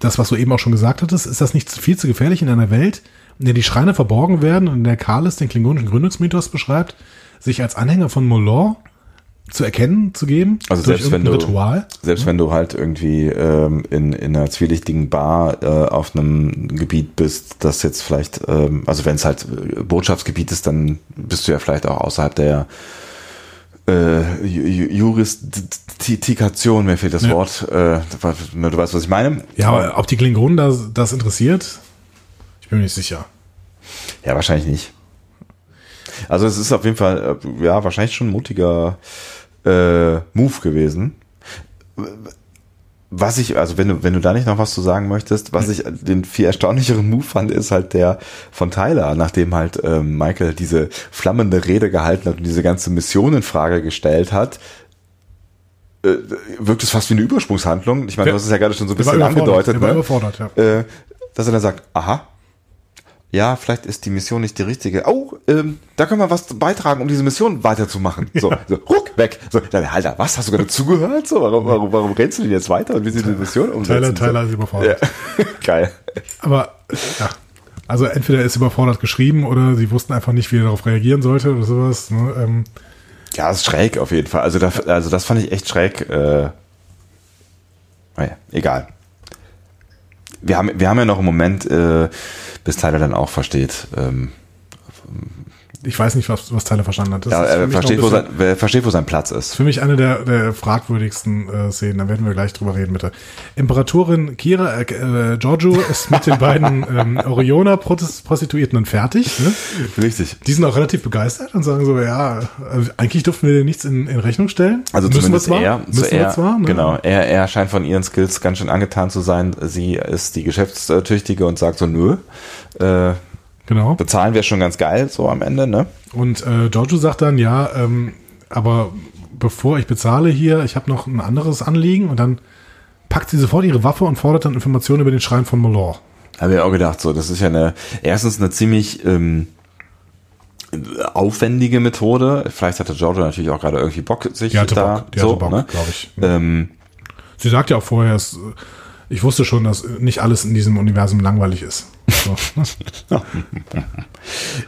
das, was du eben auch schon gesagt hattest, ist das nicht viel zu gefährlich in einer Welt, in der die Schreine verborgen werden und in der Kalis den klingonischen Gründungsmythos beschreibt, sich als Anhänger von Molor zu erkennen zu geben. Also selbst wenn du Ritual. selbst ja. wenn du halt irgendwie ähm, in, in einer zwielichtigen Bar äh, auf einem Gebiet bist, das jetzt vielleicht, ähm, also wenn es halt Botschaftsgebiet ist, dann bist du ja vielleicht auch außerhalb der äh, Juristikation, mir fehlt das ja. Wort, äh, du weißt, was ich meine. Ja, aber ob die Klingonen das, das interessiert, ich bin mir nicht sicher. Ja, wahrscheinlich nicht. Also es ist auf jeden Fall, äh, ja, wahrscheinlich schon ein mutiger äh, Move gewesen. Was ich, also wenn du, wenn du da nicht noch was zu sagen möchtest, was ich den viel erstaunlicheren Move fand, ist halt der von Tyler, nachdem halt ähm, Michael diese flammende Rede gehalten hat und diese ganze Mission in Frage gestellt hat, äh, wirkt es fast wie eine Übersprungshandlung. Ich meine, ja. du hast es ja gerade schon so ein bisschen angedeutet. Ne? Ja. äh, dass er dann sagt, aha, ja, vielleicht ist die Mission nicht die richtige. Oh, ähm, da können wir was beitragen, um diese Mission weiterzumachen. So, so ruck, weg. So, dann, Alter, was? Hast du gerade zugehört? So, warum, warum, warum rennst du denn jetzt weiter und wie sie die Mission umsetzen? Tyler, Tyler ist überfordert. Ja. Geil. Aber, ja. Also entweder ist überfordert geschrieben oder sie wussten einfach nicht, wie er darauf reagieren sollte oder sowas. Ne? Ähm. Ja, ist schräg auf jeden Fall. Also, da, also das fand ich echt schräg. Äh, naja, egal wir haben, wir haben ja noch einen Moment, äh, bis Tyler dann auch versteht, ähm, ich weiß nicht, was, was Tyler verstanden hat. Das Ja, er versteht, ein wo bisschen- sein, wer versteht, wo sein Platz ist. für mich eine der, der fragwürdigsten äh, Szenen. Da werden wir gleich drüber reden, bitte. Imperatorin Kira, äh, äh, Giorgio ist mit den beiden ähm, Oriona-Prostituierten dann fertig. Ne? Richtig. Die sind auch relativ begeistert und sagen so, ja, äh, eigentlich dürfen wir dir nichts in, in Rechnung stellen. Also Müssen zumindest wir zwar, er, müssen so wir er zwar, ne? genau, er, er scheint von ihren Skills ganz schön angetan zu sein. Sie ist die Geschäftstüchtige und sagt so, nö, äh, Genau. bezahlen wir schon ganz geil, so am Ende, ne? Und äh, Giorgio sagt dann, ja, ähm, aber bevor ich bezahle hier, ich habe noch ein anderes Anliegen und dann packt sie sofort ihre Waffe und fordert dann Informationen über den Schrein von Malor. Habe ich auch gedacht, so, das ist ja eine, erstens eine ziemlich ähm, aufwendige Methode. Vielleicht hatte Giorgio natürlich auch gerade irgendwie Bock, sich Die hatte da Bock, die so, hatte Bock, ne? glaube ich. Ähm, Sie sagt ja auch vorher, es, ich wusste schon, dass nicht alles in diesem Universum langweilig ist. So?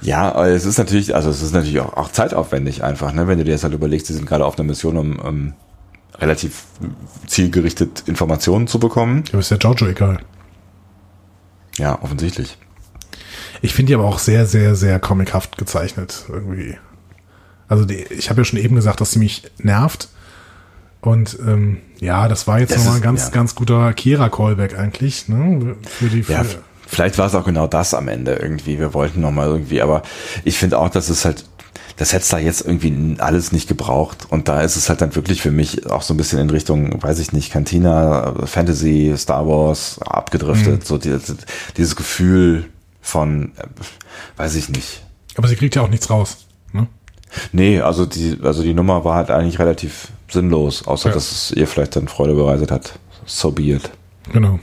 Ja, es ist natürlich, also es ist natürlich auch, auch zeitaufwendig einfach, ne? Wenn du dir jetzt halt überlegst, sie sind gerade auf einer Mission, um, um relativ zielgerichtet Informationen zu bekommen. Aber ist ja Giorgio egal. Ja, offensichtlich. Ich finde die aber auch sehr, sehr, sehr comichaft gezeichnet irgendwie. Also die, ich habe ja schon eben gesagt, dass sie mich nervt. Und ähm, ja, das war jetzt nochmal ein ganz, ja. ganz guter Kera-Callback eigentlich. Ne? Für die, für, Ja, vielleicht war es auch genau das am Ende irgendwie. Wir wollten noch mal irgendwie, aber ich finde auch, dass es halt, das hätte da jetzt irgendwie alles nicht gebraucht. Und da ist es halt dann wirklich für mich auch so ein bisschen in Richtung, weiß ich nicht, Cantina, Fantasy, Star Wars abgedriftet. So die, dieses Gefühl von, äh, weiß ich nicht. aber sie kriegt ja auch nichts raus. Ne? Nee, also die, also die Nummer war halt eigentlich relativ sinnlos, außer Ja. dass es ihr vielleicht dann Freude bereitet hat. So be it. Genau.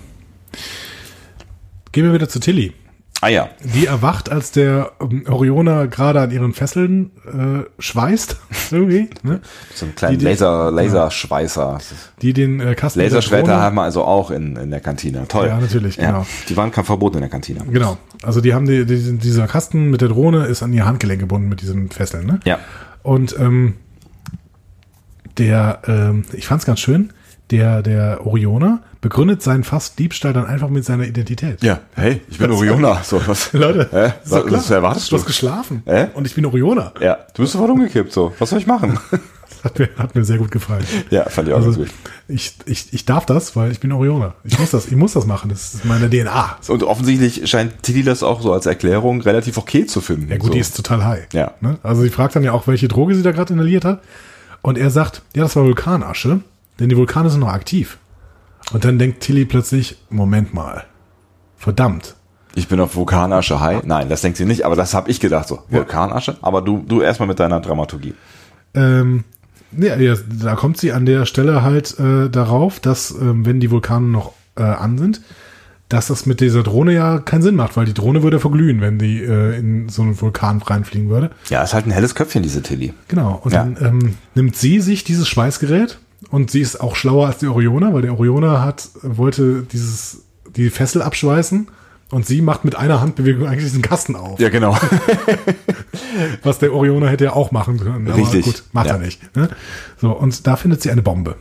Gehen wir wieder zu Tilly. Ah ja, Die erwacht, als der ähm, Orioner gerade an ihren Fesseln äh, schweißt, irgendwie, ne? so einen kleinen Die- die- Laser, Laserschweißer. die den äh, Kasten Laserschwerter haben wir also auch in, in der Kantine. Toll. Ja, natürlich, genau. Die waren kein Verbot in der Kantine. Genau. Also die haben die, die, dieser Kasten mit der Drohne ist an ihr Handgelenk gebunden mit diesen Fesseln, ne? Ja. Und ähm, der, ähm, ich fand's ganz schön, der, der Orioner begründet seinen Fast-Diebstahl dann einfach mit seiner Identität. Ja, hey, ich bin Oriona. So, was? Leute, Hä? ist Was, was erwartest du du? hast geschlafen. Hä? Und ich bin Orioner. Ja, du bist sofort umgekippt, so. Was soll ich machen? Hat mir, hat mir sehr gut gefallen. ja, fand ich auch Also, gut. ich, ich, ich darf das, weil ich bin Orioner. Ich muss das, ich muss das machen. Das ist meine DNA. Und offensichtlich scheint Tilly das auch so als Erklärung relativ okay zu finden. Ja gut, so. die ist total high. Ja. Ne? Also sie fragt dann ja auch, welche Droge sie da gerade inhaliert hat. Und er sagt, ja, das war Vulkanasche, denn die Vulkane sind noch aktiv. Und dann denkt Tilly plötzlich, Moment mal, verdammt. Ich bin auf Vulkanasche high. Nein, das denkt sie nicht, aber das habe ich gedacht so. Vulkanasche? Aber du, du erstmal mit deiner Dramaturgie. Ähm, ja, ja, da kommt sie an der Stelle halt äh, darauf, dass ähm, wenn die Vulkane noch äh, an sind, dass das mit dieser Drohne ja keinen Sinn macht, weil die Drohne würde verglühen, wenn die äh, in so einen Vulkan reinfliegen würde. Ja, ist halt ein helles Köpfchen, diese Tilly. Genau. Und Ja. dann ähm, nimmt sie sich dieses Schweißgerät und sie ist auch schlauer als der Orioner, weil der Orioner hat, wollte dieses, die Fessel abschweißen und sie macht mit einer Handbewegung eigentlich diesen Kasten auf. Ja, genau. Was der Orioner hätte ja auch machen können. Aber Richtig. gut, macht Ja. er nicht. Ne? So, und da findet sie eine Bombe.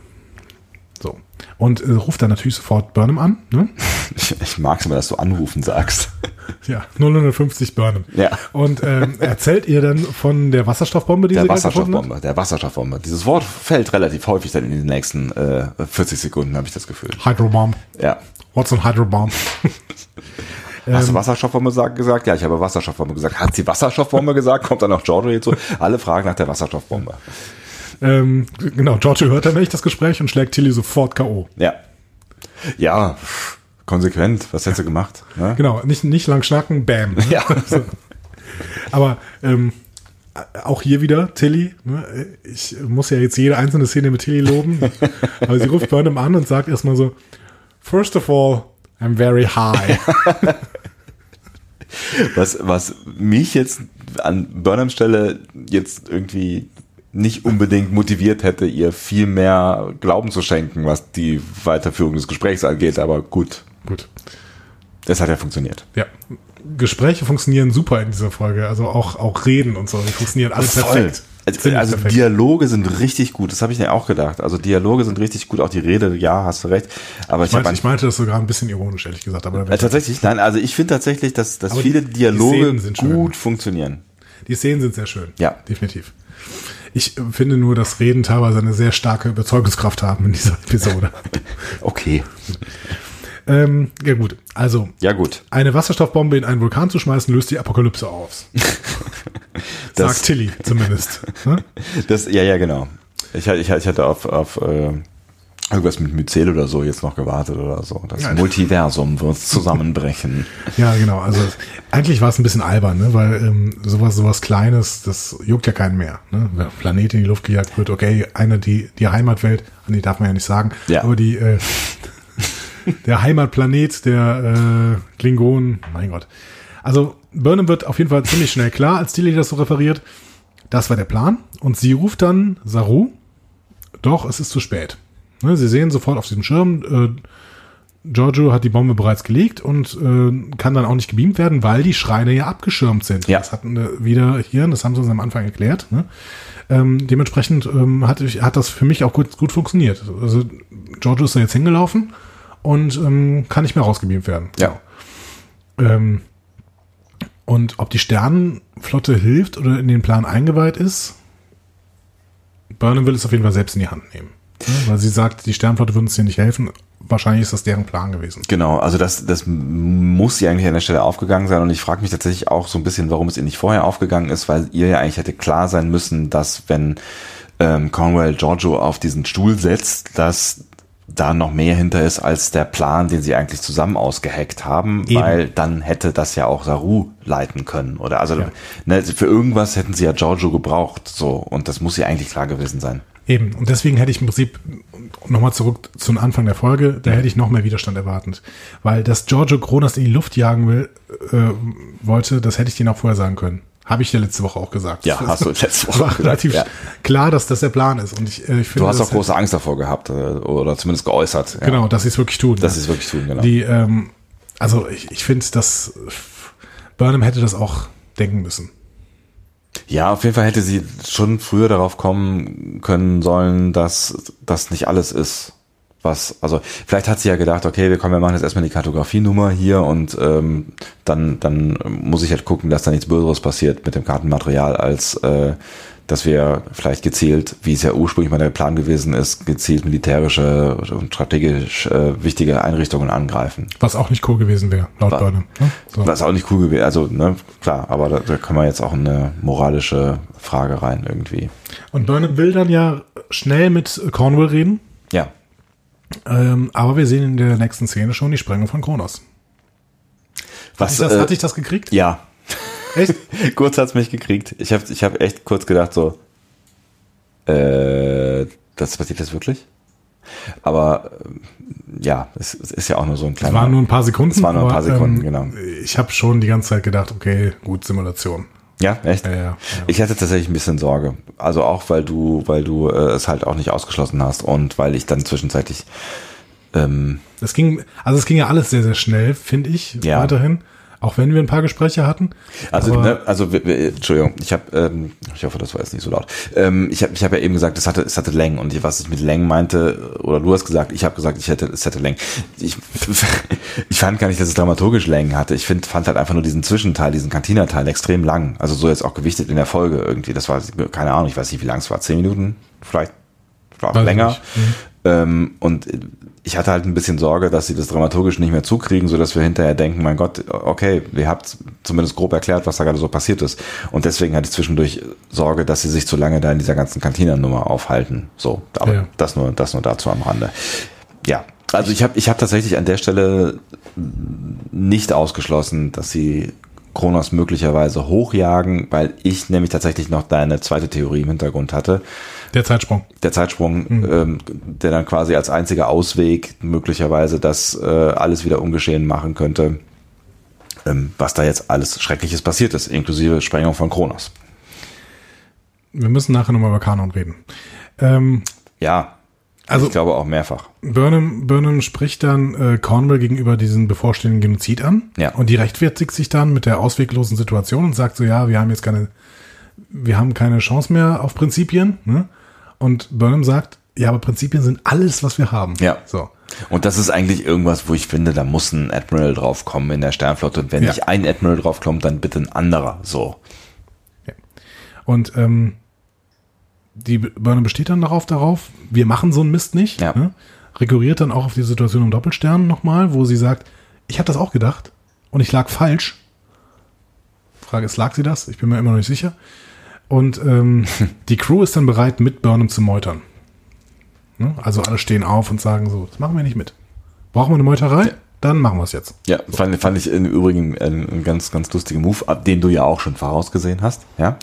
Und äh, ruft dann natürlich sofort Burnham an. Ne? Ich, ich mag es immer, dass du anrufen sagst. Ja, 050 Burnham. Ja. Und ähm, erzählt ihr dann von der Wasserstoffbombe, die Der sie? Wasserstoffbombe, der Wasserstoffbombe. Dieses Wort fällt relativ häufig dann in den nächsten äh, 40 Sekunden, habe ich das Gefühl. Hydrobomb. Ja. What's a Hydrobomb? Hast du Ähm. Wasserstoffbombe sag- gesagt? Ja, ich habe Wasserstoffbombe gesagt. Hat sie Wasserstoffbombe gesagt? Kommt dann noch Giorgio so? Alle fragen nach der Wasserstoffbombe. Ähm, genau, Giorgio hört dann echt das Gespräch und schlägt Tilly sofort K.O. Ja. Ja, konsequent. Was hättest du gemacht? Ne? Genau, nicht, nicht lang schnacken, bam. Ja. Aber ähm, auch hier wieder, Tilly, ne, ich muss ja jetzt jede einzelne Szene mit Tilly loben, aber sie ruft Burnham an und sagt erstmal so, First of all, I'm very high. Was, was mich jetzt an Burnhams Stelle jetzt irgendwie nicht unbedingt motiviert hätte, ihr viel mehr Glauben zu schenken, was die Weiterführung des Gesprächs angeht. Aber gut, Gut. das hat ja funktioniert. Ja. Gespräche funktionieren super in dieser Folge, also auch, auch Reden und so, die funktionieren alle perfekt. Also, also. Dialoge sind richtig gut, das habe ich mir auch gedacht. Also Dialoge sind richtig gut, auch die Rede, ja, hast du recht. Aber ich, ich, meinte, ich meinte das sogar ein bisschen ironisch, ehrlich gesagt. Aber äh, tatsächlich, nein, also ich finde tatsächlich, dass, dass Aber viele Dialoge sind schön. gut funktionieren. die Szenen sind sehr schön. Ja. Definitiv. Ich finde nur, dass Reden teilweise eine sehr starke Überzeugungskraft haben in dieser Episode. Okay. ähm, ja gut, also Ja, gut. eine Wasserstoffbombe in einen Vulkan zu schmeißen, löst die Apokalypse aus. Sagt Tilly zumindest. Ne? Das, ja, ja, genau. Ich, ich, ich hatte auf, auf äh, irgendwas mit Myzel oder so jetzt noch gewartet oder so. Das Ja. Multiversum wird zusammenbrechen. Ja, genau. Also eigentlich war es ein bisschen albern, ne? weil ähm, sowas, sowas Kleines, das juckt ja keinen mehr. Ne? Wenn Planet in die Luft gejagt wird, okay, eine die die Heimatwelt, nee, darf man ja nicht sagen, Ja. aber die äh, der Heimatplanet der äh, Klingonen, mein Gott. Also Burnham wird auf jeden Fall ziemlich schnell klar, als Tilly das so referiert. Das war der Plan. Und sie ruft dann Saru, doch, es ist zu spät. Ne, sie sehen sofort auf diesem Schirm, äh, Giorgio hat die Bombe bereits gelegt und äh, kann dann auch nicht gebeamt werden, weil die Schreine ja abgeschirmt sind. Ja. Das hatten wir wieder hier, das haben sie uns am Anfang erklärt. Ne? Ähm, dementsprechend ähm, hat, ich- hat das für mich auch gut, gut funktioniert. Also Giorgio ist da jetzt hingelaufen und ähm, kann nicht mehr rausgebeamt werden. Ja. Ähm, und ob die Sternenflotte hilft oder in den Plan eingeweiht ist, Burnham will es auf jeden Fall selbst in die Hand nehmen. Weil sie sagt, die Sternenflotte würde uns hier nicht helfen. Wahrscheinlich ist das deren Plan gewesen. Genau, also das, das muss ihr eigentlich an der Stelle aufgegangen sein und ich frage mich tatsächlich auch so ein bisschen, warum es ihr nicht vorher aufgegangen ist, weil ihr ja eigentlich hätte klar sein müssen, dass wenn ähm, Cornwell Giorgio auf diesen Stuhl setzt, dass da noch mehr hinter ist als der Plan, den sie eigentlich zusammen ausgeheckt haben, Eben. weil dann hätte das ja auch Saru leiten können oder also Ja. ne, für irgendwas hätten sie ja Giorgio gebraucht, so und das muss ihr eigentlich klar gewesen sein. Eben. Und deswegen hätte ich im Prinzip nochmal zurück zum Anfang der Folge, da hätte ich noch mehr Widerstand erwartet. Weil dass Giorgio Kronos in die Luft jagen will, äh, wollte, das hätte ich dir auch vorher sagen können. Habe ich ja letzte Woche auch gesagt. Ja, hast du letzte Woche war gesagt, relativ ja. klar, dass das der Plan ist. Und ich, äh, ich finde, Du hast auch große Angst davor gehabt äh, oder zumindest geäußert. Ja. Genau, dass sie es wirklich tun. Dass sie es wirklich tun, genau. Die, ähm, also ich, ich finde, dass Burnham hätte das auch denken müssen. Ja, auf jeden Fall hätte sie schon früher darauf kommen können sollen, dass das nicht alles ist. Was, also vielleicht hat sie ja gedacht, okay, wir kommen, wir machen jetzt erstmal die Kartografienummer hier und ähm, dann, dann muss ich halt gucken, dass da nichts Böseres passiert mit dem Kartenmaterial, als äh, dass wir vielleicht gezielt, wie es ja ursprünglich mal der Plan gewesen ist, gezielt militärische und strategisch äh, wichtige Einrichtungen angreifen. Was auch nicht cool gewesen wäre, laut War- Burnham. Ne? So. Was auch nicht cool gewesen, also ne, klar, aber da, da kann man jetzt auch eine moralische Frage rein irgendwie. Und Burnham will dann ja schnell mit Cornwall reden, Ja, ähm, aber wir sehen in der nächsten Szene schon die Sprengung von Kronos. was Hatte ich das, äh, hatte ich das gekriegt? ja, Echt? kurz hat's mich gekriegt. Ich habe ich hab echt kurz gedacht so, äh, das passiert das wirklich? Aber ähm, ja, es, es ist ja auch nur so ein Es kleiner. waren nur ein paar Sekunden. Es waren nur ein paar aber, Sekunden, ähm, genau. Ich habe schon die ganze Zeit gedacht, okay, gut, Simulation. ja, echt. Ja, ja, ja. Ich hatte tatsächlich ein bisschen Sorge. Also auch, weil du, weil du äh, es halt auch nicht ausgeschlossen hast und weil ich dann zwischenzeitlich ähm, Es ging, also es ging ja alles sehr, sehr schnell, finde ich, Ja. weiterhin. Auch wenn wir ein paar Gespräche hatten. Also, ne, also Entschuldigung, ich habe, ähm, ich hoffe, das war jetzt nicht so laut. Ähm, ich habe, ich habe ja eben gesagt, es hatte, es hatte Längen und was ich mit Längen meinte, oder du hast gesagt, ich habe gesagt, ich hätte, es hätte Längen. Ich, ich fand gar nicht, dass es dramaturgisch Längen hatte. Ich find, fand halt einfach nur diesen Zwischenteil, diesen Cantina-Teil extrem lang. Also so jetzt auch gewichtet in der Folge irgendwie. Das war keine Ahnung, ich weiß nicht, wie lang es war, zehn Minuten, vielleicht, vielleicht ich länger. Mhm. Ähm, und ich hatte halt ein bisschen Sorge, dass sie das dramaturgisch nicht mehr zukriegen, so dass wir hinterher denken, mein Gott, okay, ihr habt zumindest grob erklärt, was da gerade so passiert ist. Und deswegen hatte ich zwischendurch Sorge, dass sie sich zu lange da in dieser ganzen Cantina-Nummer aufhalten. So, aber Ja. das nur, das nur dazu am Rande. Ja, also ich habe ich hab tatsächlich an der Stelle nicht ausgeschlossen, dass sie Kronos möglicherweise hochjagen, weil ich nämlich tatsächlich noch deine zweite Theorie im Hintergrund hatte Der Zeitsprung. der Zeitsprung, ähm, der dann quasi als einziger Ausweg möglicherweise das äh, alles wieder ungeschehen machen könnte, ähm, was da jetzt alles Schreckliches passiert ist, inklusive Sprengung von Kronos. Wir müssen nachher nochmal über Kanon reden. Ähm, Ja, Also- ich glaube auch mehrfach. Burnham, Burnham spricht dann äh, Cornwall gegenüber diesen bevorstehenden Genozid an. Ja. Und die rechtfertigt sich dann mit der ausweglosen Situation und sagt so, ja, wir haben jetzt keine, wir haben keine Chance mehr auf Prinzipien. Ne? Und Burnham sagt, ja, aber Prinzipien sind alles, was wir haben. Ja. So. Und das ist eigentlich irgendwas, wo ich finde, da muss ein Admiral drauf kommen in der Sternflotte. Und wenn Ja. nicht ein Admiral drauf kommt, dann bitte ein anderer. So. Ja. Und ähm, die Burnham besteht dann darauf, darauf, wir machen so einen Mist nicht. Ja. Ne? Rekurriert dann auch auf die Situation im Doppelstern nochmal, wo sie sagt, ich habe das auch gedacht und ich lag falsch. Frage ist, lag sie das? Ich bin mir immer noch nicht sicher. Und ähm, die Crew ist dann bereit, mit Burnham zu meutern. Ne? Also alle stehen auf und sagen so, das machen wir nicht mit. Brauchen wir eine Meuterei? Dann machen wir es jetzt. Ja, fand, fand ich im Übrigen einen, ganz, ganz lustigen Move, den du ja auch schon vorausgesehen hast, ja.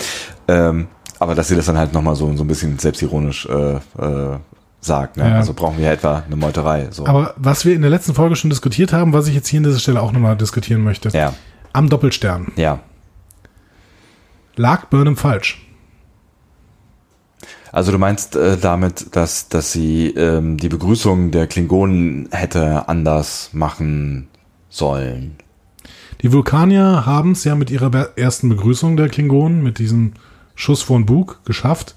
Ähm, aber dass sie das dann halt nochmal so, so ein bisschen selbstironisch äh, äh, sagt, ne? Ja. Also brauchen wir etwa eine Meuterei. So. Aber was wir in der letzten Folge schon diskutiert haben, was ich jetzt hier an dieser Stelle auch nochmal diskutieren möchte. ja, Am Doppelstern. ja. Lag Burnham falsch? Also du meinst äh, damit, dass, dass sie ähm, die Begrüßung der Klingonen hätte anders machen sollen. Die Vulkanier haben es ja mit ihrer ersten Begrüßung der Klingonen, mit diesem Schuss vor den Bug, geschafft,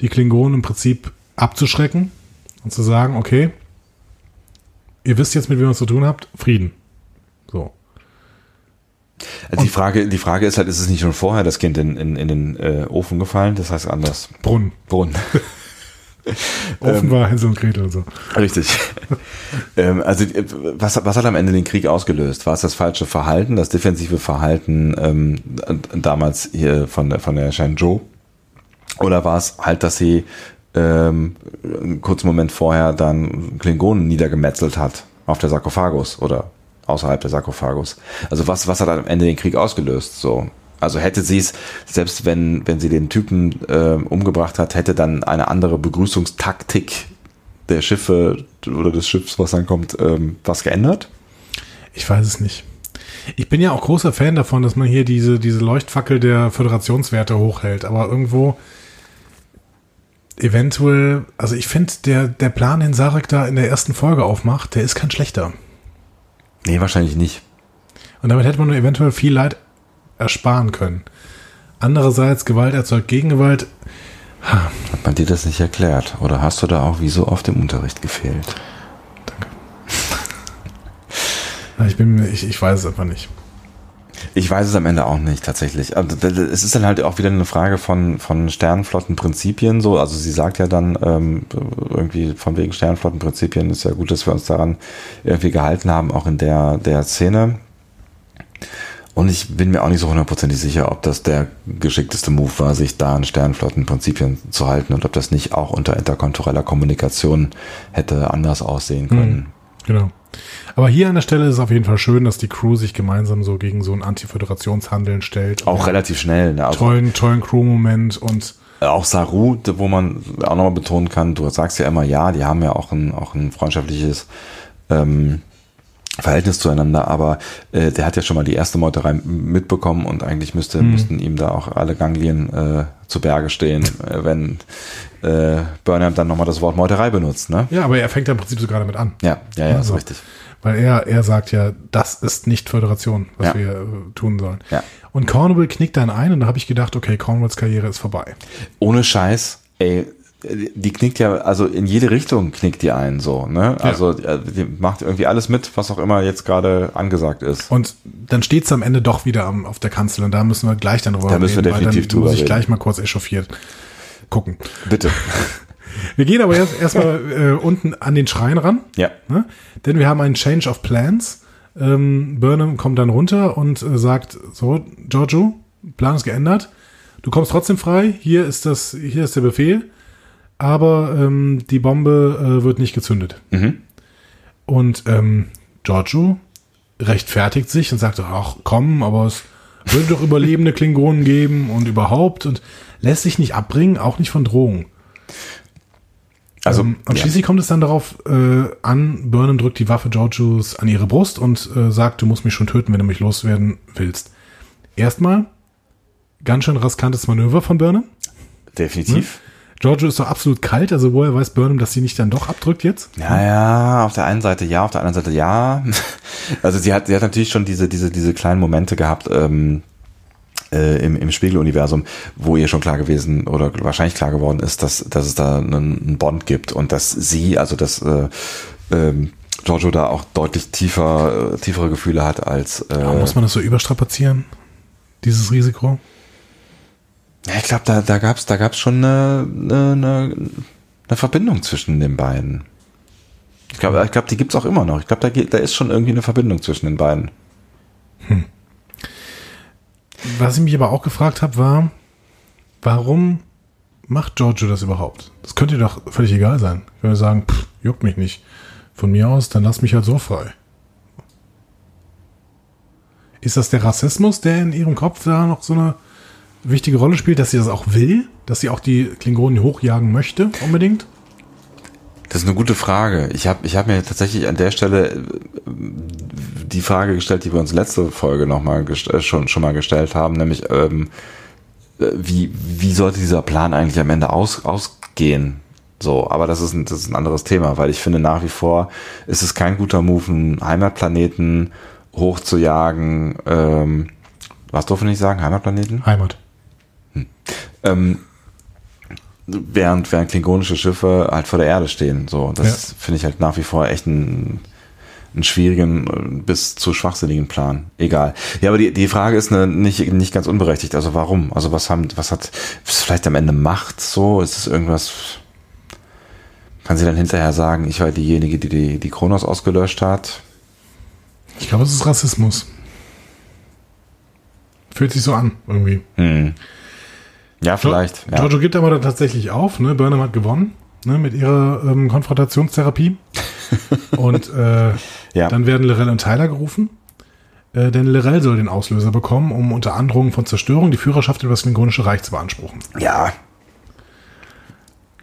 die Klingonen im Prinzip abzuschrecken und zu sagen, okay, ihr wisst jetzt, mit wem ihr es zu tun habt, Frieden. So. Also die Frage, die Frage ist halt, ist es nicht schon vorher das Kind in, in, in den äh, Ofen gefallen? Das heißt anders. Brunnen. Brunnen. Offen war Hänsel und Gretel und so. Richtig. ähm, also äh, was, was hat am Ende den Krieg ausgelöst? War es das falsche Verhalten, das defensive Verhalten ähm, damals hier von der von der Shenzhou? Oder war es halt, dass sie ähm, einen kurzen Moment vorher dann Klingonen niedergemetzelt hat auf der Sarkophagus oder außerhalb der Sarkophagus? Also was was hat am Ende den Krieg ausgelöst? So also hätte sie es, selbst wenn, wenn sie den Typen ähm, umgebracht hat, hätte dann eine andere Begrüßungstaktik der Schiffe oder des Schiffs, was dann kommt, ähm, was geändert? Ich weiß es nicht. Ich bin ja auch großer Fan davon, dass man hier diese, diese Leuchtfackel der Föderationswerte hochhält, aber irgendwo eventuell, also ich finde, der, der Plan, den Sarek da in der ersten Folge aufmacht, der ist kein schlechter. Nee, wahrscheinlich nicht. Und damit hätte man nur eventuell viel Leid ersparen können. Andererseits, Gewalt erzeugt Gegengewalt. Hat man dir das nicht erklärt? Oder hast du da auch wie so oft im Unterricht gefehlt? Ich bin ich, ich weiß es einfach nicht. Ich weiß es am Ende auch nicht, tatsächlich. Also, Es ist dann halt auch wieder eine Frage von, von Sternflottenprinzipien so. Also sie sagt ja dann ähm, irgendwie von wegen Sternflottenprinzipien ist ja gut, dass wir uns daran irgendwie gehalten haben, auch in der, der Szene. Und ich bin mir auch nicht so hundertprozentig sicher, ob das der geschickteste Move war, sich da an Sternflottenprinzipien zu halten und ob das nicht auch unter interkontoreller Kommunikation hätte anders aussehen können. Genau. Aber hier an der Stelle ist es auf jeden Fall schön, dass die Crew sich gemeinsam so gegen so ein Antiföderationshandeln stellt. Auch relativ schnell. Ne? Also, tollen, tollen Crew-Moment und auch Saru, wo man auch nochmal betonen kann, du sagst ja immer, ja, die haben ja auch ein, auch ein freundschaftliches ähm, Verhältnis zueinander, aber äh, der hat ja schon mal die erste Meuterei mitbekommen und eigentlich müsste, Mhm. müssten ihm da auch alle Ganglien äh, zu Berge stehen, äh, wenn äh, Burnham dann nochmal das Wort Meuterei benutzt, ne? ja, aber er fängt ja im Prinzip so gerade mit an. Ja, ja, ja, Also. ist richtig. Weil er, er sagt ja, das ist nicht Föderation, was Ja. wir äh, tun sollen. Ja. Und Cornwall knickt dann ein und da habe ich gedacht, okay, Cornwalls Karriere ist vorbei. Ohne Scheiß, ey, die knickt ja, also in jede Richtung knickt die ein, so, ne? Also äh, die macht irgendwie alles mit, was auch immer jetzt gerade angesagt ist. Und dann steht es am Ende doch wieder am, auf der Kanzel und da müssen wir gleich dann drüber Da müssen wir weil definitiv dann muss drüber ich reden. gleich mal kurz echauffiert gucken. Bitte. Wir gehen aber jetzt erstmal äh, unten an den Schrein ran. Ja. Ne? Denn wir haben einen Change of Plans. Ähm, Burnham kommt dann runter und äh, sagt: So, Giorgio, Plan ist geändert. Du kommst trotzdem frei. Hier ist das, hier ist der Befehl. Aber ähm, die Bombe äh, wird nicht gezündet. Mhm. Und ähm, Giorgio rechtfertigt sich und sagt: Ach komm, aber es würde doch überlebende Klingonen geben und überhaupt und lässt sich nicht abbringen, auch nicht von Drohungen. Also, ähm, und ja. schließlich kommt es dann darauf äh, an, Burnham drückt die Waffe Georgios an ihre Brust und äh, sagt, du musst mich schon töten, wenn du mich loswerden willst. Erstmal, ganz schön riskantes Manöver von Burnham. definitiv. Giorgio ist doch absolut kalt, also woher weiß Burnham, dass sie nicht dann doch abdrückt jetzt? Ja, ja, auf der einen Seite ja, auf der anderen Seite ja. Also sie hat, sie hat natürlich schon diese, diese, diese kleinen Momente gehabt ähm, äh, im, im Spiegeluniversum, wo ihr schon klar gewesen oder wahrscheinlich klar geworden ist, dass, dass es da einen, einen Bond gibt und dass sie, also dass äh, ähm, Giorgio da auch deutlich tiefer, äh, tiefere Gefühle hat als äh, Aber muss man das so überstrapazieren? Dieses Risiko? Ja, ich glaube, da, da gab es da gab's schon eine, eine, eine Verbindung zwischen den beiden. Ich glaube, ich glaub, die gibt's auch immer noch. Ich glaube, da, da ist schon irgendwie eine Verbindung zwischen den beiden. Was ich mich aber auch gefragt habe, war, warum macht Giorgio das überhaupt? Das könnte ihr doch völlig egal sein. Ich würde sagen, pff, juckt mich nicht. Von mir aus, dann lass mich halt so frei. Ist das der Rassismus, der in ihrem Kopf da noch so eine wichtige Rolle spielt, dass sie das auch will? Dass sie auch die Klingonen hochjagen möchte, unbedingt? Das ist eine gute Frage. Ich habe ich hab mir tatsächlich an der Stelle äh, die Frage gestellt, die wir uns letzte Folge noch mal äh, schon, schon mal gestellt haben, nämlich ähm, äh, wie, wie sollte dieser Plan eigentlich am Ende aus, ausgehen? So, aber das ist, ein, das ist ein anderes Thema, weil ich finde nach wie vor ist es kein guter Move, einen Heimatplaneten hochzujagen. Ähm, was durfte ich nicht sagen? Heimatplaneten? Heimat. Ähm, während, während klingonische Schiffe halt vor der Erde stehen. So, das finde ich halt nach wie vor echt einen, einen schwierigen äh, bis zu schwachsinnigen Plan. Egal. Ja, aber die, die Frage ist eine, nicht, nicht ganz unberechtigt. Also warum? Also was haben, was hat, ist vielleicht am Ende Macht so? Ist es irgendwas, kann sie dann hinterher sagen, ich war diejenige, die die, die Kronos ausgelöscht hat? Ich glaube, es ist Rassismus. Fühlt sich so an, irgendwie. Hm. Ja, vielleicht. Ja. Giorgio gibt aber dann tatsächlich auf. Ne? Burnham hat gewonnen ne? mit ihrer ähm, Konfrontationstherapie. und äh, Ja. dann werden Lorel und Tyler gerufen. Äh, denn Lorel soll den Auslöser bekommen, um unter Androhung von Zerstörung die Führerschaft über das Klingonische Reich zu beanspruchen. Ja.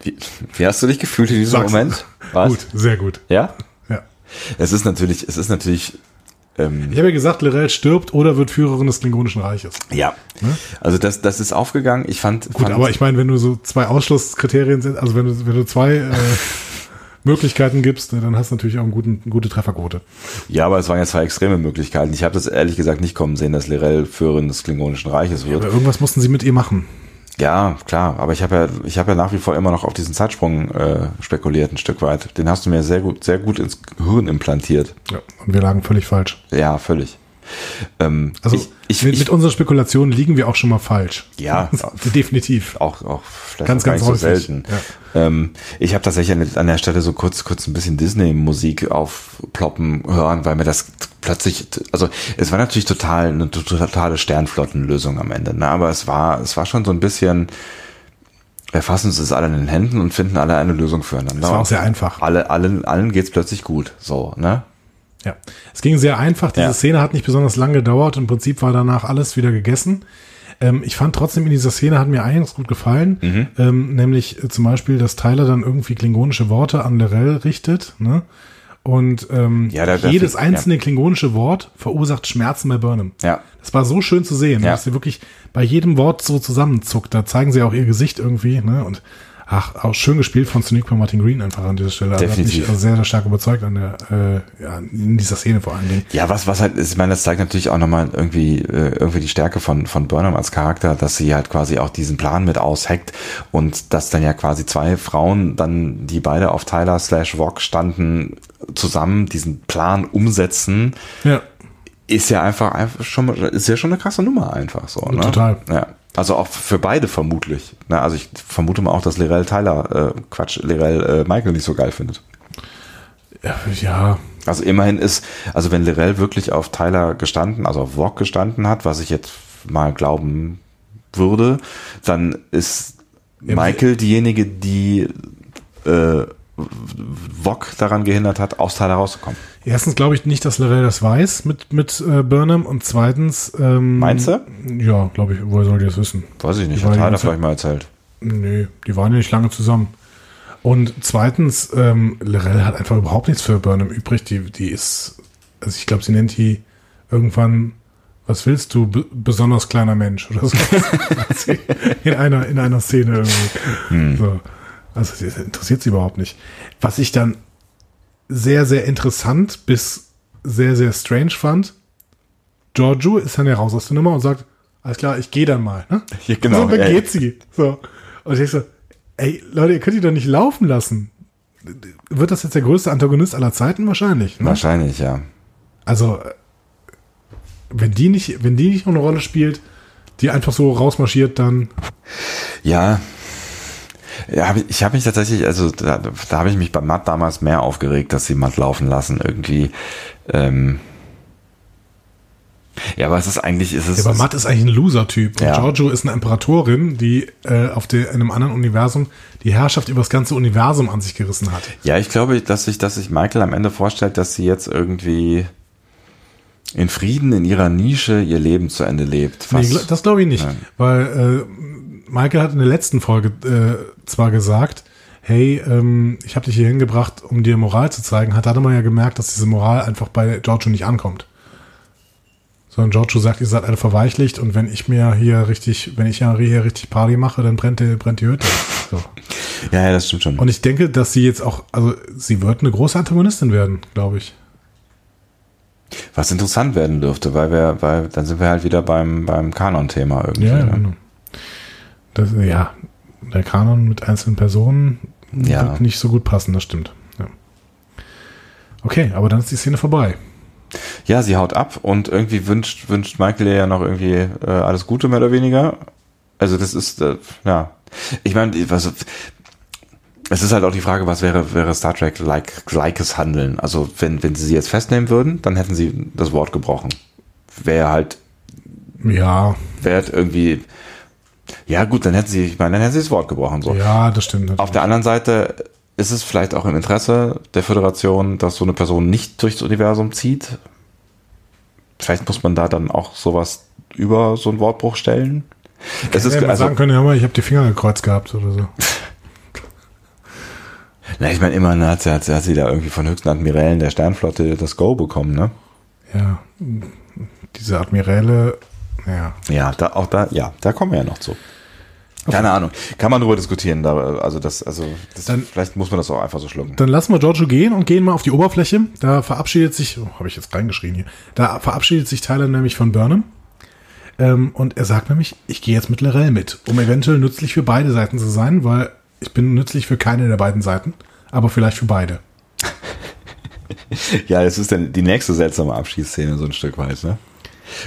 Wie, wie hast du dich gefühlt in diesem Sag's. Moment? Was? Gut, sehr gut. Ja? Ja. Es ist natürlich, es ist natürlich, ähm, Ich habe ja gesagt, Lorel stirbt oder wird Führerin des Klingonischen Reiches. ja. Also das, das ist aufgegangen. Ich fand, Gut, fand aber ich meine, wenn du so zwei Ausschlusskriterien sind, also wenn du, wenn du zwei äh, Möglichkeiten gibst, ne, dann hast du natürlich auch einen guten, eine gute Trefferquote. ja, aber es waren ja zwei extreme Möglichkeiten. Ich habe das ehrlich gesagt nicht kommen sehen, dass Lirel Führerin des Klingonischen Reiches wird. Aber irgendwas mussten sie mit ihr machen. Ja, klar, aber ich habe ja, ich habe ja nach wie vor immer noch auf diesen Zeitsprung äh, spekuliert, ein Stück weit. Den hast du mir sehr gut, sehr gut ins Gehirn implantiert. Ja, und wir lagen völlig falsch. Ja, völlig. Ähm, Also ich, ich, mit, ich, mit unseren Spekulationen liegen wir auch schon mal falsch. Ja. definitiv. auch, auch vielleicht Ganz, auch ganz nicht so häufig, selten. Ähm, ich habe tatsächlich an, an der Stelle so kurz, kurz ein bisschen Disney-Musik aufploppen hören, weil mir das plötzlich, also es war natürlich total eine totale Sternflottenlösung am Ende, ne? aber es war, es war schon so ein bisschen, wir fassen uns das alle in den Händen und finden alle eine Lösung füreinander. Das war auch sehr einfach. Alle, allen, allen geht's plötzlich gut, so, ne? Ja. Es ging sehr einfach. Diese Ja. Szene hat nicht besonders lang gedauert. Im Prinzip war danach alles wieder gegessen. Ähm, ich fand trotzdem in dieser Szene hat mir einiges gut gefallen. Mhm. Ähm, nämlich äh, zum Beispiel, dass Tyler dann irgendwie klingonische Worte an Lorel richtet. Ne? Und ähm, Ja, da- jedes ja. einzelne klingonische Wort verursacht Schmerzen bei Burnham. Ja. Das war so schön zu sehen, Ja. dass sie wirklich bei jedem Wort so zusammenzuckt. Da zeigen sie auch ihr Gesicht irgendwie. Ne? Und ach, auch schön gespielt von Sonequa Martin Green einfach an dieser Stelle. Also hat Definitiv. mich also sehr, sehr stark überzeugt an der, äh, ja, in dieser Szene vor allen Dingen. Ja, was, was halt ich meine, das zeigt natürlich auch nochmal irgendwie, äh, irgendwie die Stärke von, von Burnham als Charakter, dass sie halt quasi auch diesen Plan mit ausheckt und dass dann ja quasi zwei Frauen dann, die beide auf Tyler slash Vogue standen, zusammen diesen Plan umsetzen, Ja. ist ja einfach, einfach schon, mal- ist ja schon eine krasse Nummer einfach so, ne? Total. Ja. Also auch für beide vermutlich. Ne? Also ich vermute mal auch, dass Lirel Tyler, äh, Quatsch, Lirel äh, Michael nicht so geil findet. Ja, Also immerhin ist, also wenn Lirel wirklich auf Tyler gestanden, also auf Vogue gestanden hat, was ich jetzt mal glauben würde, dann ist Michael diejenige, die äh, Vogue daran gehindert hat, aus Tyler rauszukommen. erstens glaube ich nicht, dass Lorel das weiß mit, mit äh, Burnham und zweitens. Ähm, Meinst du? Ja, glaube ich. Woher soll die das wissen? Weiß ich nicht, hat Tyler vielleicht mal erzählt. Nee, die waren ja nicht lange zusammen. Und zweitens, ähm, Lorel hat einfach überhaupt nichts für Burnham übrig. Die, die ist, also ich glaube, sie nennt die irgendwann, was willst du, besonders kleiner Mensch oder so. in einer, in einer Szene irgendwie. So. Also das interessiert sie überhaupt nicht. Was ich dann sehr, sehr interessant bis sehr, sehr strange fand, Giorgio ist dann ja raus aus der Nummer und sagt, alles klar, ich gehe dann mal. Ne? Ja, genau, So, dann ja. geht sie. So. Und ich so, ey, Leute, ihr könnt die doch nicht laufen lassen. Wird das jetzt der größte Antagonist aller Zeiten? Wahrscheinlich. Ne? Wahrscheinlich, ja. Also, wenn die nicht, wenn die nicht noch eine Rolle spielt, die einfach so rausmarschiert dann. Ja. Ja, hab ich, ich habe mich tatsächlich, also da, da habe ich mich bei Matt damals mehr aufgeregt, dass sie Matt laufen lassen. Irgendwie. Ähm, ja, aber es ist eigentlich, ist es. Ja, aber Matt ist eigentlich ein Loser-Typ. Und Ja. Giorgio ist eine Imperatorin, die äh, auf der, in einem anderen Universum die Herrschaft über das ganze Universum an sich gerissen hat. Ja, ich glaube, dass sich, dass sich Michael am Ende vorstellt, dass sie jetzt irgendwie in Frieden in ihrer Nische ihr Leben zu Ende lebt. Nee, das glaube ich nicht. Nein. Weil äh, Michael hat in der letzten Folge äh, zwar gesagt, hey, ähm, ich habe dich hier hingebracht, um dir Moral zu zeigen, hat dann mal ja gemerkt, dass diese Moral einfach bei Giorgio nicht ankommt. Sondern Giorgio sagt, ihr seid alle verweichlicht und wenn ich mir hier richtig, wenn ich ja hier richtig Party mache, dann brennt die, brennt die Hütte. So. ja, ja, das stimmt schon. Und ich denke, dass sie jetzt auch, also sie wird eine große Antagonistin werden, glaube ich. Was interessant werden dürfte, weil wir, weil dann sind wir halt wieder beim, beim Kanon-Thema irgendwie. Ja, ne? genau. Das, ja, der Kanon mit einzelnen Personen Ja. wird nicht so gut passen, das stimmt. Ja. Okay, aber dann ist die Szene vorbei. Ja, sie haut ab und irgendwie wünscht, wünscht Michael ihr ja noch irgendwie äh, alles Gute, mehr oder weniger. Also das ist, äh, ja. Ich meine, was, es ist halt auch die Frage, was wäre, wäre Star Trek like, likes Handeln? Also wenn, wenn sie sie jetzt festnehmen würden, dann hätten sie das Wort gebrochen. Wäre halt, Ja, wäre halt irgendwie, ja gut, dann hätten sie, ich meine, dann hätten sie das Wort gebrochen, so. ja, das stimmt. natürlich. Auf der anderen Seite ist es vielleicht auch im Interesse der Föderation, dass so eine Person nicht durchs Universum zieht. Vielleicht muss man da dann auch sowas über so einen Wortbruch stellen. Es ist man also, sagen können, ja, mal, ich habe die Finger gekreuzt gehabt oder so. na, ich meine, immerhin hat sie, hat, sie, hat sie da irgendwie von höchsten Admirälen der Sternflotte das Go bekommen, ne? Ja, diese Admiräle, ja. Ja, da, auch da, ja, da kommen wir ja noch zu. Keine Ahnung. Kann man drüber diskutieren, da, also das, also, das, Dann- vielleicht muss man das auch einfach so schlucken. Dann lassen wir Giorgio gehen und gehen mal auf die Oberfläche. Da verabschiedet sich, oh, habe ich jetzt reingeschrien hier, da verabschiedet sich Tyler nämlich von Burnham. Ähm, und er sagt nämlich, ich gehe jetzt mit Lorel mit, um eventuell nützlich für beide Seiten zu sein, weil ich bin nützlich für keine der beiden Seiten, aber vielleicht für beide. Ja, das ist dann die nächste seltsame Abschiedsszene, so ein Stück weit, ne?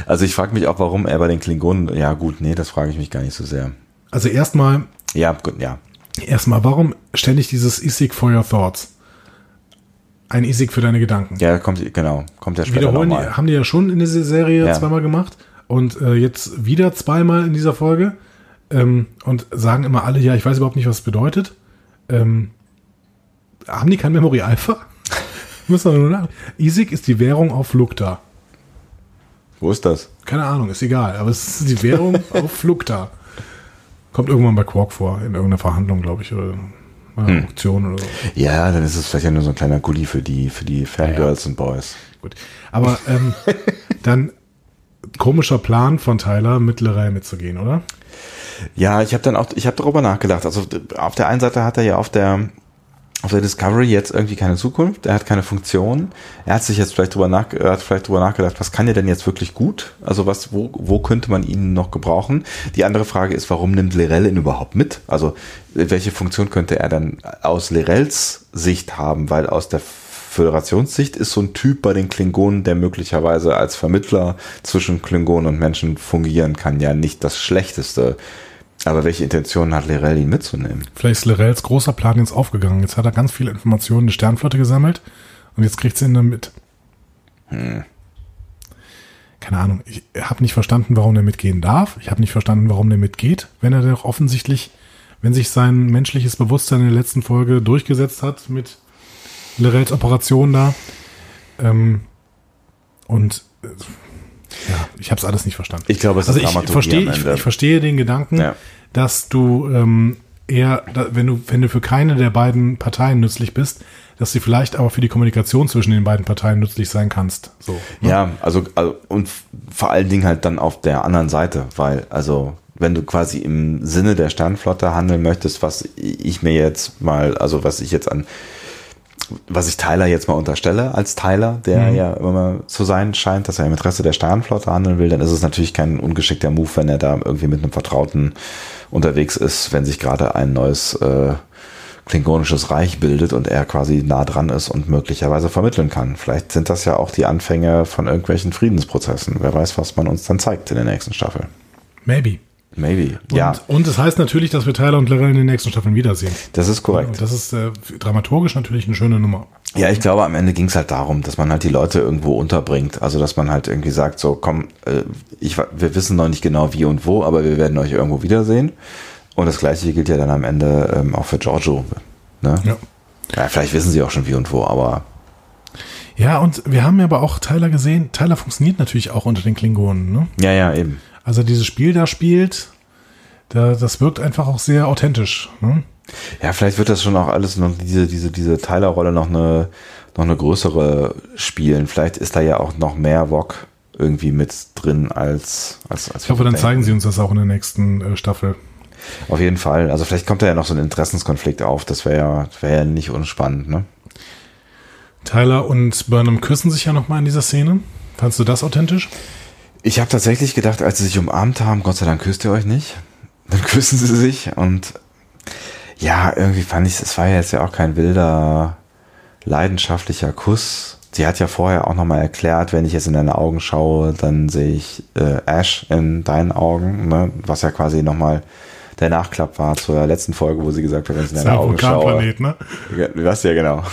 Also ich frage mich auch, warum er bei den Klingonen, ja gut, nee, das frage ich mich gar nicht so sehr. Also erstmal, Ja, gut, ja. erstmal, warum ständig dieses Isik for your thoughts? Ein Isik für deine Gedanken. Ja, kommt, genau, kommt ja später Wiederholen, die, nochmal. haben die ja schon in dieser Serie Ja. zweimal gemacht und äh, jetzt wieder zweimal in dieser Folge ähm, und sagen immer alle, ja, ich weiß überhaupt nicht, was es bedeutet. Ähm, haben die kein Memory Alpha? Muss man nur nach. Isik ist die Währung auf Lukta. Wo ist das? Keine Ahnung, ist egal, aber es ist die Währung auf Lukta. Kommt irgendwann bei Quark vor, in irgendeiner Verhandlung, glaube ich, oder Hm. Auktion oder so. Ja, dann ist es vielleicht ja nur so ein kleiner Goodie für die, für die Fangirls und Boys. Gut. Aber ähm, dann komischer Plan von Tyler, mit Lorel mitzugehen, oder? Ja, ich habe dann auch, ich habe darüber nachgedacht. Also auf der einen Seite hat er ja auf der auf der Discovery jetzt irgendwie keine Zukunft, er hat keine Funktion. Er hat sich jetzt vielleicht drüber, nach, hat vielleicht drüber nachgedacht, was kann er denn jetzt wirklich gut? Also was, wo, wo könnte man ihn noch gebrauchen? Die andere Frage ist, warum nimmt Lirel ihn überhaupt mit? Also welche Funktion könnte er dann aus Lirels Sicht haben? Weil aus der Föderationssicht ist so ein Typ bei den Klingonen, der möglicherweise als Vermittler zwischen Klingonen und Menschen fungieren kann, ja nicht das Schlechteste. Aber welche Intention hat Lirel, ihn mitzunehmen? Vielleicht ist Lorels großer Plan jetzt aufgegangen. Jetzt hat er ganz viele Informationen der Sternflotte gesammelt und jetzt kriegt sie ihn dann mit. Keine Ahnung. Ich habe nicht verstanden, warum der mitgehen darf. Ich habe nicht verstanden, warum der mitgeht, wenn er doch offensichtlich, wenn sich sein menschliches Bewusstsein in der letzten Folge durchgesetzt hat mit Lorels Operation da. Ähm, und äh, ja, ich habe es alles nicht verstanden. Ich glaube, es Also ist ich verstehe, ich, ich verstehe den Gedanken, Ja. dass du ähm, eher, wenn du, wenn du für keine der beiden Parteien nützlich bist, dass du vielleicht aber für die Kommunikation zwischen den beiden Parteien nützlich sein kannst. So. ne? Ja, also, also und vor allen Dingen halt dann auf der anderen Seite, weil also wenn du quasi im Sinne der Sternflotte handeln möchtest, was ich mir jetzt mal, also was ich jetzt an, was ich Tyler jetzt mal unterstelle als Tyler, der Mhm. ja immer zu sein scheint, dass er im Interesse der Sternflotte handeln will, dann ist es natürlich kein ungeschickter Move, wenn er da irgendwie mit einem Vertrauten unterwegs ist, wenn sich gerade ein neues äh, klingonisches Reich bildet und er quasi nah dran ist und möglicherweise vermitteln kann. Vielleicht sind das ja auch die Anfänge von irgendwelchen Friedensprozessen. Wer weiß, was man uns dann zeigt in der nächsten Staffel. Maybe. Maybe. Und, ja, und es heißt natürlich, dass wir Tyler und Lorel in den nächsten Staffeln wiedersehen. das ist korrekt. Und das ist äh, dramaturgisch natürlich eine schöne Nummer. Ja, ich glaube, am Ende ging es halt darum, dass man halt die Leute irgendwo unterbringt. Also, dass man halt irgendwie sagt, so, komm, äh, ich, wir wissen noch nicht genau wie und wo, aber wir werden euch irgendwo wiedersehen. Und das Gleiche gilt ja dann am Ende ähm, auch für Giorgio. Ne? Ja. Ja, vielleicht wissen sie auch schon wie und wo, aber Ja, und wir haben ja aber auch Tyler gesehen. Tyler funktioniert natürlich auch unter den Klingonen. Ne? ja, ja, eben. Also dieses Spiel da spielt, da, das wirkt einfach auch sehr authentisch. Ne? Ja, vielleicht wird das schon auch alles noch diese, diese, diese Tyler-Rolle noch eine, noch eine größere spielen. Vielleicht ist da ja auch noch mehr Wok irgendwie mit drin als, als, als Ich hoffe, dann zeigen sie uns das auch in der nächsten äh, Staffel. Auf jeden Fall. Also vielleicht kommt da ja noch so ein Interessenskonflikt auf. Das wäre ja, wäre ja nicht unspannend, ne? Tyler und Burnham küssen sich ja nochmal in dieser Szene. Fandst du das authentisch? Ich habe tatsächlich gedacht, als sie sich umarmt haben, Gott sei Dank küsst ihr euch nicht. Dann küssen sie sich und ja, irgendwie fand ich, es war ja jetzt ja auch kein wilder, leidenschaftlicher Kuss. Sie hat ja vorher auch nochmal erklärt, wenn ich jetzt in deine Augen schaue, dann sehe ich äh, Ash in deinen Augen, ne? was ja quasi nochmal der Nachklapp war zur letzten Folge, wo sie gesagt hat, wenn ich in deine Augen schaue. Ne? Ja, Das ja genau.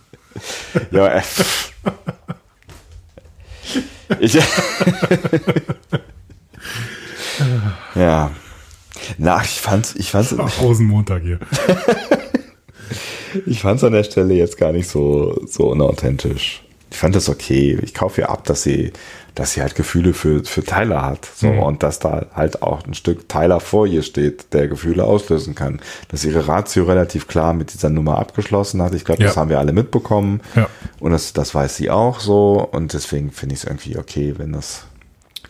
ja, ich, ja. Na, ich fand's, ich fand's, Ach, Rosenmontag hier. ich fand's an der Stelle jetzt gar nicht so, so unauthentisch. Ich fand das okay. Ich kaufe ihr ab, dass sie, dass sie halt Gefühle für, für Tyler hat. So, Mhm. und dass da halt auch ein Stück Tyler vor ihr steht, der Gefühle auslösen kann. Dass ihre Ratio relativ klar mit dieser Nummer abgeschlossen hat. Ich glaube, das Ja. haben wir alle mitbekommen. Ja. Und das, das weiß sie auch so. Und deswegen finde ich es irgendwie okay, wenn das,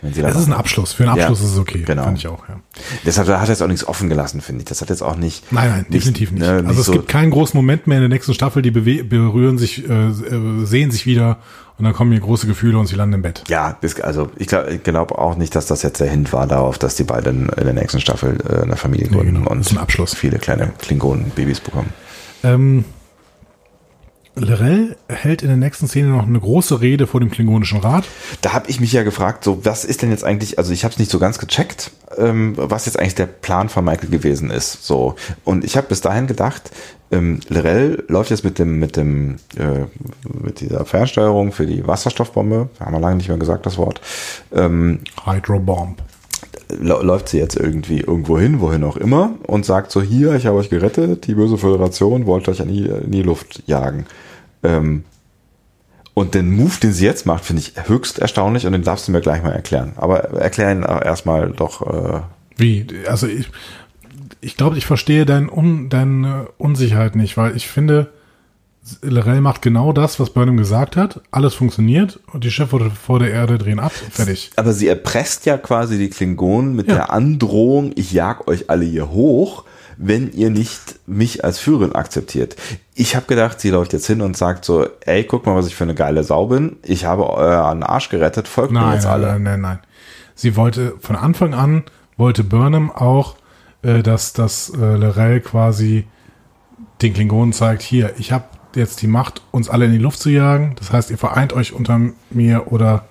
wenn sie Das ist ein Abschluss. Für einen Ja, Abschluss ist es okay. genau. Fand ich auch, ja. Deshalb hat er jetzt auch nichts offen gelassen, finde ich. Das hat jetzt auch nicht. Nein, nein, definitiv nicht. ne, also es so- gibt keinen großen Moment mehr in der nächsten Staffel, die berühren sich, äh, äh, sehen sich wieder und dann kommen hier große Gefühle und sie landen im Bett. Ja, also ich glaube glaub auch nicht, dass das jetzt der Hint war darauf, dass die beiden in der nächsten Staffel äh, eine Familie gründen genau, und viele kleine Klingonen-Babys bekommen. Ähm, Lorel hält in der nächsten Szene noch eine große Rede vor dem Klingonischen Rat. Da habe ich mich ja gefragt, so was ist denn jetzt eigentlich, also ich habe es nicht so ganz gecheckt, ähm, was jetzt eigentlich der Plan von Michael gewesen ist. So und ich habe bis dahin gedacht, ähm, Lorel läuft jetzt mit dem mit dem äh, mit dieser Fernsteuerung für die Wasserstoffbombe, haben wir lange nicht mehr gesagt das Wort, ähm, Hydrobomb. läuft sie jetzt irgendwie irgendwo hin, wohin auch immer, und sagt so, hier, ich habe euch gerettet, die böse Föderation wollte euch in die, in die Luft jagen. Ähm, und den Move, den sie jetzt macht, finde ich höchst erstaunlich und den darfst du mir gleich mal erklären. Aber erklär ihn äh, erstmal doch. Äh, Wie? Also ich, ich glaube, ich verstehe dein Un, deine Unsicherheit nicht, weil ich finde, Lorel macht genau das, was Burnham gesagt hat. Alles funktioniert und die Schiffe vor der Erde drehen ab. Fertig. aber sie erpresst ja quasi die Klingonen mit Ja. der Androhung, ich jag euch alle hier hoch, wenn ihr nicht mich als Führerin akzeptiert. Ich habe gedacht, sie läuft jetzt hin und sagt so, ey, guck mal, was ich für eine geile Sau bin. Ich habe euren Arsch gerettet, folgt mir Nein, jetzt nein, alle. nein, nein, nein. Sie wollte von Anfang an wollte Burnham auch, äh, dass dass äh, Lorel quasi den Klingonen zeigt, hier, ich habe jetzt die Macht, uns alle in die Luft zu jagen. Das heißt, ihr vereint euch unter mir oder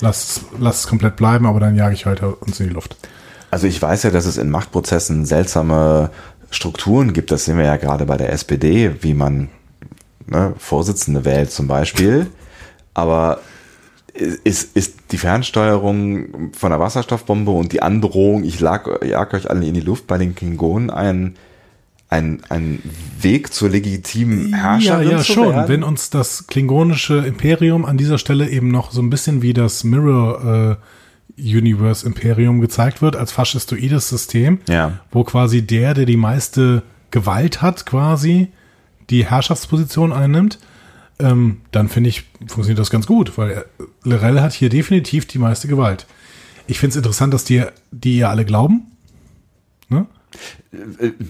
lasst, lasst es komplett bleiben, aber dann jage ich heute uns in die Luft. Also ich weiß ja, dass es in Machtprozessen seltsame Strukturen gibt. Das sehen wir ja gerade bei der SPD, wie man ne, Vorsitzende wählt zum Beispiel. Aber ist, ist die Fernsteuerung von der Wasserstoffbombe und die Androhung, ich lag, jag euch alle in die Luft bei den Klingonen ein, ein, ein Weg zur legitimen Herrscherin ja, ja, schon. werden? Wenn uns das klingonische Imperium an dieser Stelle eben noch so ein bisschen wie das Mirror äh, Universe Imperium gezeigt wird, als faschistoides System, Ja. wo quasi der, der die meiste Gewalt hat, quasi die Herrschaftsposition einnimmt, ähm, dann finde ich, funktioniert das ganz gut, weil Lorel hat hier definitiv die meiste Gewalt. Ich finde es interessant, dass die, die ihr alle glauben. Ne?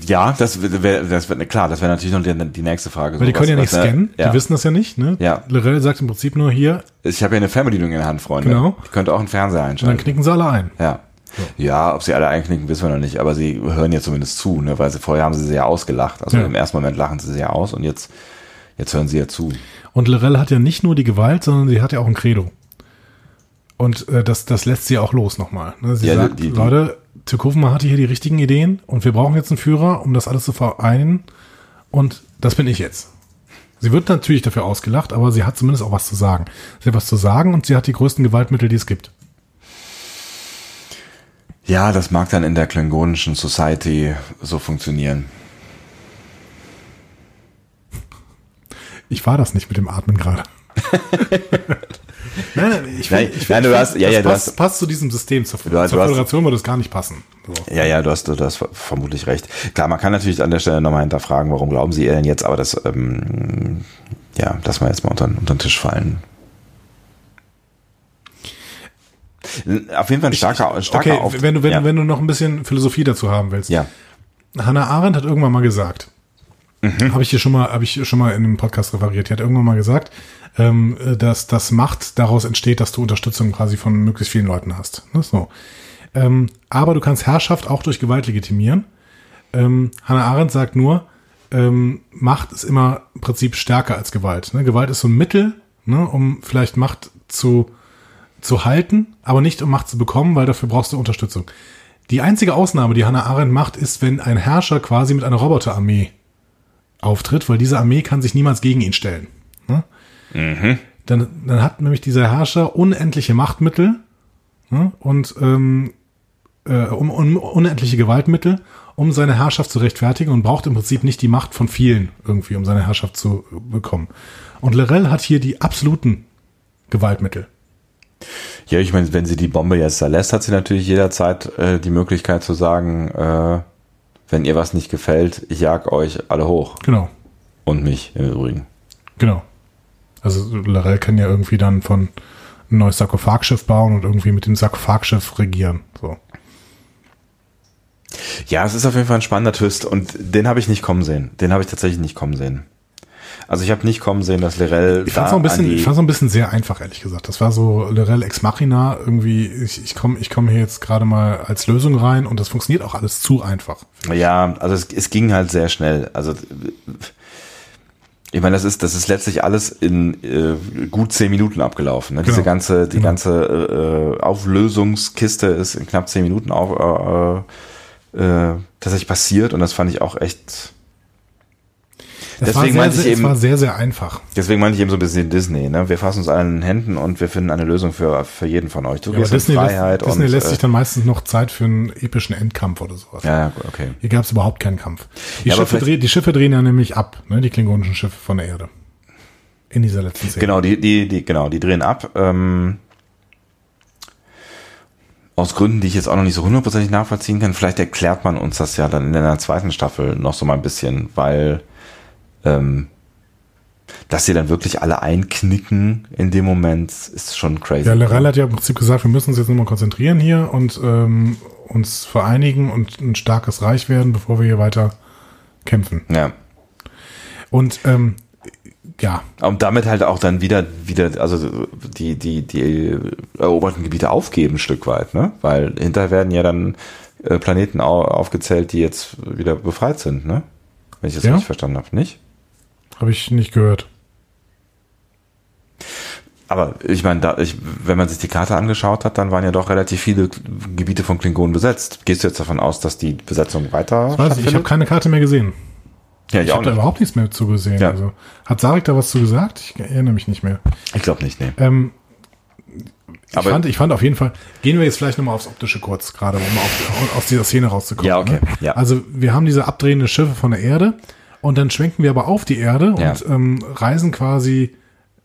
Ja, das wäre, das wäre, klar, das wäre natürlich noch die, die nächste Frage. Weil die So, können ja nicht was, scannen, Ja. die wissen das ja nicht. Ne? Ja. Lorel sagt im Prinzip nur hier, Ich habe ja eine Fernbedienung in der Hand, Freunde. Genau. Ich könnte auch einen Fernseher und dann einschalten. knicken sie alle ein. Ja. Ja, ob sie alle einknicken, wissen wir noch nicht, aber sie hören ja zumindest zu, ne? weil sie vorher haben sie sehr ausgelacht. Also Ja. im ersten Moment lachen sie sehr aus und jetzt, jetzt hören sie ja zu. Und Lorel hat ja nicht nur die Gewalt, sondern sie hat ja auch ein Credo. Und äh, das, das lässt sie auch los nochmal. Ne? Sie Ja, sagt, die- die- Leute, Türkofenmann hatte hier die richtigen Ideen und wir brauchen jetzt einen Führer, um das alles zu vereinen. Und das bin ich jetzt. Sie wird natürlich dafür ausgelacht, aber sie hat zumindest auch was zu sagen. Sie hat was zu sagen und sie hat die größten Gewaltmittel, die es gibt. Ja, das mag dann in der klingonischen Society so funktionieren. Ich war das nicht mit dem Atmen gerade. nein, nein, ich Nein, find- ich nein, du hast- ja, das ja, du passt, hast- passt zu diesem System. Zur, Du zur du Föderation würde es gar nicht passen. So. Ja, ja, du hast, du hast vermutlich recht. Klar, man kann natürlich an der Stelle nochmal hinterfragen, warum glauben sie ihr denn jetzt, aber das, ähm, ja, lass mal jetzt mal unter, unter den Tisch fallen. Auf jeden Fall ein starker, ein starker Okay, Auftritt. wenn du, wenn, ja. wenn du noch ein bisschen Philosophie dazu haben willst. ja. Hannah Arendt hat irgendwann mal gesagt, Mhm. habe ich hier schon mal, habe ich schon mal in einem Podcast referiert, die hat irgendwann mal gesagt, ähm, dass das Macht daraus entsteht, dass du Unterstützung quasi von möglichst vielen Leuten hast. Ne? So. Ähm, aber du kannst Herrschaft auch durch Gewalt legitimieren. Ähm, Hannah Arendt sagt nur, ähm, Macht ist immer im Prinzip stärker als Gewalt. Ne? Gewalt ist so ein Mittel, ne, um vielleicht Macht zu, zu halten, aber nicht um Macht zu bekommen, weil dafür brauchst du Unterstützung. Die einzige Ausnahme, die Hannah Arendt macht, ist, wenn ein Herrscher quasi mit einer Roboterarmee auftritt, weil diese Armee kann sich niemals gegen ihn stellen. Ne? Dann, dann hat nämlich dieser Herrscher unendliche Machtmittel ne? und ähm, äh, um, um, unendliche Gewaltmittel, um seine Herrschaft zu rechtfertigen und braucht im Prinzip nicht die Macht von vielen irgendwie, um seine Herrschaft zu bekommen. Und Lorel hat hier die absoluten Gewaltmittel. Ja, ich meine, wenn sie die Bombe jetzt da lässt, hat sie natürlich jederzeit äh, die Möglichkeit zu sagen, äh, wenn ihr was nicht gefällt, ich jag euch alle hoch. Genau, Und mich im Übrigen. genau. Also Lorel kann ja irgendwie dann von ein neues Sarkophagschiff bauen und irgendwie mit dem Sarkophagschiff regieren. So. Ja, es ist auf jeden Fall ein spannender Twist und den habe ich nicht kommen sehen. Den habe ich tatsächlich nicht kommen sehen. Also ich habe nicht kommen sehen, dass Lirel Ich fand es ein bisschen, ich fand's ein bisschen sehr einfach, ehrlich gesagt. Das war so Lorel Ex Machina, irgendwie, ich, ich komme ich komm hier jetzt gerade mal als Lösung rein und das funktioniert auch alles zu einfach. Ja, also es, es ging halt sehr schnell. Also ich meine, das ist das ist letztlich alles in äh, gut zehn Minuten abgelaufen. Ne? Diese Genau. ganze die Genau. ganze äh, Auflösungskiste ist in knapp zehn Minuten auf, äh, äh, tatsächlich passiert und das fand ich auch echt. Das Deswegen war meinte sehr, ich sehr, eben- es war sehr, sehr einfach. Deswegen meinte ich eben so ein bisschen Disney. Ne? Wir fassen uns alle in den Händen und wir finden eine Lösung für für jeden von euch. Du Ja, gehst Disney, Freiheit lässt, Disney und lässt äh, sich dann meistens noch Zeit für einen epischen Endkampf oder sowas. ja, okay. Hier gab es überhaupt keinen Kampf. Die, Ja, Schiffe dreh, die Schiffe drehen ja nämlich ab, ne? die klingonischen Schiffe von der Erde. In dieser letzten Szene. Genau, die, die, die, genau, die drehen ab. Ähm, aus Gründen, die ich jetzt auch noch nicht so hundertprozentig nachvollziehen kann. Vielleicht erklärt man uns das ja dann in der zweiten Staffel noch so mal ein bisschen, weil ähm, dass sie dann wirklich alle einknicken in dem Moment ist schon crazy. Ja, Lorel hat ja im Prinzip gesagt, wir müssen uns jetzt nochmal konzentrieren hier und ähm, uns vereinigen und ein starkes Reich werden, bevor wir hier weiter kämpfen. ja. Und ähm, ja, Und damit halt auch dann wieder, wieder, also die, die, die eroberten Gebiete aufgeben, ein Stück weit, ne? Weil hinterher werden ja dann äh, Planeten au aufgezählt, die jetzt wieder befreit sind, ne? Wenn ich das Ja. richtig verstanden habe, nicht? Habe ich nicht gehört. Aber ich meine, ich, wenn man sich die Karte angeschaut hat, dann waren ja doch relativ viele Gebiete von Klingonen besetzt. Gehst du jetzt davon aus, dass die Besetzung weiter Ich weiß nicht, ich habe keine Karte mehr gesehen. Ja, Ich ich habe da überhaupt nichts mehr zu gesehen. Ja. Also, hat Sarik da was zu gesagt? Ich erinnere mich nicht mehr. Ich glaube nicht, nee. Ähm, ich, Aber- fand, ich fand auf jeden Fall, gehen wir jetzt vielleicht nochmal aufs Optische kurz, gerade um auf, aus dieser Szene rauszukommen. Ja, okay, Ne? ja. Also wir haben diese abdrehenden Schiffe von der Erde und dann schwenken wir aber auf die Erde Ja. und ähm, reisen quasi,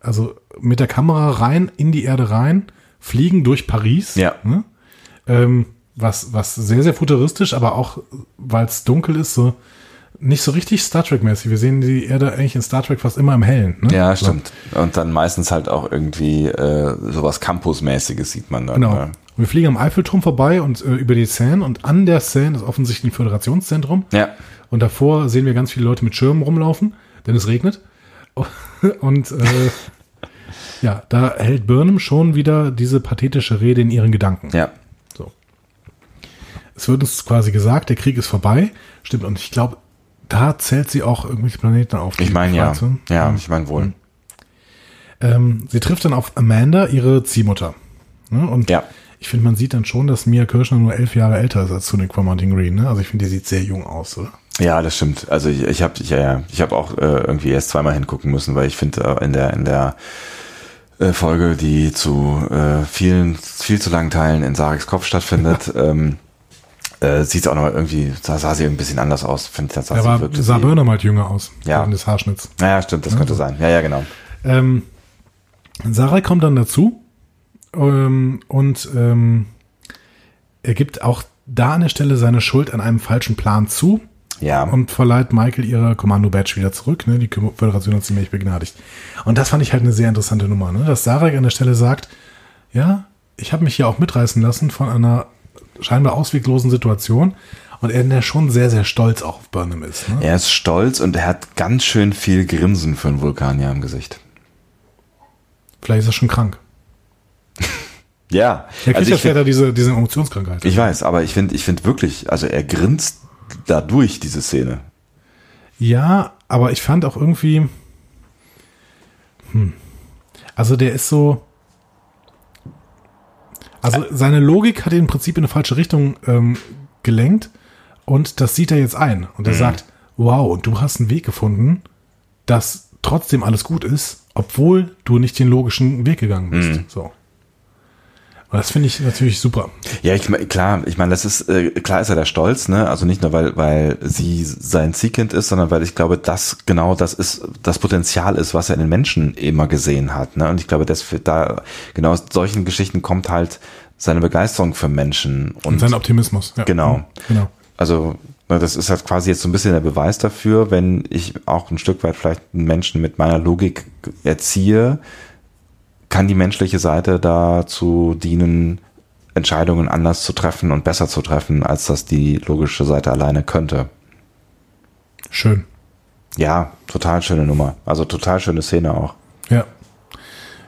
also mit der Kamera rein, in die Erde rein, fliegen durch Paris. Ja. Ne? Ähm, was, was sehr, sehr futuristisch, aber auch, weil es dunkel ist, so nicht so richtig Star Trek-mäßig. Wir sehen die Erde eigentlich in Star Trek fast immer im Hellen. Ne? Ja, So. stimmt. Und dann meistens halt auch irgendwie äh, sowas Campus-mäßiges sieht man dann. Genau. Ne? Wir fliegen am Eiffelturm vorbei und äh, über die Seine und an der Seine ist offensichtlich ein Föderationszentrum. Ja. Und davor sehen wir ganz viele Leute mit Schirmen rumlaufen, denn es regnet. Und äh, ja, da hält Burnham schon wieder diese pathetische Rede in ihren Gedanken. Ja. So. Es wird uns quasi gesagt, der Krieg ist vorbei. Stimmt. Und ich glaube, da zählt sie auch irgendwelche Planeten auf. Ich meine ja. Ja, ich meine wohl. Ähm, sie trifft dann auf Amanda, ihre Ziehmutter. Ne? Und Ja. ich finde, man sieht dann schon, dass Mia Kirschner nur elf Jahre älter ist als Tunic von Martin Green. Ne? Also ich finde, die sieht sehr jung aus, oder? Ja, das stimmt. Also ich, ich habe ja, ja, ich habe auch äh, irgendwie erst zweimal hingucken müssen, weil ich finde äh, in der in der äh, Folge, die zu äh, vielen viel zu langen Teilen in Sareks Kopf stattfindet, ähm, äh, sieht es auch noch irgendwie, sah, sah sie ein bisschen anders aus. Finde ich Da sah sie- Burnham halt jünger aus. Ja. Während des Haarschnitts. Ja, stimmt, das könnte sein. Ja, ja, genau. Ähm, Sarah kommt dann dazu ähm, und ähm, er gibt auch da an der Stelle seine Schuld an einem falschen Plan zu Ja. und verleiht Michael ihre Kommando-Badge wieder zurück. Ne? Die Föderation hat sie nämlich begnadigt. Und das fand ich halt eine sehr interessante Nummer, ne? dass Sarek an der Stelle sagt, ja, ich habe mich hier auch mitreißen lassen von einer scheinbar ausweglosen Situation und er der schon sehr, sehr stolz auch auf Burnham ist. Ne? Er ist stolz und er hat ganz schön viel Grinsen für einen Vulkanier im Gesicht. Vielleicht ist er schon krank. Ja. Er kriegt also ja ich, find, später diese, diese Emotionskrankheit. ich weiß, aber ich finde, ich finde wirklich, also er grinst da durch diese Szene. Ja, aber ich fand auch irgendwie, hm, also der ist so, also seine Logik hat ihn im Prinzip in eine falsche Richtung ähm, gelenkt und das sieht er jetzt ein und er sagt, wow, und du hast einen Weg gefunden, dass trotzdem alles gut ist, obwohl du nicht den logischen Weg gegangen bist. So. Und das finde ich natürlich super. Ja, ich klar, ich meine, das ist äh, klar ist er da stolz, ne? Also nicht nur weil weil sie sein Ziehkind ist, sondern weil ich glaube, das genau das ist das Potenzial ist, was er in den Menschen immer gesehen hat, ne? Und ich glaube, dass für da genau aus solchen Geschichten kommt halt seine Begeisterung für Menschen und, Und sein Optimismus. Ja. Genau. Genau. also ne, das ist halt quasi jetzt so ein bisschen der Beweis dafür, wenn ich auch ein Stück weit vielleicht einen Menschen mit meiner Logik erziehe, kann die menschliche Seite dazu dienen, Entscheidungen anders zu treffen und besser zu treffen, als das die logische Seite alleine könnte. Schön. Ja, total schöne Nummer. Also total schöne Szene auch. Ja.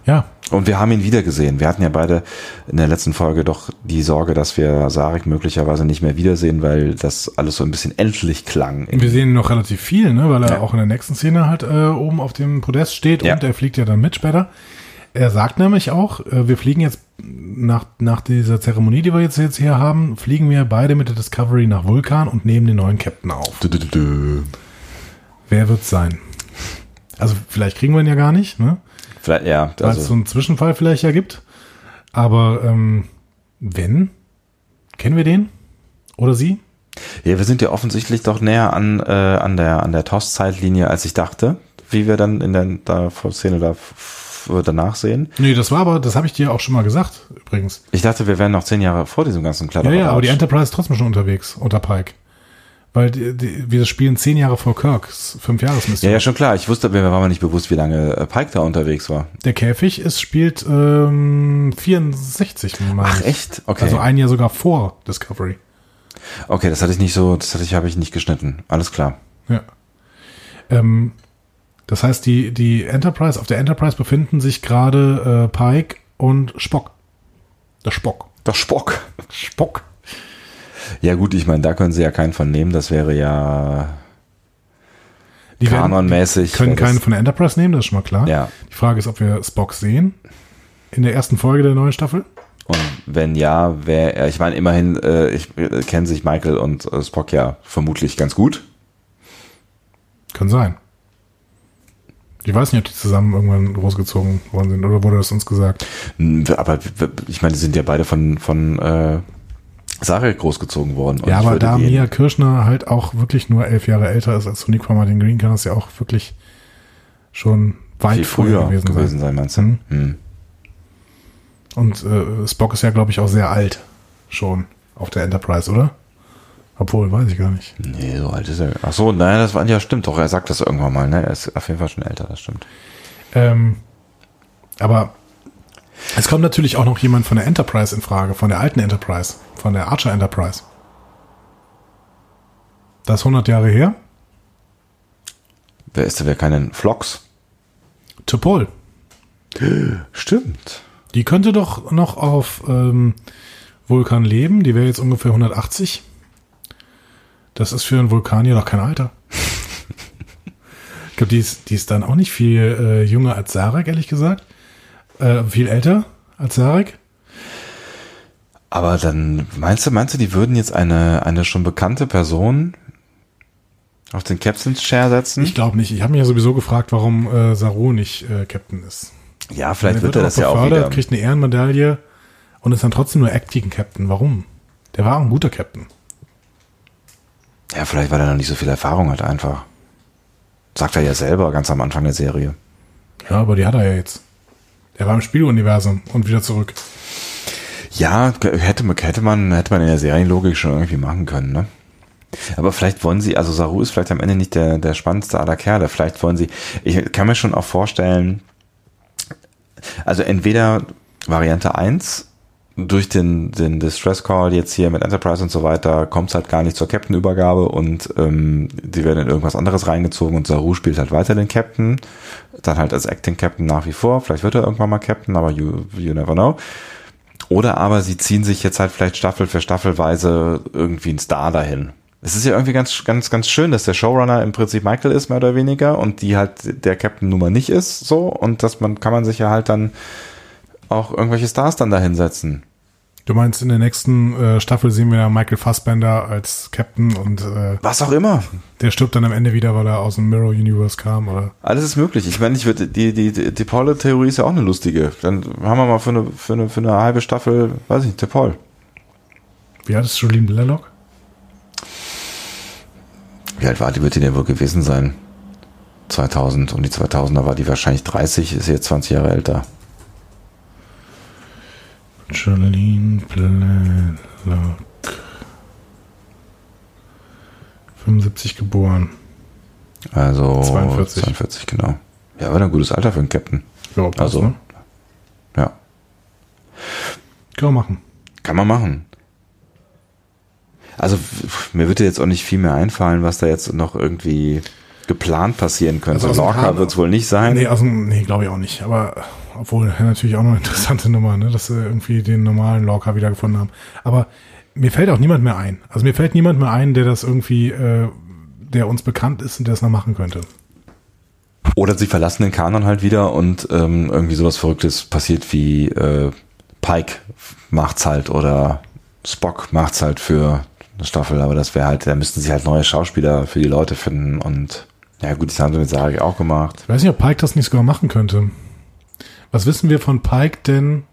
Ja, Und wir haben ihn wieder gesehen. Wir hatten ja beide in der letzten Folge doch die Sorge, dass wir Sarek möglicherweise nicht mehr wiedersehen, weil das alles so ein bisschen endlich klang. Wir sehen ihn noch relativ viel, ne, weil er Ja. auch in der nächsten Szene halt äh, oben auf dem Podest steht Ja. und er fliegt ja dann mit später. Er sagt nämlich auch, äh, wir fliegen jetzt nach, nach dieser Zeremonie, die wir jetzt, jetzt hier haben, fliegen wir beide mit der Discovery nach Vulkan und nehmen den neuen Captain auf. Dü, dü, dü. Wer wird's sein? Also vielleicht kriegen wir ihn ja gar nicht, ne? Vielleicht, ja, Weil es so also, einen Zwischenfall vielleicht ja gibt. Aber ähm, wenn, kennen wir den? Oder sie? ja, wir sind ja offensichtlich doch näher an, äh, an der, an der TOS-Zeitlinie, als ich dachte, wie wir dann in der da, Szene da, f- danach sehen. Nee, das war aber, das habe ich dir auch schon mal gesagt, übrigens. Ich dachte, wir wären noch zehn Jahre vor diesem ganzen Ja, Kladderadatsch. ja, aber die Enterprise ist trotzdem schon unterwegs, unter Pike. Weil die, die, wir spielen zehn Jahre vor Kirks fünf Ja, Jahresmission. ja, schon klar. Ich wusste, mir war mir nicht bewusst, wie lange äh, Pike da unterwegs war. Der Käfig ist, spielt ähm, 64, meine Ach, echt? Okay. Also ein Jahr sogar vor Discovery. Okay, das hatte ich nicht so, das hatte ich, habe ich nicht geschnitten. Alles klar. Ja. Ähm, das heißt, die, die Enterprise, auf der Enterprise befinden sich gerade äh, Pike und Spock. Der Spock. Der Spock. Spock. Ja gut, ich meine, da können sie ja keinen von nehmen. Das wäre ja Die werden- kanonmäßig. können keinen von der Enterprise nehmen, das ist schon mal klar. Ja. Die Frage ist, ob wir Spock sehen. In der ersten Folge der neuen Staffel. Und wenn ja, wer, er- ich meine, immerhin, äh, ich äh, kennen sich Michael und äh, Spock ja vermutlich ganz gut. Kann sein. Ich weiß nicht, ob die zusammen irgendwann großgezogen worden sind oder wurde das uns gesagt? Hm, Aber ich meine, die sind ja beide von, von äh, Sarek großgezogen worden. Ja, aber da Mia Kirschner halt auch wirklich nur elf Jahre älter ist als Sonic von Martin Green, kann das ja auch wirklich schon weit viel früher gewesen, gewesen, sein. sein, meinst du? Mhm. Hm. Und äh, Spock ist ja, glaube ich, auch sehr alt schon auf der Enterprise, oder? Obwohl, weiß ich gar nicht. Nee, so alt ist er. Ach so, nein, das war ja stimmt doch. Er sagt das irgendwann mal, ne? Er ist auf jeden Fall schon älter, das stimmt. Ähm, aber es kommt natürlich auch noch jemand von der Enterprise in Frage, von der alten Enterprise, von der Archer Enterprise. Das ist 100 Jahre her. Wer ist da? Wer keinen Vlogs? Topol. Stimmt. Die könnte doch noch auf ähm, Vulkan leben. Die wäre jetzt ungefähr 180. Das ist für einen Vulkanier doch kein Alter. ich glaube, die ist, die ist dann auch nicht viel äh, jünger als Sarek, ehrlich gesagt. Äh, viel älter als Sarek. Aber dann meinst du, meinst du, die würden jetzt eine, eine schon bekannte Person auf den Captain's Chair setzen? Ich glaube nicht. Ich habe mich ja sowieso gefragt, warum äh, Saru nicht äh, Captain ist. ja, vielleicht Der wird er das ja auch wieder. kriegt eine Ehrenmedaille und ist dann trotzdem nur Acting Captain. Warum? Der war auch ein guter Captain. Ja, vielleicht weil er noch nicht so viel Erfahrung hat einfach. Sagt er ja selber ganz am Anfang der Serie. Ja, aber die hat er ja jetzt. Der war im Spieluniversum und wieder zurück. Ja, hätte, man- hätte man, hätte man in der Serienlogik schon irgendwie machen können, ne? Aber vielleicht wollen sie, also Saru ist vielleicht am Ende nicht der, der spannendste aller Kerle. Vielleicht wollen sie, ich kann mir schon auch vorstellen, also entweder Variante 1, durch den, den Distress Call jetzt hier mit Enterprise und so weiter, kommt es halt gar nicht zur Captain-Übergabe und ähm, die werden in irgendwas anderes reingezogen und Saru spielt halt weiter den Captain, dann halt als Acting Captain nach wie vor. Vielleicht wird er irgendwann mal Captain, aber you, you never know. Oder aber sie ziehen sich jetzt halt vielleicht Staffel für Staffelweise irgendwie einen Star dahin. Es ist ja irgendwie ganz, ganz, ganz schön, dass der Showrunner im Prinzip Michael ist, mehr oder weniger, und die halt der Captain Nummer nicht ist, so, und dass man, kann man sich ja halt dann auch irgendwelche Stars dann da hinsetzen. Du meinst, in der nächsten äh, Staffel sehen wir Michael Fassbender als Captain und äh, Was auch immer. der stirbt dann am Ende wieder, weil er aus dem Mirror Universe kam, oder? Alles ist möglich. Ich meine, ich würde, die, die, die, die Paul-Theorie ist ja auch eine lustige. Dann haben wir mal für eine, für eine, für eine halbe Staffel, weiß ich nicht, der Paul. Wie alt ist Jolene Blalock? Wie alt war die, wird die denn wohl gewesen sein? 2000, um die 2000er war die wahrscheinlich 30, ist jetzt 20 Jahre älter. Jolene Blalock. 75 geboren. Also 42. 42, genau. Ja, war ein gutes Alter für einen Captain. Ja, passt, Also- ne? Ja, Können wir machen. kann man machen. Also mir würde jetzt auch nicht viel mehr einfallen, was da jetzt noch irgendwie geplant passieren könnte. Also Lorca wird es wohl nicht sein. Nee, dem, nee, glaube ich auch nicht. Aber obwohl natürlich auch noch eine interessante Nummer, ne, dass sie irgendwie den normalen Lorca wiedergefunden haben. Aber mir fällt auch niemand mehr ein. Also mir fällt niemand mehr ein, der das irgendwie, äh, der uns bekannt ist und der es noch machen könnte. Oder sie verlassen den Kanon halt wieder und ähm, irgendwie sowas Verrücktes passiert wie äh, Pike macht's halt oder Spock macht's halt für eine Staffel, aber das wäre halt, da müssten sie halt neue Schauspieler für die Leute finden und ja gut, das haben sie mit Sarek auch gemacht. Ich weiß nicht, ob Pike das nicht sogar machen könnte. Was wissen wir von Pike denn?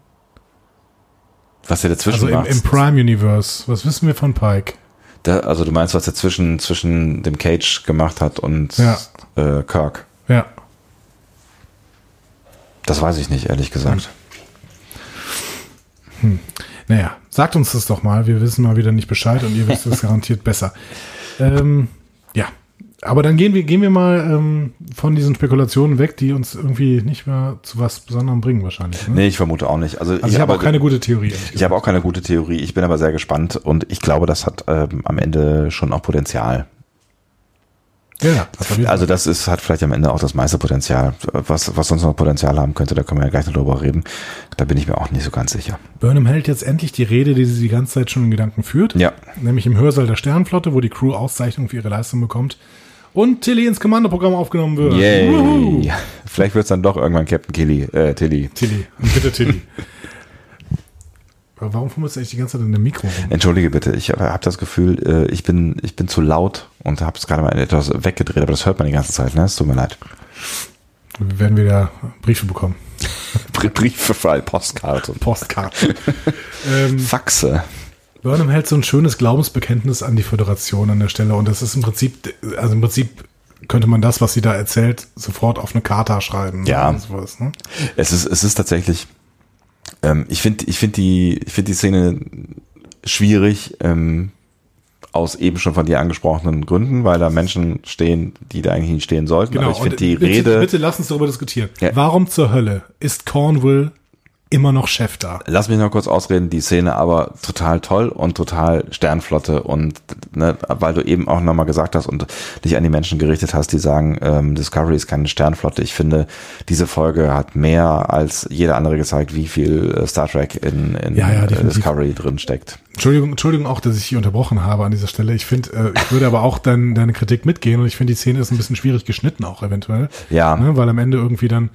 Was er dazwischen Also im, macht. im Prime Universe. Was wissen wir von Pike? Da, also du meinst, was er zwischen, zwischen dem Cage gemacht hat und Ja. äh, Kirk. Ja. Das weiß ich nicht, ehrlich gesagt. Naja, sagt uns das doch mal. Wir wissen mal wieder nicht Bescheid und ihr wisst es garantiert besser. Ähm, aber dann gehen wir, gehen wir mal ähm, von diesen Spekulationen weg, die uns irgendwie nicht mehr zu was Besonderem bringen wahrscheinlich. Ne? Nee, ich vermute auch nicht. Also, also ich habe auch keine gute Theorie. Ich habe auch keine gute Theorie. Ich bin aber sehr gespannt und ich glaube, das hat ähm, am Ende schon auch Potenzial. ja, Also das ist, hat vielleicht am Ende auch das meiste Potenzial. Was, was sonst noch Potenzial haben könnte, da können wir ja gleich noch drüber reden. Da bin ich mir auch nicht so ganz sicher. Burnham hält jetzt endlich die Rede, die sie die ganze Zeit schon in Gedanken führt. Ja. Nämlich im Hörsaal der Sternenflotte, wo die Crew Auszeichnung für ihre Leistung bekommt. Und Tilly ins Kommandoprogramm aufgenommen wird. Yay. Vielleicht wird es dann doch irgendwann Captain Killy, äh, Tilly. Tilly. Bitte Tilly. Warum fummelst du eigentlich die ganze Zeit in dem Mikro rum? Entschuldige bitte, ich habe hab das Gefühl, äh, ich bin, ich bin zu laut und habe es gerade mal etwas weggedreht, aber das hört man die ganze Zeit, ne? Es tut mir leid. Wir werden wieder Briefe bekommen. Br- Briefe für alle Postkarte. Postkarten. ähm, Faxe. Burnham hält so ein schönes Glaubensbekenntnis an die Föderation an der Stelle und das ist im Prinzip, also im Prinzip könnte man das, was sie da erzählt, sofort auf eine Karte schreiben. Ja. Sowas, ne? Es ist, es ist tatsächlich, ähm, ich finde, ich finde die, ich finde die Szene schwierig, ähm, aus eben schon von dir angesprochenen Gründen, weil da Menschen stehen, die da eigentlich nicht stehen sollten. Aber ich finde die bitte, Rede, Bitte lass uns darüber diskutieren. Ja. Warum zur Hölle ist Cornwall immer noch Chef da? lass mich noch kurz ausreden, die Szene aber total toll und total Sternflotte und ne, weil du eben auch nochmal gesagt hast und dich an die Menschen gerichtet hast, die sagen, ähm, Discovery ist keine Sternflotte. Ich finde, diese Folge hat mehr als jeder andere gezeigt, wie viel äh, Star Trek in, in Ja, ja, äh. Discovery drin steckt. Entschuldigung, Entschuldigung auch, dass ich hier unterbrochen habe an dieser Stelle. Ich finde, äh, ich würde aber auch dein, deine Kritik mitgehen und ich finde, die Szene ist ein bisschen schwierig geschnitten auch eventuell. Ja. Ne, weil am Ende irgendwie dann